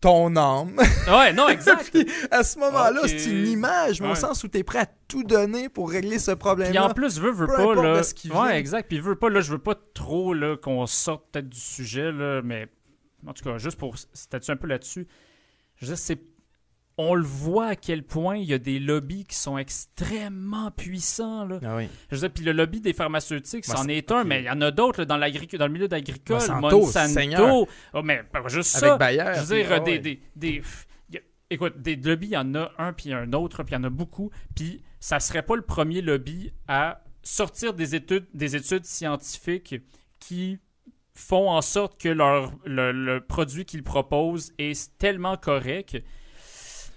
Ton âme. Ouais, non, exact. Puis à ce moment-là, c'est une image, mais au sens où t'es prêt à tout donner pour régler ce Puis problème-là. en plus, veux, veux pas, là. Ouais, exact. Puis veux pas, là, je veux pas trop, là, qu'on sorte peut-être du sujet, là, mais en tout cas, juste pour statuer un peu là-dessus, je veux dire, c'est. On le voit à quel point il y a des lobbies qui sont extrêmement puissants, là. Ah oui. Je veux dire, puis le lobby des pharmaceutiques, c'en est un, mais il y en a d'autres dans, dans le milieu agricole. Monsanto, Monsanto. Oh, mais juste Avec ça. Bayer. Je veux dire, puis- ah des, ouais. des, des- pff, y a- écoute, des lobbies, il y en a un, puis un autre, puis il y en a beaucoup. Puis ça serait pas le premier lobby à sortir des études, des études scientifiques qui font en sorte que leur, le, le produit qu'ils proposent est tellement correct.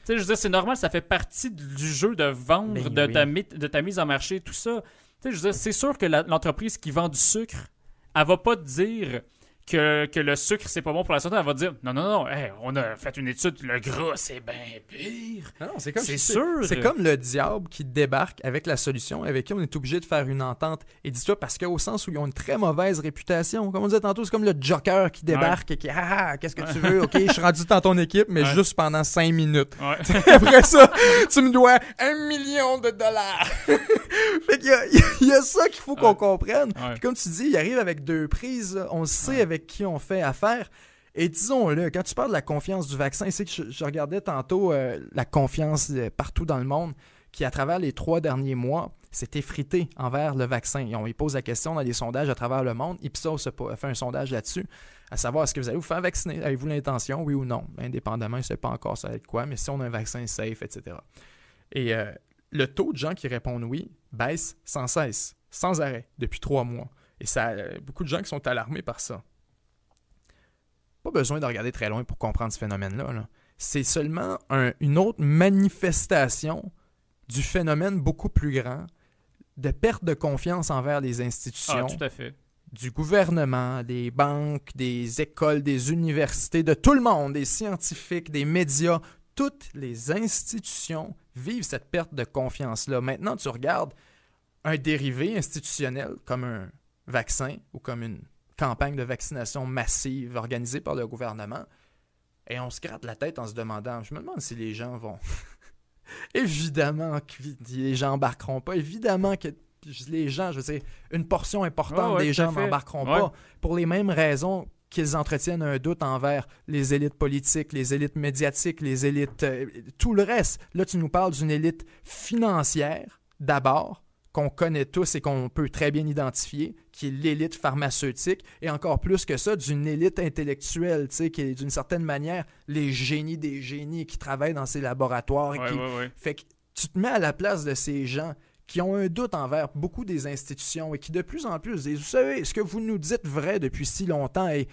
Tu sais, je veux dire, c'est normal, ça fait partie du jeu de vendre, Ben de, oui. ta, de ta mise en marché, tout ça. Tu sais, je veux dire, c'est sûr que l'entreprise qui vend du sucre, elle va pas te dire que, que le sucre, c'est pas bon pour la santé. Elle va dire, non, non, non, hey, on a fait une étude, le gras, c'est bien pire. Non, c'est comme c'est- sûr. C'est comme le diable qui débarque avec la solution, avec qui on est obligé de faire une entente. Et dis-toi, parce qu'au sens où ils ont une très mauvaise réputation, comme on disait tantôt, c'est comme le joker qui débarque et qui Ah, ah, qu'est-ce que tu veux? Ok, je suis rendu dans ton équipe, mais Ouais. juste pendant cinq minutes. Ouais. Après ça, tu me dois un million de dollars. fait qu'il y a, il y a ça qu'il faut qu'on comprenne. Puis comme tu dis, il arrive avec deux prises. On sait avec qui on fait affaire. Et disons-le, quand tu parles de la confiance du vaccin, c'est que je, regardais tantôt euh, la confiance euh, partout dans le monde qui, à travers les trois derniers mois, s'est effritée envers le vaccin. Et on lui pose la question dans les sondages à travers le monde. Ipsos a fait un sondage là-dessus, à savoir est-ce que vous allez vous faire vacciner? Avez-vous l'intention, oui ou non? Indépendamment, je ne sais pas encore ça va être quoi, mais si on a un vaccin safe, etc. Et euh, le taux de gens qui répondent oui baisse sans cesse, sans arrêt, depuis trois mois. Et ça, beaucoup de gens qui sont alarmés par ça. Pas besoin de regarder très loin pour comprendre ce phénomène-là. là. C'est seulement un- une autre manifestation du phénomène beaucoup plus grand de perte de confiance envers les Ah, institutions, tout à fait. du gouvernement, des banques, des écoles, des universités, de tout le monde, des scientifiques, des médias. Toutes les institutions vivent cette perte de confiance-là. Maintenant, tu regardes un dérivé institutionnel comme un vaccin ou comme une campagne de vaccination massive organisée par le gouvernement, et on se gratte la tête en se demandant, je me demande si les gens vont... évidemment que les gens embarqueront pas, évidemment que les gens, je veux dire, une portion importante ouais, des gens n'embarqueront Ouais. pas pour les mêmes raisons qu'ils entretiennent un doute envers les élites politiques, les élites médiatiques, les élites, euh, tout le reste. Là, tu nous parles d'une élite financière, d'abord, qu'on connaît tous et qu'on peut très bien identifier, qui est l'élite pharmaceutique, et encore plus que ça, d'une élite intellectuelle, tu sais, qui est d'une certaine manière les génies des génies qui travaillent dans ces laboratoires. et Ouais, qui... ouais, ouais. Fait que tu te mets à la place de ces gens qui ont un doute envers beaucoup des institutions et qui de plus en plus disent, vous savez, ce que vous nous dites vrai depuis si longtemps est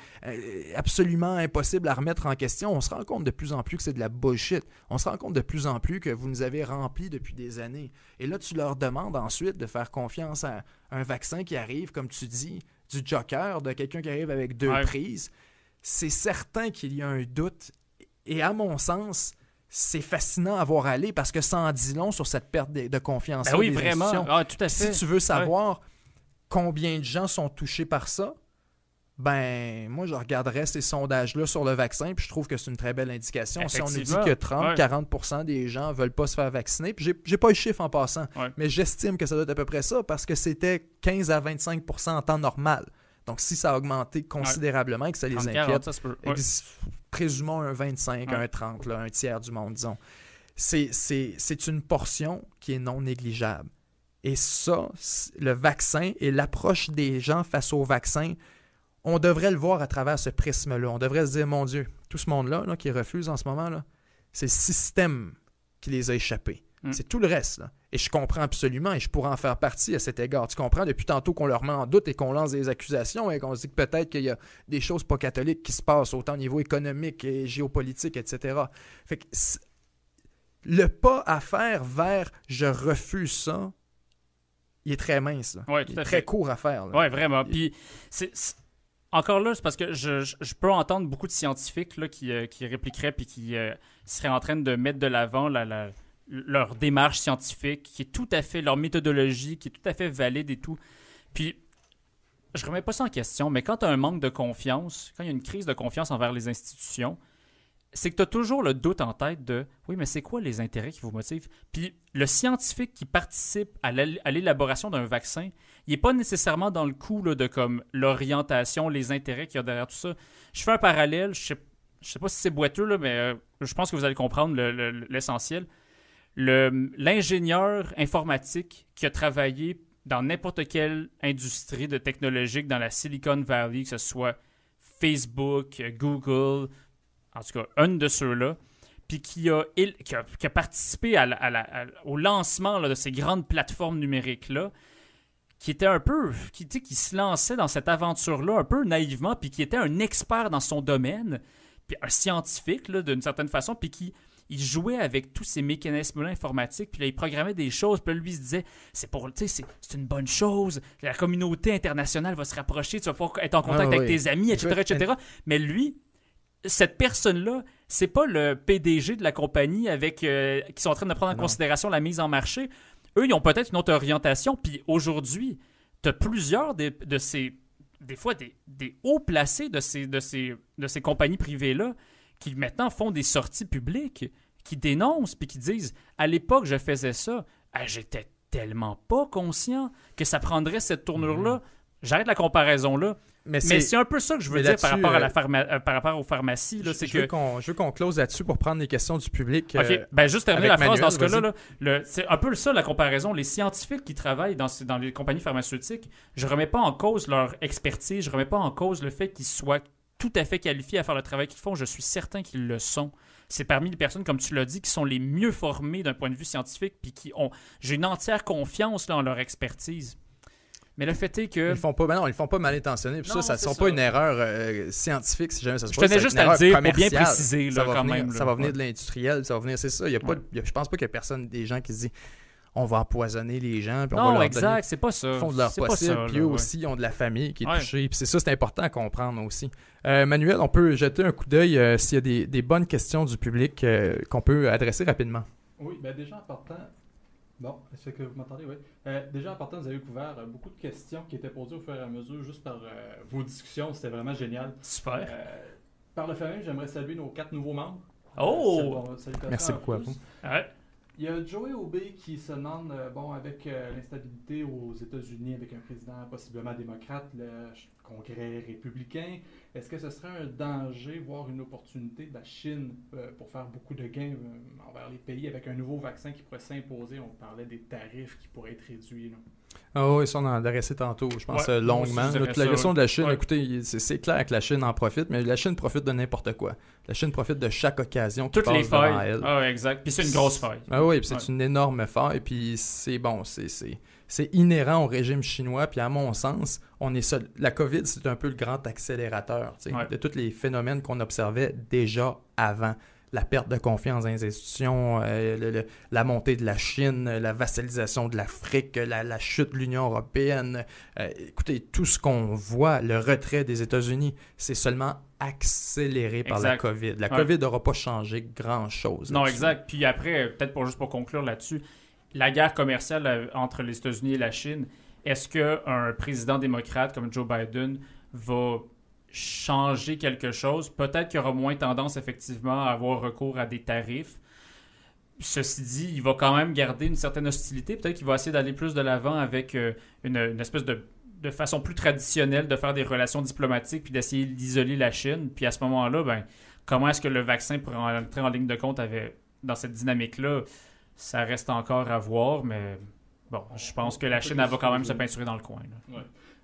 absolument impossible à remettre en question. On se rend compte de plus en plus que c'est de la bullshit. On se rend compte de plus en plus que vous nous avez remplis depuis des années. Et là, tu leur demandes ensuite de faire confiance à un vaccin qui arrive, comme tu dis, du joker, de quelqu'un qui arrive avec deux Ouais. prises. C'est certain qu'il y a un doute. Et à mon sens, c'est fascinant à voir aller parce que ça en dit long sur cette perte de, de confiance. Ben oui, vraiment. Ah, tout à Si tu veux savoir combien de gens sont touchés par ça, ben moi je regarderais ces sondages-là sur le vaccin, puis je trouve que c'est une très belle indication. Si on nous dit que Ouais. 30-40% des gens veulent pas se faire vacciner, puis j'ai- j'ai pas le chiffre en passant, Ouais. mais j'estime que ça doit être à peu près ça parce que c'était 15 à 25% en temps normal. Donc si ça a augmenté considérablement et que ça les 30, inquiète, 40, ça se peut. Ouais. ex- présumons un 25, Ouais. un 30, là, un tiers du monde, disons. C'est- C'est c'est une portion qui est non négligeable. Et ça, le vaccin et l'approche des gens face au vaccin, on devrait le voir à travers ce prisme-là. On devrait se dire, mon Dieu, tout ce monde-là là, qui refuse en ce moment, là, c'est le système qui les a échappés. Mm. C'est tout le reste. là. Et je comprends absolument et je pourrais en faire partie à cet égard. Tu comprends depuis tantôt qu'on leur met en doute et qu'on lance des accusations et qu'on se dit que peut-être qu'il y a des choses pas catholiques qui se passent autant au niveau économique et géopolitique, etc. Fait que le pas à faire vers je refuse ça, il est très mince. il est très court à faire. Oui, vraiment. Puis c'est encore là, c'est parce que je, peux entendre beaucoup de scientifiques là, qui, euh, qui répliqueraient puis qui euh, seraient en train de mettre de l'avant leur démarche scientifique, qui est tout à fait, leur méthodologie, qui est tout à fait valide et tout. Puis, je remets pas ça en question, mais quand tu as un manque de confiance, quand il y a une crise de confiance envers les institutions, c'est que tu as toujours le doute en tête de oui, mais c'est quoi les intérêts qui vous motivent? Puis le scientifique qui participe à l'élaboration d'un vaccin, il n'est pas nécessairement dans le coup de comme l'orientation, les intérêts qu'il y a derrière tout ça. Je fais un parallèle, je sais, sais pas si c'est boiteux, là, mais euh, je pense que vous allez comprendre l'essentiel. L'ingénieur informatique qui a travaillé dans n'importe quelle industrie de technologique dans la Silicon Valley, que ce soit Facebook, Google, en tout cas, un de ceux-là, puis qui a, qui a, participé au lancement de ces grandes plateformes numériques-là, qui était un peu, qui, qui se lançait dans cette aventure-là un peu naïvement, puis qui était un expert dans son domaine, puis un scientifique d'une certaine façon, puis qui il jouait avec tous ces mécanismes-là informatiques, puis là, il programmait des choses, puis là, lui, il se disait, c'est pour, tu sais, c'est une bonne chose, la communauté internationale va se rapprocher, tu vas pouvoir être en contact ah avec tes amis, etc., etc. Mais lui, cette personne-là, c'est pas le PDG de la compagnie avec euh, qui sont en train de prendre en considération la mise en marché. Eux, ils ont peut-être une autre orientation. Puis aujourd'hui, tu as plusieurs de, ces. Des fois, des, hauts placés de ces, de ces, de ces compagnies privées-là qui maintenant font des sorties publiques, qui dénoncent, puis qui disent À l'époque, je faisais ça. Ah, j'étais tellement pas conscient que ça prendrait cette tournure-là. Mm-hmm. J'arrête la comparaison là. Mais c'est un peu ça que je veux dire par rapport, à la euh, euh, par rapport aux pharmacies. Là, je, que... je veux qu'on close là-dessus pour prendre les questions du public. Euh, ben, juste terminer la phrase dans ce cas-là. c'est un peu ça la comparaison. Les scientifiques qui travaillent dans, dans les compagnies pharmaceutiques, je remets pas en cause leur expertise, je remets pas en cause le fait qu'ils soient tout à fait qualifiés à faire le travail qu'ils font. Je suis certain qu'ils le sont. C'est parmi les personnes, comme tu l'as dit, qui sont les mieux formées d'un point de vue scientifique, puis qui ont. J'ai une entière confiance dans leur expertise. Mais le fait est que. Ils font pas, ben non, ils font pas mal intentionnés. Puis ça, ça ne sont pas une erreur euh, scientifique si jamais ça se passe. Je tenais juste à le dire pour bien préciser là, ça va quand venir, même. Ça va venir de l'industriel, ça va venir, c'est ça. Il y a pas, je pense pas qu'il y a personne, des gens qui se disent on va empoisonner les gens. Puis on non, va leur exact, c'est pas ça. Ils font de leur possible. puis eux aussi, ils ont de la famille qui est touchée. Puis c'est ça, c'est important à comprendre aussi. Euh, Manuel, on peut jeter un coup d'œil euh, s'il y a des, des, bonnes questions du public qu'on peut adresser rapidement. Oui, ben déjà en partant, Bon, est-ce que vous m'entendez? Oui. Euh, déjà, en partant, vous avez couvert euh, beaucoup de questions qui étaient posées au fur et à mesure, juste par euh, vos discussions. C'était vraiment génial. Super. par le fait j'aimerais saluer nos quatre nouveaux membres. Oh! Merci beaucoup à vous. Ouais. Il y a Joey Obey qui se demande, bon, avec l'instabilité aux États-Unis, avec un président possiblement démocrate, le Congrès républicain, est-ce que ce serait un danger, voire une opportunité de la Chine euh, pour faire beaucoup de gains euh, envers les pays avec un nouveau vaccin qui pourrait s'imposer? On parlait des tarifs qui pourraient être réduits. Ah oui, ça on en a adressé tantôt, je pense euh, longuement. la question de la Chine, écoutez, c'est clair que la Chine en profite, mais la Chine profite de n'importe quoi. La Chine profite de chaque occasion Toutes les failles. Ah, exact. Puis c'est une grosse faille. Ah oui, puis c'est une énorme faille, puis c'est bon, c'est c'est inhérent au régime chinois. Puis à mon sens, on est la COVID, c'est un peu le grand accélérateur de tous les phénomènes qu'on observait déjà avant. La perte de confiance dans les institutions, euh, la montée de la Chine, la vassalisation de l'Afrique, la, chute de l'Union européenne. Euh, écoutez, tout ce qu'on voit, le retrait des États-Unis, c'est seulement accéléré par la COVID. La COVID n'aura pas changé grand-chose. Non, exact. Puis après, peut-être pour juste pour conclure là-dessus, la guerre commerciale euh, entre les États-Unis et la Chine, est-ce qu'un président démocrate comme Joe Biden va changer quelque chose? Peut-être qu'il aura moins tendance effectivement à avoir recours à des tarifs. Ceci dit, il va quand même garder une certaine hostilité. Peut-être qu'il va essayer d'aller plus de l'avant avec euh, une, espèce de, façon plus traditionnelle de faire des relations diplomatiques puis d'essayer d'isoler la Chine. Puis à ce moment-là, ben, comment est-ce que le vaccin pourrait entrer en ligne de compte dans cette dynamique-là? Ça reste encore à voir, mais bon, je pense que la Chine va quand même se peinturer dans le coin.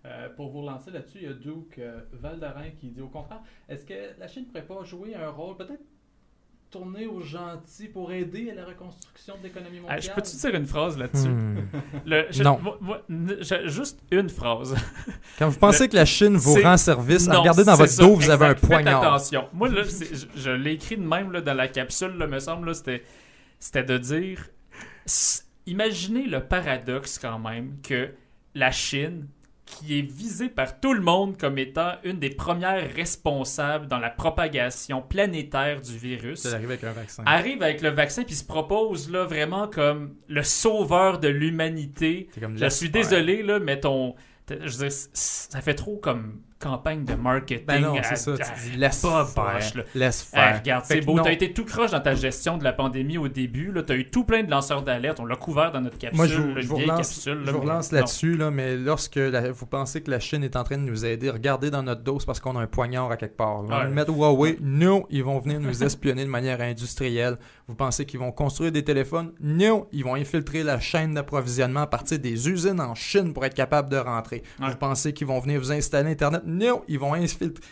Euh, pour vous relancer là-dessus, il y a Duke euh, Valdarin qui dit au contraire, est-ce que la Chine ne pourrait pas jouer un rôle peut-être tourner aux gentils pour aider à la reconstruction de l'économie mondiale? je peux-tu dire une phrase là-dessus? Hmm. non. juste une phrase. Quand vous pensez que la Chine vous rend service, regardez dans votre dos, vous avez un poignard. attention. Moi, là, je, je l'ai écrit de même là, dans la capsule, là, me semble, c'était, c'était de dire... Imaginez le paradoxe quand même que la Chine qui est visée par tout le monde comme étant une des premières responsables dans la propagation planétaire du virus. Elle arrive avec un vaccin. Arrive avec le vaccin puis se propose là vraiment comme le sauveur de l'humanité. Je suis désolé là, mais ton je veux dire, ça fait trop comme campagne de marketing. Ben non, c'est ça. Tu laisse pas faire. Laisse faire. regarde, c'est beau. T'as été tout croche dans ta gestion de la pandémie au début. T'as eu tout plein de lanceurs d'alerte. On l'a couvert dans notre capsule. Moi, je vous, relance, je vous relance là-dessus, là, mais lorsque vous pensez que la Chine est en train de nous aider, regardez dans notre dos parce qu'on a un poignard à quelque part. On va mettre Huawei. Non, ils vont venir nous espionner de manière industrielle. Vous pensez qu'ils vont construire des téléphones? Non, ils vont infiltrer la chaîne d'approvisionnement à partir des usines en Chine pour être capables de rentrer. Vous pensez qu'ils vont venir vous installer Internet? Non, ils vont infiltrer.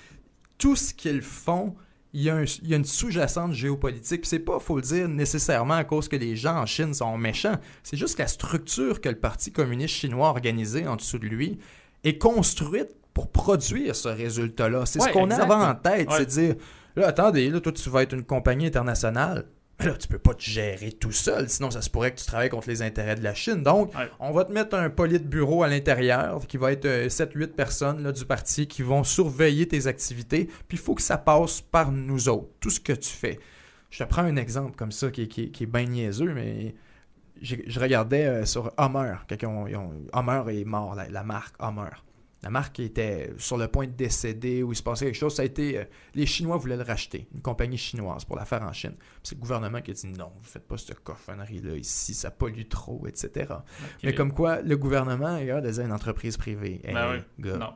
Tout ce qu'ils font, il y, a une sous-jacente géopolitique. C'est pas, faut le dire, nécessairement à cause que les gens en Chine sont méchants. C'est juste la structure que le Parti communiste chinois a organisée en dessous de lui est construite pour produire ce résultat-là. C'est ce qu'on a en tête, c'est dire, là, attendez, là, toi, tu vas être une compagnie internationale là, tu peux pas te gérer tout seul, sinon ça se pourrait que tu travailles contre les intérêts de la Chine. Donc, on va te mettre un bureau à l'intérieur qui va être 7-8 euh, personnes là, du parti qui vont surveiller tes activités, puis il faut que ça passe par nous autres, tout ce que tu fais. Je te prends un exemple comme ça qui, qui, qui est bien niaiseux, mais je regardais euh, sur Hummer, quelqu'un, Hummer est mort, la, marque Hummer la marque était sur le point de décéder ou il se passait quelque chose, ça a été. Euh, les Chinois voulaient le racheter, une compagnie chinoise, pour la faire en Chine. C'est le gouvernement qui a dit non, vous faites pas cette cochonnerie-là ici, ça pollue trop, etc. Mais comme quoi, le gouvernement, regarde, est une entreprise privée. Ben non.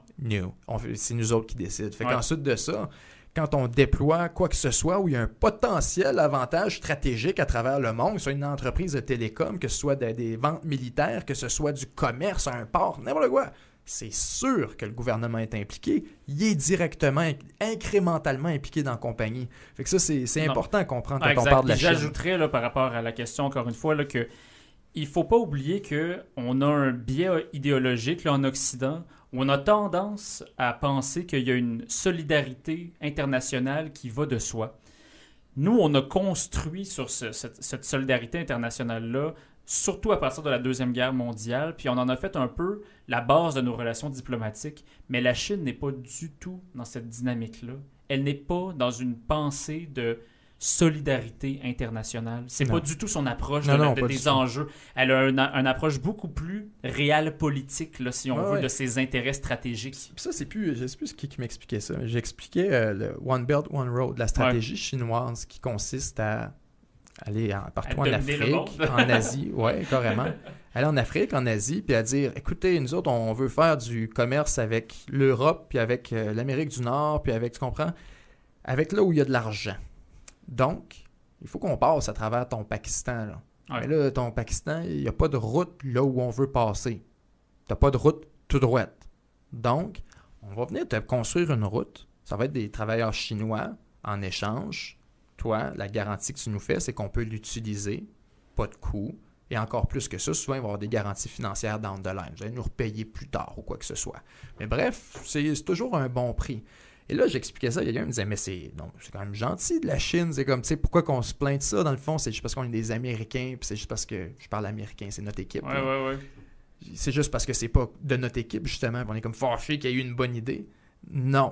C'est nous autres qui décident. Fait qu'ensuite de ça, quand on déploie quoi que ce soit où il y a un potentiel avantage stratégique à travers le monde, que ce soit une entreprise de télécom, que ce soit des ventes militaires, que ce soit du commerce, un port, n'importe quoi c'est sûr que le gouvernement est impliqué. Il est directement, incrémentalement impliqué dans la compagnie. Fait que ça, c'est important à comprendre quand on parle de la Chine. J'ajouterais par rapport à la question, encore une fois, là, que il faut pas oublier qu'on a un biais idéologique là, en Occident où on a tendance à penser qu'il y a une solidarité internationale qui va de soi. Nous, on a construit sur cette, cette, solidarité internationale-là surtout à partir de la Deuxième Guerre mondiale, puis on en a fait un peu la base de nos relations diplomatiques, mais la Chine n'est pas du tout dans cette dynamique-là. Elle n'est pas dans une pensée de solidarité internationale. C'est pas du tout son approche de, des enjeux. Elle a une, approche beaucoup plus réelle politique, là, si on veut, de ses intérêts stratégiques. ça, c'est plus, je sais plus qui, qui m'expliquait ça. J'expliquais euh, le One Belt, One Road, la stratégie chinoise qui consiste à aller partout en Afrique, en Asie, ouais, carrément. Aller en Afrique, en Asie, puis à dire, écoutez, nous autres, on veut faire du commerce avec l'Europe, puis avec euh, l'Amérique du Nord, puis avec, tu comprends, avec là où il y a de l'argent. Donc, il faut qu'on passe à travers ton Pakistan. Là. Mais là, ton Pakistan, il n'y a pas de route là où on veut passer. Tu n'as pas de route tout droite. Donc, on va venir te construire une route. Ça va être des travailleurs chinois en échange toi, la garantie que tu nous fais, c'est qu'on peut l'utiliser, pas de coût. Et encore plus que ça, souvent, il va y avoir des garanties financières dans the line. Vous allez nous repayer plus tard ou quoi que ce soit. Mais bref, c'est toujours un bon prix. Et là, j'expliquais ça, quelqu'un me disait, mais c'est quand même gentil de la Chine. C'est comme, tu sais, pourquoi qu'on se plaint de ça? Dans le fond, c'est juste parce qu'on est des Américains, puis c'est juste parce que je parle américain, c'est notre équipe. Ouais, ouais, ouais. C'est juste parce que c'est pas de notre équipe, justement, on est comme fâché qu'il y ait eu une bonne idée. Non.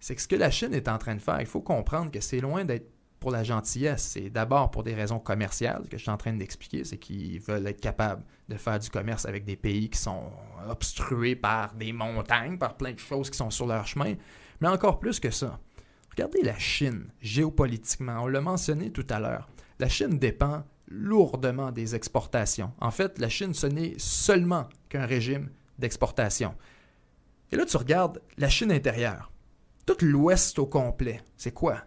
C'est que ce que la Chine est en train de faire, il faut comprendre que c'est loin d'être pour la gentillesse. C'est d'abord pour des raisons commerciales que je suis en train d'expliquer. C'est qu'ils veulent être capables de faire du commerce avec des pays qui sont obstrués par des montagnes, par plein de choses qui sont sur leur chemin. Mais encore plus que ça. Regardez la Chine, géopolitiquement. On l'a mentionné tout à l'heure. La Chine dépend lourdement des exportations. En fait, la Chine, ce n'est seulement qu'un régime d'exportation. Et là, tu regardes la Chine intérieure. Tout l'Ouest au complet, c'est quoi?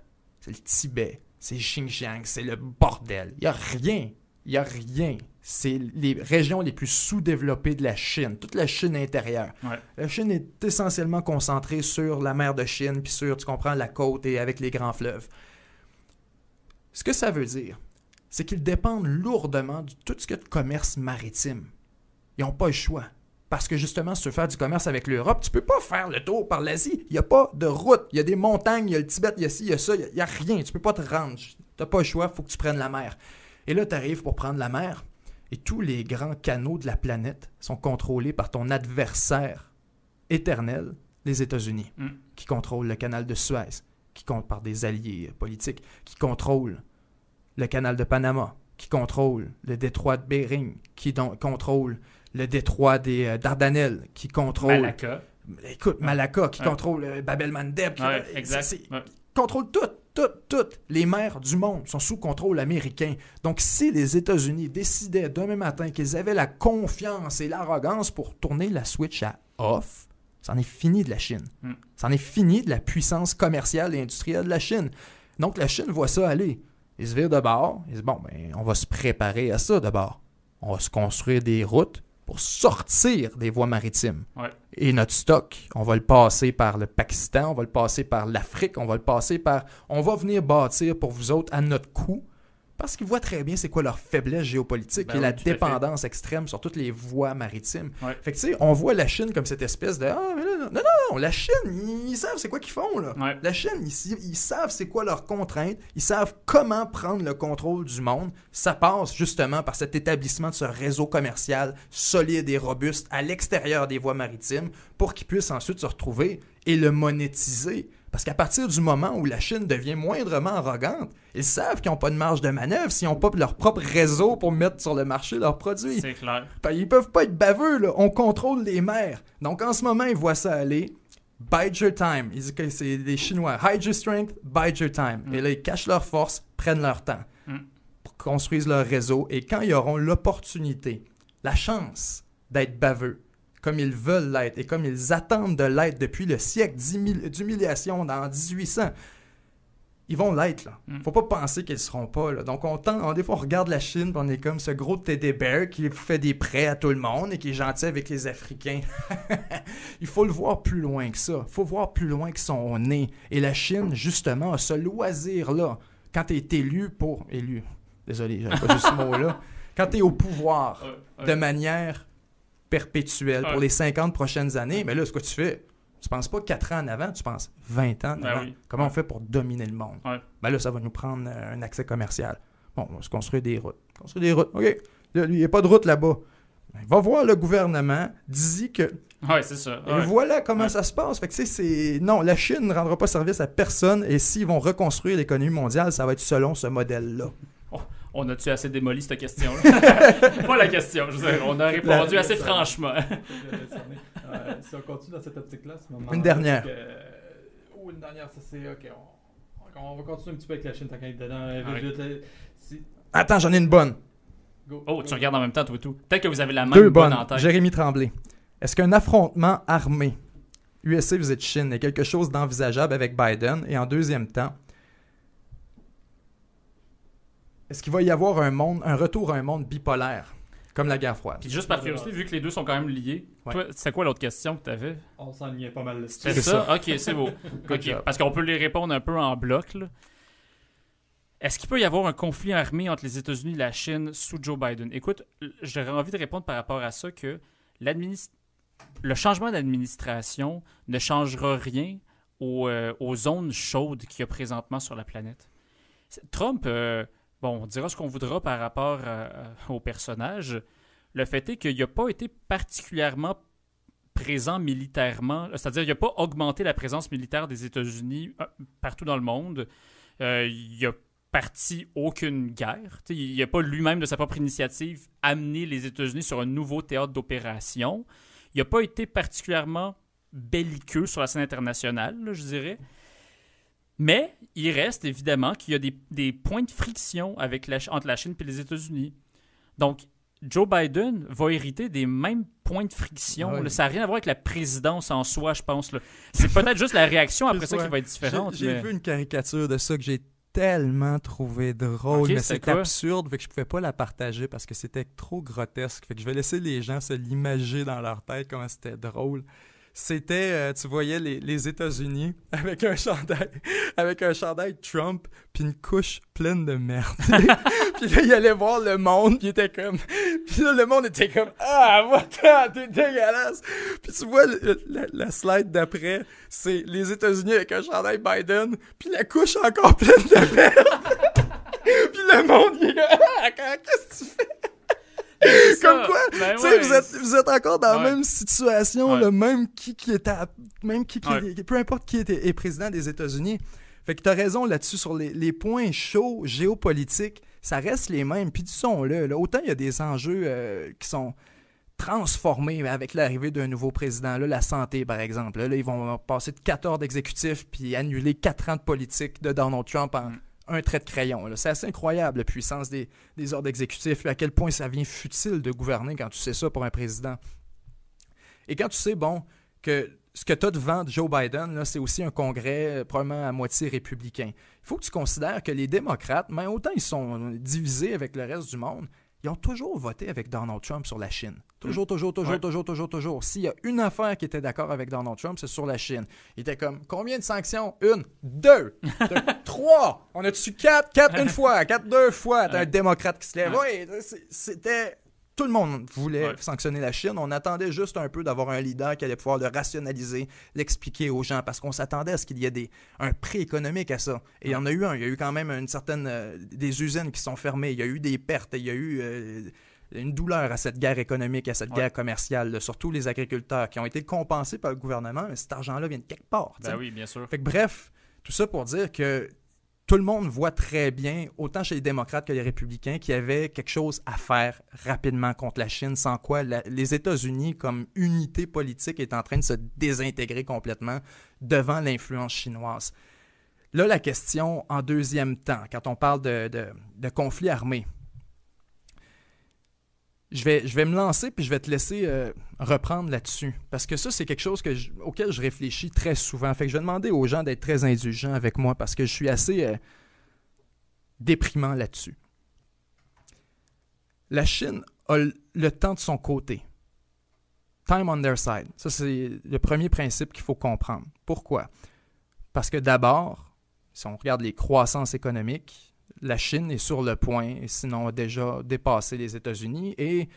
C'est le Tibet, c'est Xinjiang, c'est le bordel. Il n'y a rien. Il n'y a rien. C'est les régions les plus sous-développées de la Chine, toute la Chine intérieure. La Chine est essentiellement concentrée sur la mer de Chine, puis sur, tu comprends, la côte et avec les grands fleuves. Ce que ça veut dire, c'est qu'ils dépendent lourdement de tout ce qui est de commerce maritime. Ils n'ont pas le choix. Parce que justement, si tu veux faire du commerce avec l'Europe, tu peux pas faire le tour par l'Asie. Il n'y a pas de route. Il y a des montagnes, il y a le Tibet, il y a ci, il y a ça, il n'y a, rien. Tu peux pas te rendre. Tu n'as pas le choix, il faut que tu prennes la mer. Et là, tu arrives pour prendre la mer, et tous les grands canaux de la planète sont contrôlés par ton adversaire éternel, les États-Unis, Mm. qui contrôlent le canal de Suez, qui compte par des alliés politiques, qui contrôlent le canal de Panama, qui contrôle le détroit de Bering, qui don- contrôle le détroit des euh, Dardanelles, qui contrôle... Malacca. Écoute, Malacca, qui Ouais. contrôle euh, Bab el-Mandeb, qui Ouais, c'est- exact. Ouais. contrôle toutes, toutes, toutes les mers du monde sont sous contrôle américain. Donc, si les États-Unis décidaient demain matin qu'ils avaient la confiance et l'arrogance pour tourner la switch à off, c'en est fini de la Chine. Mm. C'en est fini de la puissance commerciale et industrielle de la Chine. Donc, la Chine voit ça aller. Ils se virent de bord. Ils disent, bon, ben, on va se préparer à ça d'abord. On va se construire des routes pour sortir des voies maritimes. Ouais. Et notre stock, on va le passer par le Pakistan, on va le passer par l'Afrique, on va le passer par... On va venir bâtir pour vous autres à notre coût, parce qu'ils voient très bien c'est quoi leur faiblesse géopolitique Ben et oui, la dépendance extrême sur toutes les voies maritimes. Ouais. Fait que tu sais, on voit la Chine comme cette espèce de... Ah, mais là, non, non, non, la Chine, ils, ils savent c'est quoi qu'ils font, là. Ouais. La Chine, ils, ils savent c'est quoi leurs contraintes, ils savent comment prendre le contrôle du monde. Ça passe justement par cet établissement de ce réseau commercial solide et robuste à l'extérieur des voies maritimes pour qu'ils puissent ensuite se retrouver et le monétiser. Parce qu'à partir du moment où la Chine devient moindrement arrogante, ils savent qu'ils n'ont pas de marge de manœuvre s'ils n'ont pas leur propre réseau pour mettre sur le marché leurs produits. C'est clair. Ben, ils peuvent pas être baveux, là. On contrôle les mers. Donc, en ce moment, ils voient ça aller. Bide your time. Ils disent que c'est des Chinois. Hide your strength, bide your time. Mm. Et là, ils cachent leur force, prennent leur temps Mm. pour construire leur réseau. Et quand ils auront l'opportunité, la chance d'être baveux, comme ils veulent l'être et comme ils attendent de l'être depuis le siècle d'humili- d'humiliation dans 1800, ils vont l'être, là. Mm. Faut pas penser qu'ils seront pas, là. Donc, on tend, on, des fois, on regarde la Chine, puis on est comme ce gros teddy bear qui fait des prêts à tout le monde et qui est gentil avec les Africains. Il faut le voir plus loin que ça. Il faut voir plus loin que son nez. Et la Chine, justement, a ce loisir-là. Quand tu es élu pour... Élu. Désolé, j'avais pas ce mot-là. Quand tu es au pouvoir de manière perpétuelle pour les 50 prochaines années, mais là, ce que tu fais, tu penses pas 4 ans en avant, tu penses 20 ans en Ben avant. oui. Comment Ouais. on fait pour dominer le monde? Ouais. Ben là, ça va nous prendre euh, un accès commercial. Bon, on va se construire des routes. Construire des routes. OK. Il n'y a pas de route là-bas. Ben, va voir le gouvernement, dis que Ouais, c'est ça. et voilà comment ça se passe. Fait que, c'est... Non, la Chine ne rendra pas service à personne et s'ils vont reconstruire l'économie mondiale, ça va être selon ce modèle-là. On a-tu assez démoli cette question-là? Pas la question, je veux dire, on a répondu La- assez franchement. Euh, si on continue dans cette optique-là, ce moment Une dernière. ou une dernière, ça c'est ok. On, on va continuer un petit peu avec la Chine tant qu'elle est dedans. euh, Attends, j'en ai une bonne. go, Oh, go. tu regardes en même temps, toi et tout. Peut-être que vous avez la même Deux bonne bonnes. en tête. Jérémy Tremblay. Est-ce qu'un affrontement armé USA visite Chine est quelque chose d'envisageable avec Biden? Et en deuxième temps, est-ce qu'il va y avoir un monde, un retour à un monde bipolaire, comme la guerre froide? Puis juste par curiosité, vu que les deux sont quand même liés, Ouais. toi, c'est quoi l'autre question que tu avais? On s'enlignait pas mal. C'est C'est ça? Ok, c'est beau. Parce qu'on peut les répondre un peu en bloc. là. Est-ce qu'il peut y avoir un conflit armé entre les États-Unis et la Chine sous Joe Biden? Écoute, j'aurais envie de répondre par rapport à ça que le changement d'administration ne changera rien aux, euh, aux zones chaudes qu'il y a présentement sur la planète. Trump, euh, bon, on dira ce qu'on voudra par rapport à- à- au personnage. Le fait est qu'il n'a pas été particulièrement présent militairement, c'est-à-dire il n'a pas augmenté la présence militaire des États-Unis euh, partout dans le monde. Euh, il n'a parti aucune guerre. Il n'a pas lui-même de sa propre initiative amené les États-Unis sur un nouveau théâtre d'opération. Il n'a pas été particulièrement belliqueux sur la scène internationale, je dirais. Mais il reste évidemment qu'il y a des, des points de friction avec la, entre la Chine et les États-Unis. Donc, Joe Biden va hériter des mêmes points de friction. Là. Ça n'a rien à voir avec la présidence en soi, je pense. C'est peut-être juste la réaction après ça qui va être différente. J'ai mais- vu une caricature de ça que j'ai tellement trouvé drôle, mais c'est absurde, fait que je pouvais pas la partager parce que c'était trop grotesque. Fait que je vais laisser les gens se l'imager dans leur tête comment c'était drôle. C'était, euh, tu voyais les, les États-Unis avec un chandail, avec un chandail Trump, puis une couche pleine de merde. puis là, il allait voir le monde, puis il était comme, puis là, le monde était comme, ah, va t'es dégueulasse. Puis tu vois, la, slide d'après, c'est les États-Unis avec un chandail Biden, puis la couche encore pleine de merde. puis le monde, il est comme, ah, qu'est-ce que tu fais? Comme quoi, ben tu sais, vous, êtes, vous êtes encore dans la même situation, le même qui, qui était, même qui, qui peu importe qui était, est président des États-Unis. Fait que t'as raison là-dessus sur les, les, points chauds géopolitiques, ça reste les mêmes. Puis disons-le, là, autant il y a des enjeux euh, qui sont transformés avec l'arrivée d'un nouveau président. Là, la santé, par exemple. Là, ils vont passer de 14 d'exécutifs puis annuler 4 ans de politique de Donald Trump en, mm un trait de crayon. C'est assez incroyable la puissance des, ordres exécutifs, à quel point ça vient futile de gouverner quand tu sais ça pour un président. Et quand tu sais, bon, que ce que tu as devant Joe Biden, c'est aussi un congrès euh, probablement à moitié républicain. Il faut que tu considères que les démocrates, mais autant ils sont divisés avec le reste du monde, ils ont toujours voté avec Donald Trump sur la Chine. Toujours, mm. toujours, toujours, toujours, toujours, toujours. S'il y a une affaire qui était d'accord avec Donald Trump, c'est sur la Chine. Il était comme, combien de sanctions? Une, deux, trois. On a dessus quatre, quatre une fois, quatre deux fois. T'as un démocrate qui se lève. Oui, c'était tout le monde voulait sanctionner la Chine. On attendait juste un peu d'avoir un leader qui allait pouvoir le rationaliser, l'expliquer aux gens, parce qu'on s'attendait à ce qu'il y ait des, un prix économique à ça. Et il y en a eu un. Il y a eu quand même une certaine euh, des usines qui sont fermées. Il y a eu des pertes. Il y a eu euh, une douleur à cette guerre économique, à cette guerre commerciale, surtout les agriculteurs qui ont été compensés par le gouvernement, mais cet argent-là vient de quelque part. Ben oui, bien sûr. Fait que, bref, tout ça pour dire que tout le monde voit très bien, autant chez les démocrates que les républicains, qu'il y avait quelque chose à faire rapidement contre la Chine, sans quoi les États-Unis, comme unité politique, est en train de se désintégrer complètement devant l'influence chinoise. Là, la question en deuxième temps, quand on parle de, de, conflit armé, je vais, je vais me lancer puis je vais te laisser euh, reprendre là-dessus. Parce que ça, c'est quelque chose que auquel je réfléchis très souvent. Fait que je vais demander aux gens d'être très indulgents avec moi parce que je suis assez euh, déprimant là-dessus. La Chine a le temps de son côté. Time on their side. Ça, c'est le premier principe qu'il faut comprendre. Pourquoi? Parce que d'abord, si on regarde les croissances économiques, la Chine est sur le point, sinon a déjà dépassé les États-Unis, et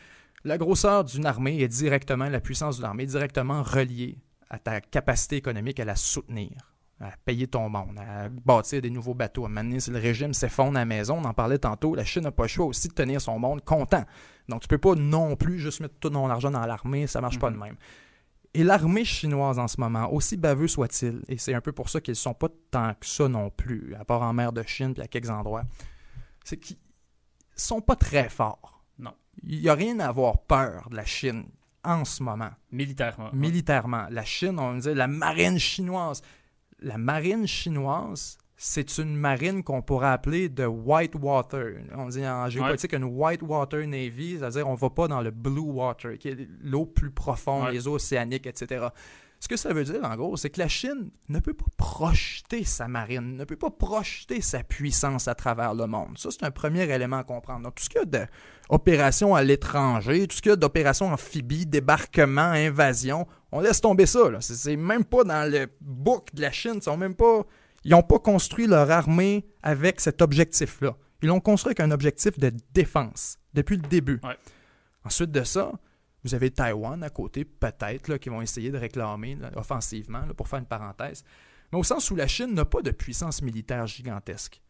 la grosseur d'une armée est directement, la puissance de l'armée est directement reliée à ta capacité économique à la soutenir, à payer ton monde, à bâtir des nouveaux bateaux. À un si le régime s'effondre à la maison, on en parlait tantôt, la Chine n'a pas le choix aussi de tenir son monde content. Donc tu peux pas non plus juste mettre tout ton argent dans l'armée, ça marche pas de mhm. même. Et l'armée chinoise en ce moment, aussi baveux soit-il, et c'est un peu pour ça qu'ils ne sont pas tant que ça non plus, à part en mer de Chine et à quelques endroits, c'est qu'ils sont pas très forts. Non. Il n'y a rien à avoir peur de la Chine en ce moment. Militairement. Militairement. La Chine, on dit la marine chinoise. La marine chinoise, c'est une marine qu'on pourrait appeler de white water. On dit en géopolitique une white water navy, c'est-à-dire on ne va pas dans le blue water, qui est l'eau plus profonde, les eaux océaniques, etc. Ce que ça veut dire, en gros, c'est que la Chine ne peut pas projeter sa marine, ne peut pas projeter sa puissance à travers le monde. Ça, c'est un premier élément à comprendre. Donc, tout ce qu'il y a d'opérations à l'étranger, tout ce qu'il y a d'opérations amphibies, débarquement, invasion, on laisse tomber ça. C'est même pas dans le book de la Chine. Ils sont même pas ils n'ont pas construit leur armée avec cet objectif-là. Ils l'ont construit avec un objectif de défense depuis le début. Ensuite de ça, vous avez Taïwan à côté, peut-être, qui vont essayer de réclamer offensivement, pour faire une parenthèse. Mais au sens où la Chine n'a pas de puissance militaire gigantesque.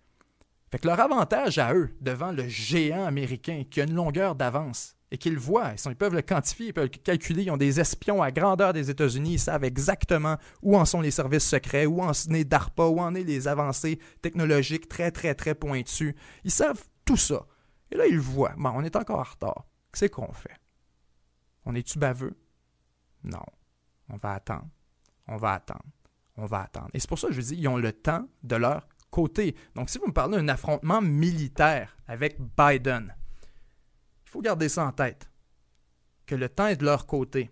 Fait que leur avantage à eux, devant le géant américain qui a une longueur d'avance, et qu'ils le voient. Ils, peuvent le quantifier, ils peuvent le calculer. Ils ont des espions à grandeur des États-Unis. Ils savent exactement où en sont les services secrets, où en est DARPA, où en est les avancées technologiques très, très, très pointues. Ils savent tout ça. Et là, ils le voient. Bon, on est encore en retard. Qu'est-ce qu'on fait? On est-tu baveux? Non. On va attendre. On va attendre. On va attendre. Et c'est pour ça que je dis, ils ont le temps de leur côté. Donc, si vous me parlez d'un affrontement militaire avec Biden, il faut garder ça en tête, que le temps est de leur côté.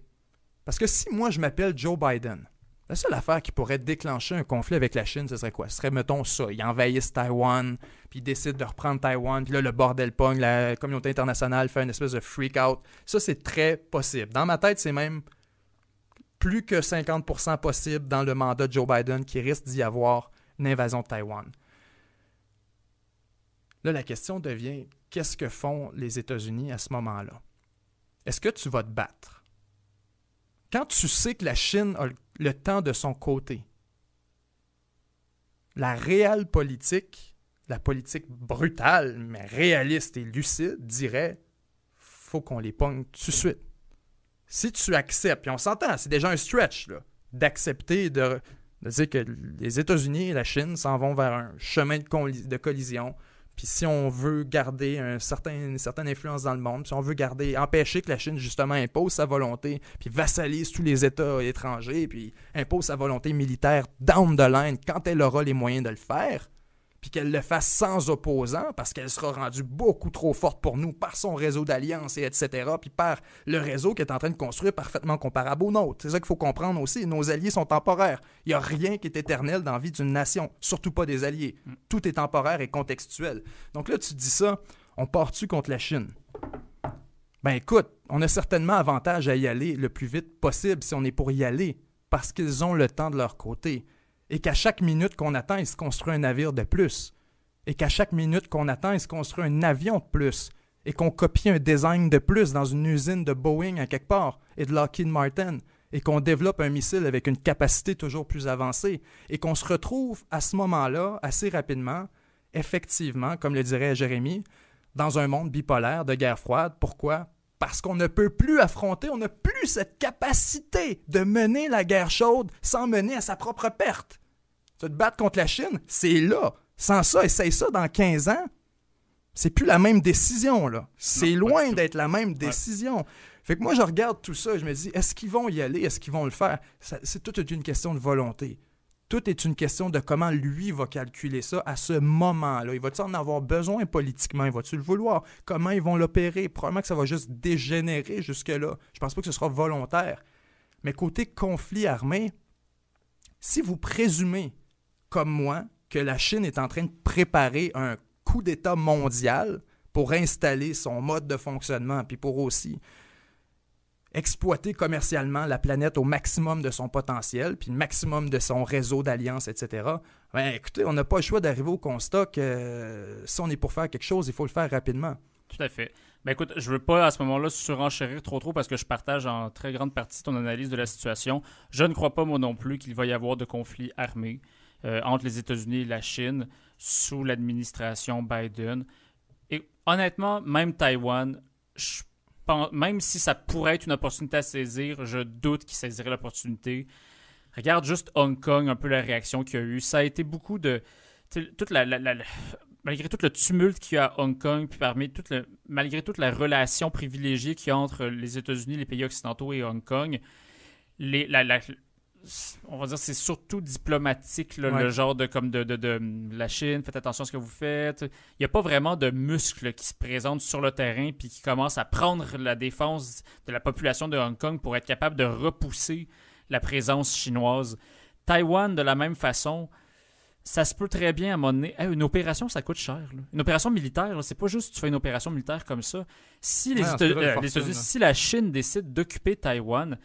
Parce que si moi je m'appelle Joe Biden, la seule affaire qui pourrait déclencher un conflit avec la Chine, ce serait quoi? Ce serait, mettons, ça. Ils envahissent Taïwan, puis ils décident de reprendre Taïwan, puis là, le bordel pogne, la communauté internationale fait une espèce de freak-out. Ça, c'est très possible. Dans ma tête, c'est même plus que 50% possible dans le mandat de Joe Biden qui risque d'y avoir une invasion de Taïwan. Là, la question devient, qu'est-ce que font les États-Unis à ce moment-là? Est-ce que tu vas te battre? Quand tu sais que la Chine a le temps de son côté, la réelle politique, la politique brutale, mais réaliste et lucide, dirait faut qu'on les pogne tout de suite. Si tu acceptes, puis on s'entend, c'est déjà un stretch, d'accepter de, dire que les États-Unis et la Chine s'en vont vers un chemin de collision, puis si on veut garder une certaine influence dans le monde, si on veut garder, empêcher que la Chine justement impose sa volonté, puis vassalise tous les États étrangers, puis impose sa volonté militaire down the line quand elle aura les moyens de le faire, puis qu'elle le fasse sans opposant, parce qu'elle sera rendue beaucoup trop forte pour nous par son réseau d'alliances et etc., puis par le réseau qu'elle est en train de construire parfaitement comparable au nôtre. C'est ça qu'il faut comprendre aussi. Nos alliés sont temporaires. Il n'y a rien qui est éternel dans la vie d'une nation, surtout pas des alliés. Mm. Tout est temporaire et contextuel. Donc là, tu dis ça, on part-tu contre la Chine? Ben écoute, on a certainement avantage à y aller le plus vite possible si on est pour y aller, parce qu'ils ont le temps de leur côté et qu'à chaque minute qu'on attend, il se construit un navire de plus, et qu'à chaque minute qu'on attend, il se construit un avion de plus, et qu'on copie un design de plus dans une usine de Boeing à quelque part, et de Lockheed Martin, et qu'on développe un missile avec une capacité toujours plus avancée, et qu'on se retrouve à ce moment-là, assez rapidement, effectivement, comme le dirait Jérémy, dans un monde bipolaire de guerre froide. Pourquoi? Parce qu'on ne peut plus affronter, on n'a plus cette capacité de mener la guerre chaude sans mener à sa propre perte. Tu te battre contre la Chine, c'est là. Sans ça, essaye ça dans 15 ans. C'est plus la même décision, là. C'est loin d'être la même décision. Fait que moi, je regarde tout ça et je me dis, est-ce qu'ils vont y aller? Est-ce qu'ils vont le faire? C'est toute une question de volonté. Tout est une question de comment lui va calculer ça à ce moment-là. Il va-t-il en avoir besoin politiquement? Il va-tu le vouloir? Comment ils vont l'opérer? Probablement que ça va juste dégénérer jusque-là. Je pense pas que ce sera volontaire. Mais côté conflit armé, si vous présumez comme moi que la Chine est en train de préparer un coup d'État mondial pour installer son mode de fonctionnement, puis pour aussi exploiter commercialement la planète au maximum de son potentiel, puis le maximum de son réseau d'alliances, etc. Ben, écoutez, on n'a pas le choix d'arriver au constat que euh, si on est pour faire quelque chose, il faut le faire rapidement. Tout à fait. Ben écoute, je veux pas à ce moment-là surenchérir trop trop parce que je partage en très grande partie ton analyse de la situation. Je ne crois pas moi non plus qu'il va y avoir de conflits armés. Euh, entre les États-Unis et la Chine sous l'administration Biden. Et honnêtement, même Taïwan, même si ça pourrait être une opportunité à saisir, je doute qu'il saisirait l'opportunité. Regarde juste Hong Kong, un peu la réaction qu'il y a eu. Ça a été beaucoup de. Toute la, malgré tout le tumulte qu'il y a à Hong Kong, puis parmi toute malgré toute la relation privilégiée qu'il y a entre les États-Unis, les pays occidentaux et Hong Kong, les, la, on va dire c'est surtout diplomatique le genre de comme de, de, la Chine faites attention à ce que vous faites il n'y a pas vraiment de muscles qui se présentent sur le terrain puis qui commencent à prendre la défense de la population de Hong Kong pour être capable de repousser la présence chinoise Taïwan de la même façon ça se peut très bien à un moment donné. une opération, ça coûte cher. Une opération militaire, c'est pas juste tu fais une opération militaire comme ça. Si les, euh, si la Chine décide d'occuper Taïwan,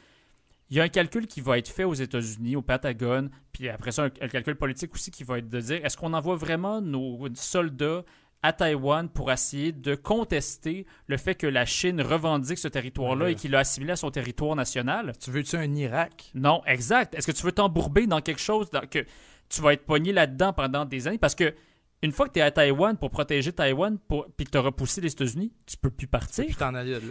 il y a un calcul qui va être fait aux États-Unis, au Patagone, puis après ça, un, calcul politique aussi qui va être de dire est-ce qu'on envoie vraiment nos soldats à Taïwan pour essayer de contester le fait que la Chine revendique ce territoire-là et qu'il l'a assimilé à son territoire national? Tu veux-tu un Irak? Non, exact. Est-ce que tu veux t'embourber dans quelque chose que tu vas être pogné là-dedans pendant des années? Parce que une fois que tu es à Taïwan pour protéger Taïwan pour, puis que tu as repoussé les États-Unis, tu peux plus partir.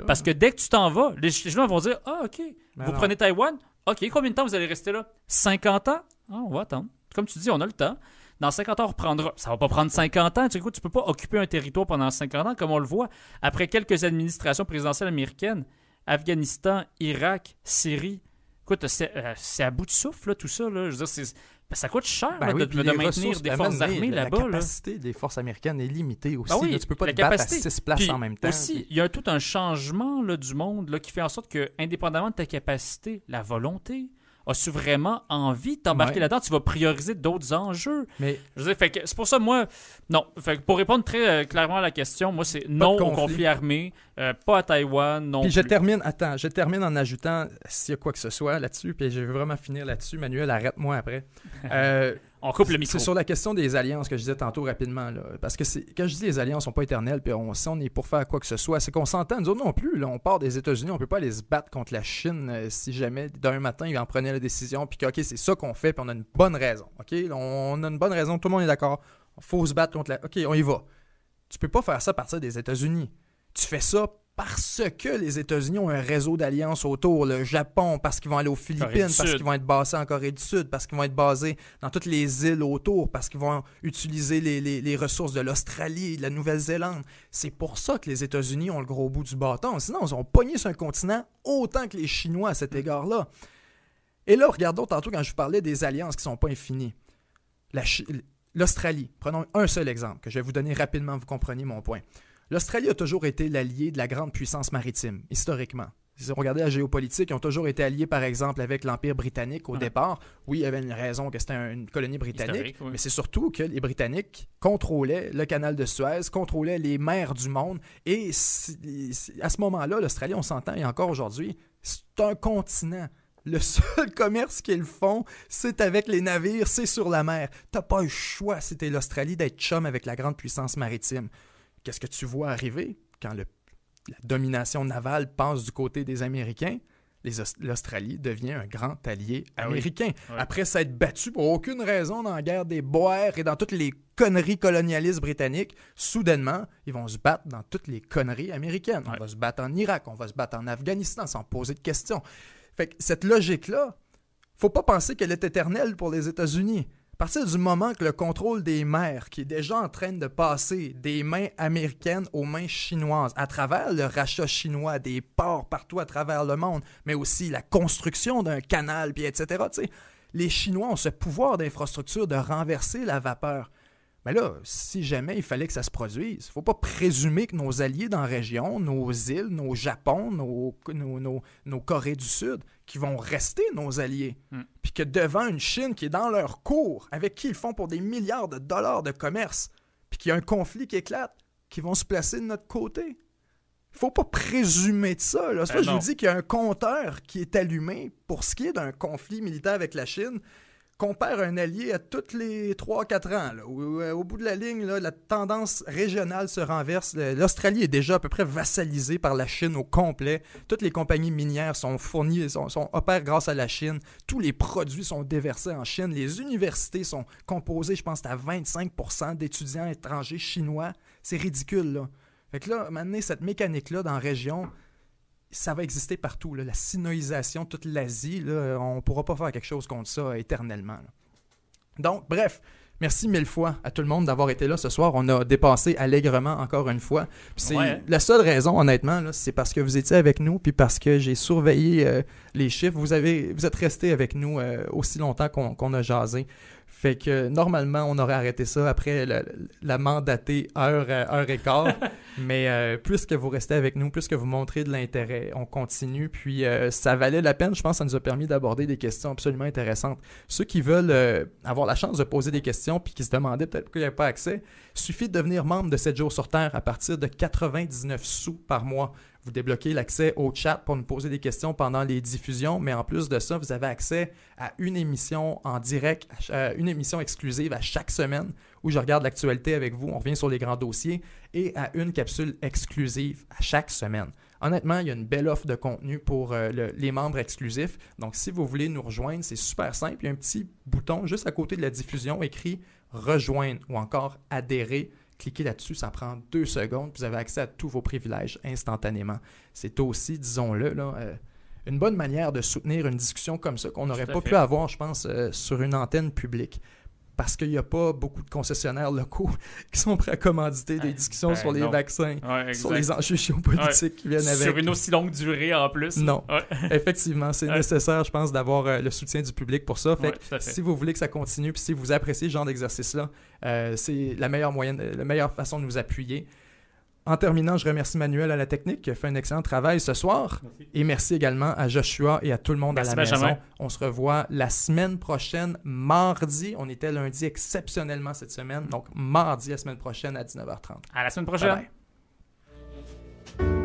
Parce que dès que tu t'en vas, les, gens vont dire Ah, OK, ben vous prenez Taïwan. OK, combien de temps vous allez rester là? 50 ans? Ah, On va attendre. Comme tu dis, on a le temps. Dans 50 ans, on reprendra. Ça va pas prendre 50 ans. Tu ne peux pas occuper un territoire pendant 50 ans, comme on le voit. Après quelques administrations présidentielles américaines, Afghanistan, Irak, Syrie. Écoute, c'est euh, à bout de souffle, tout ça. Là. Je veux dire, c'est ben, ça coûte cher ben de, maintenir des forces armées là-bas. La capacité des forces américaines est limitée aussi. Ben tu peux pas te battre à six places en même temps. Aussi, il y a tout un changement là, du monde là, qui fait en sorte que, indépendamment de ta capacité, la volonté, as-tu vraiment envie de t'embarquer là-dedans? Tu vas prioriser d'autres enjeux. Mais je veux dire, c'est pour ça, moi, non. Fait pour répondre très euh, clairement à la question, moi, c'est non au conflit armé, euh, pas à Taïwan, non. Puis je termine, attends, je termine en ajoutant s'il y a quoi que ce soit là-dessus, puis je vais vraiment finir là-dessus. Manuel, arrête-moi après. Euh, on coupe le micro. C'est sur la question des alliances que je disais tantôt rapidement. Là, parce que quand je dis les alliances sont pas éternelles, puis on, si on est pour faire quoi que ce soit, c'est qu'on s'entend, nous autres non plus. Là, on part des États-Unis, on peut pas aller se battre contre la Chine euh, si jamais d'un matin ils en prenaient la décision, puis que OK, c'est ça qu'on fait, puis on a une bonne raison. OK, on a une bonne raison, tout le monde est d'accord. Il faut se battre contre la. OK, on y va. Tu peux pas faire ça à partir des États-Unis. Tu fais ça parce que les États-Unis ont un réseau d'alliances autour. Le Japon, parce qu'ils vont aller aux Philippines, parce qu'ils vont être basés en Corée du Sud, parce qu'ils vont être basés dans toutes les îles autour, parce qu'ils vont utiliser les, ressources de l'Australie et de la Nouvelle-Zélande. C'est pour ça que les États-Unis ont le gros bout du bâton. Sinon, ils ont pogné sur un continent autant que les Chinois à cet égard-là. Et là, regardons tantôt quand je vous parlais des alliances qui ne sont pas infinies. L'Australie, prenons un seul exemple, que je vais vous donner rapidement, vous comprenez mon point. L'Australie a toujours été l'allié de la grande puissance maritime, historiquement. Si vous regardez la géopolitique, ils ont toujours été alliés, par exemple, avec l'Empire britannique au départ. Oui, il y avait une raison que c'était une colonie britannique, mais c'est surtout que les Britanniques contrôlaient le canal de Suez, contrôlaient les mers du monde. Et à ce moment-là, l'Australie, on s'entend, et encore aujourd'hui, c'est un continent. Le seul commerce qu'ils font, c'est avec les navires, c'est sur la mer. T'as pas le choix, c'était l'Australie, d'être chum avec la grande puissance maritime qu'est-ce que tu vois arriver quand la domination navale passe du côté des Américains? L'Australie devient un grand allié ah américain. Après s'être battu pour aucune raison dans la guerre des Boers et dans toutes les conneries colonialistes britanniques, soudainement, ils vont se battre dans toutes les conneries américaines. On va se battre en Irak, on va se battre en Afghanistan sans poser de questions. Fait que cette logique-là, faut pas penser qu'elle est éternelle pour les États-Unis. À partir du moment que le contrôle des mers, qui est déjà en train de passer des mains américaines aux mains chinoises, à travers le rachat chinois des ports partout à travers le monde, mais aussi la construction d'un canal, etc., les Chinois ont ce pouvoir d'infrastructure de renverser la vapeur. Mais là, si jamais il fallait que ça se produise, il ne faut pas présumer que nos alliés dans la région, nos îles, nos Japon, nos, nos, nos, Corées du Sud, qui vont rester nos alliés, hmm. puis que devant une Chine qui est dans leur cours, avec qui ils font pour des milliards de dollars de commerce, puis qu'il y a un conflit qui éclate, qui vont se placer de notre côté. Il faut pas présumer de ça. Là. Ben je vous dis qu'il y a un compteur qui est allumé pour ce qui est d'un conflit militaire avec la Chine qu'on perd un allié à tous les 3-4 ans. Euh, au, bout de la ligne, la tendance régionale se renverse. L'Australie est déjà à peu près vassalisée par la Chine au complet. Toutes les compagnies minières sont fournies, sont, sont opèrent grâce à la Chine. Tous les produits sont déversés en Chine. Les universités sont composées, je pense, à 25% d'étudiants étrangers chinois. C'est ridicule. Fait que là, maintenant, cette mécanique-là dans la région, ça va exister partout. La sinoisation, toute l'Asie, on ne pourra pas faire quelque chose contre ça éternellement. Donc, bref, merci mille fois à tout le monde d'avoir été là ce soir. On a dépassé allègrement encore une fois. C'est la seule raison, honnêtement, c'est parce que vous étiez avec nous, puis parce que j'ai surveillé euh, les chiffres. Vous avez, vous êtes resté avec nous euh, aussi longtemps qu'on a jasé. Fait que normalement, on aurait arrêté ça après la, mandatée heure, heure et quart. Mais euh, puisque vous restez avec nous, puisque vous montrez de l'intérêt, on continue. Puis euh, ça valait la peine. Je pense que ça nous a permis d'aborder des questions absolument intéressantes. Ceux qui veulent euh, avoir la chance de poser des questions puis qui se demandaient peut-être pourquoi il n'y avait pas accès, suffit de devenir membre de 7 jours sur Terre à partir de 99 sous par mois. Vous débloquez l'accès au chat pour nous poser des questions pendant les diffusions, mais en plus de ça, vous avez accès à une émission en direct, une émission exclusive à chaque semaine où je regarde l'actualité avec vous, on revient sur les grands dossiers, et à une capsule exclusive à chaque semaine. Honnêtement, il y a une belle offre de contenu pour euh, les membres exclusifs. Donc, si vous voulez nous rejoindre, c'est super simple. Il y a un petit bouton juste à côté de la diffusion écrit Rejoindre ou encore Adhérer Cliquez là-dessus, ça prend deux secondes, vous avez accès à tous vos privilèges instantanément. C'est aussi, disons-le, euh, une bonne manière de soutenir une discussion comme ça qu'on n'aurait pas pu avoir, je pense, euh, sur une antenne publique parce qu'il n'y a pas beaucoup de concessionnaires locaux qui sont prêts à commanditer des discussions ben sur les vaccins, sur les enjeux géopolitiques qui viennent avec. Sur une aussi longue durée en plus. Non. Effectivement, c'est nécessaire, je pense, d'avoir euh, le soutien du public pour ça. Fait, si vous voulez que ça continue, puis si vous appréciez ce genre d'exercice-là, euh, c'est la meilleure moyenne, la meilleure façon de nous appuyer. En terminant, je remercie Manuel à la technique qui a fait un excellent travail ce soir. Merci. Et merci également à Joshua et à tout le monde à la maison. On se revoit la semaine prochaine, mardi. On était lundi exceptionnellement cette semaine. Donc, mardi, la semaine prochaine à 19h30. À la semaine prochaine. Bye.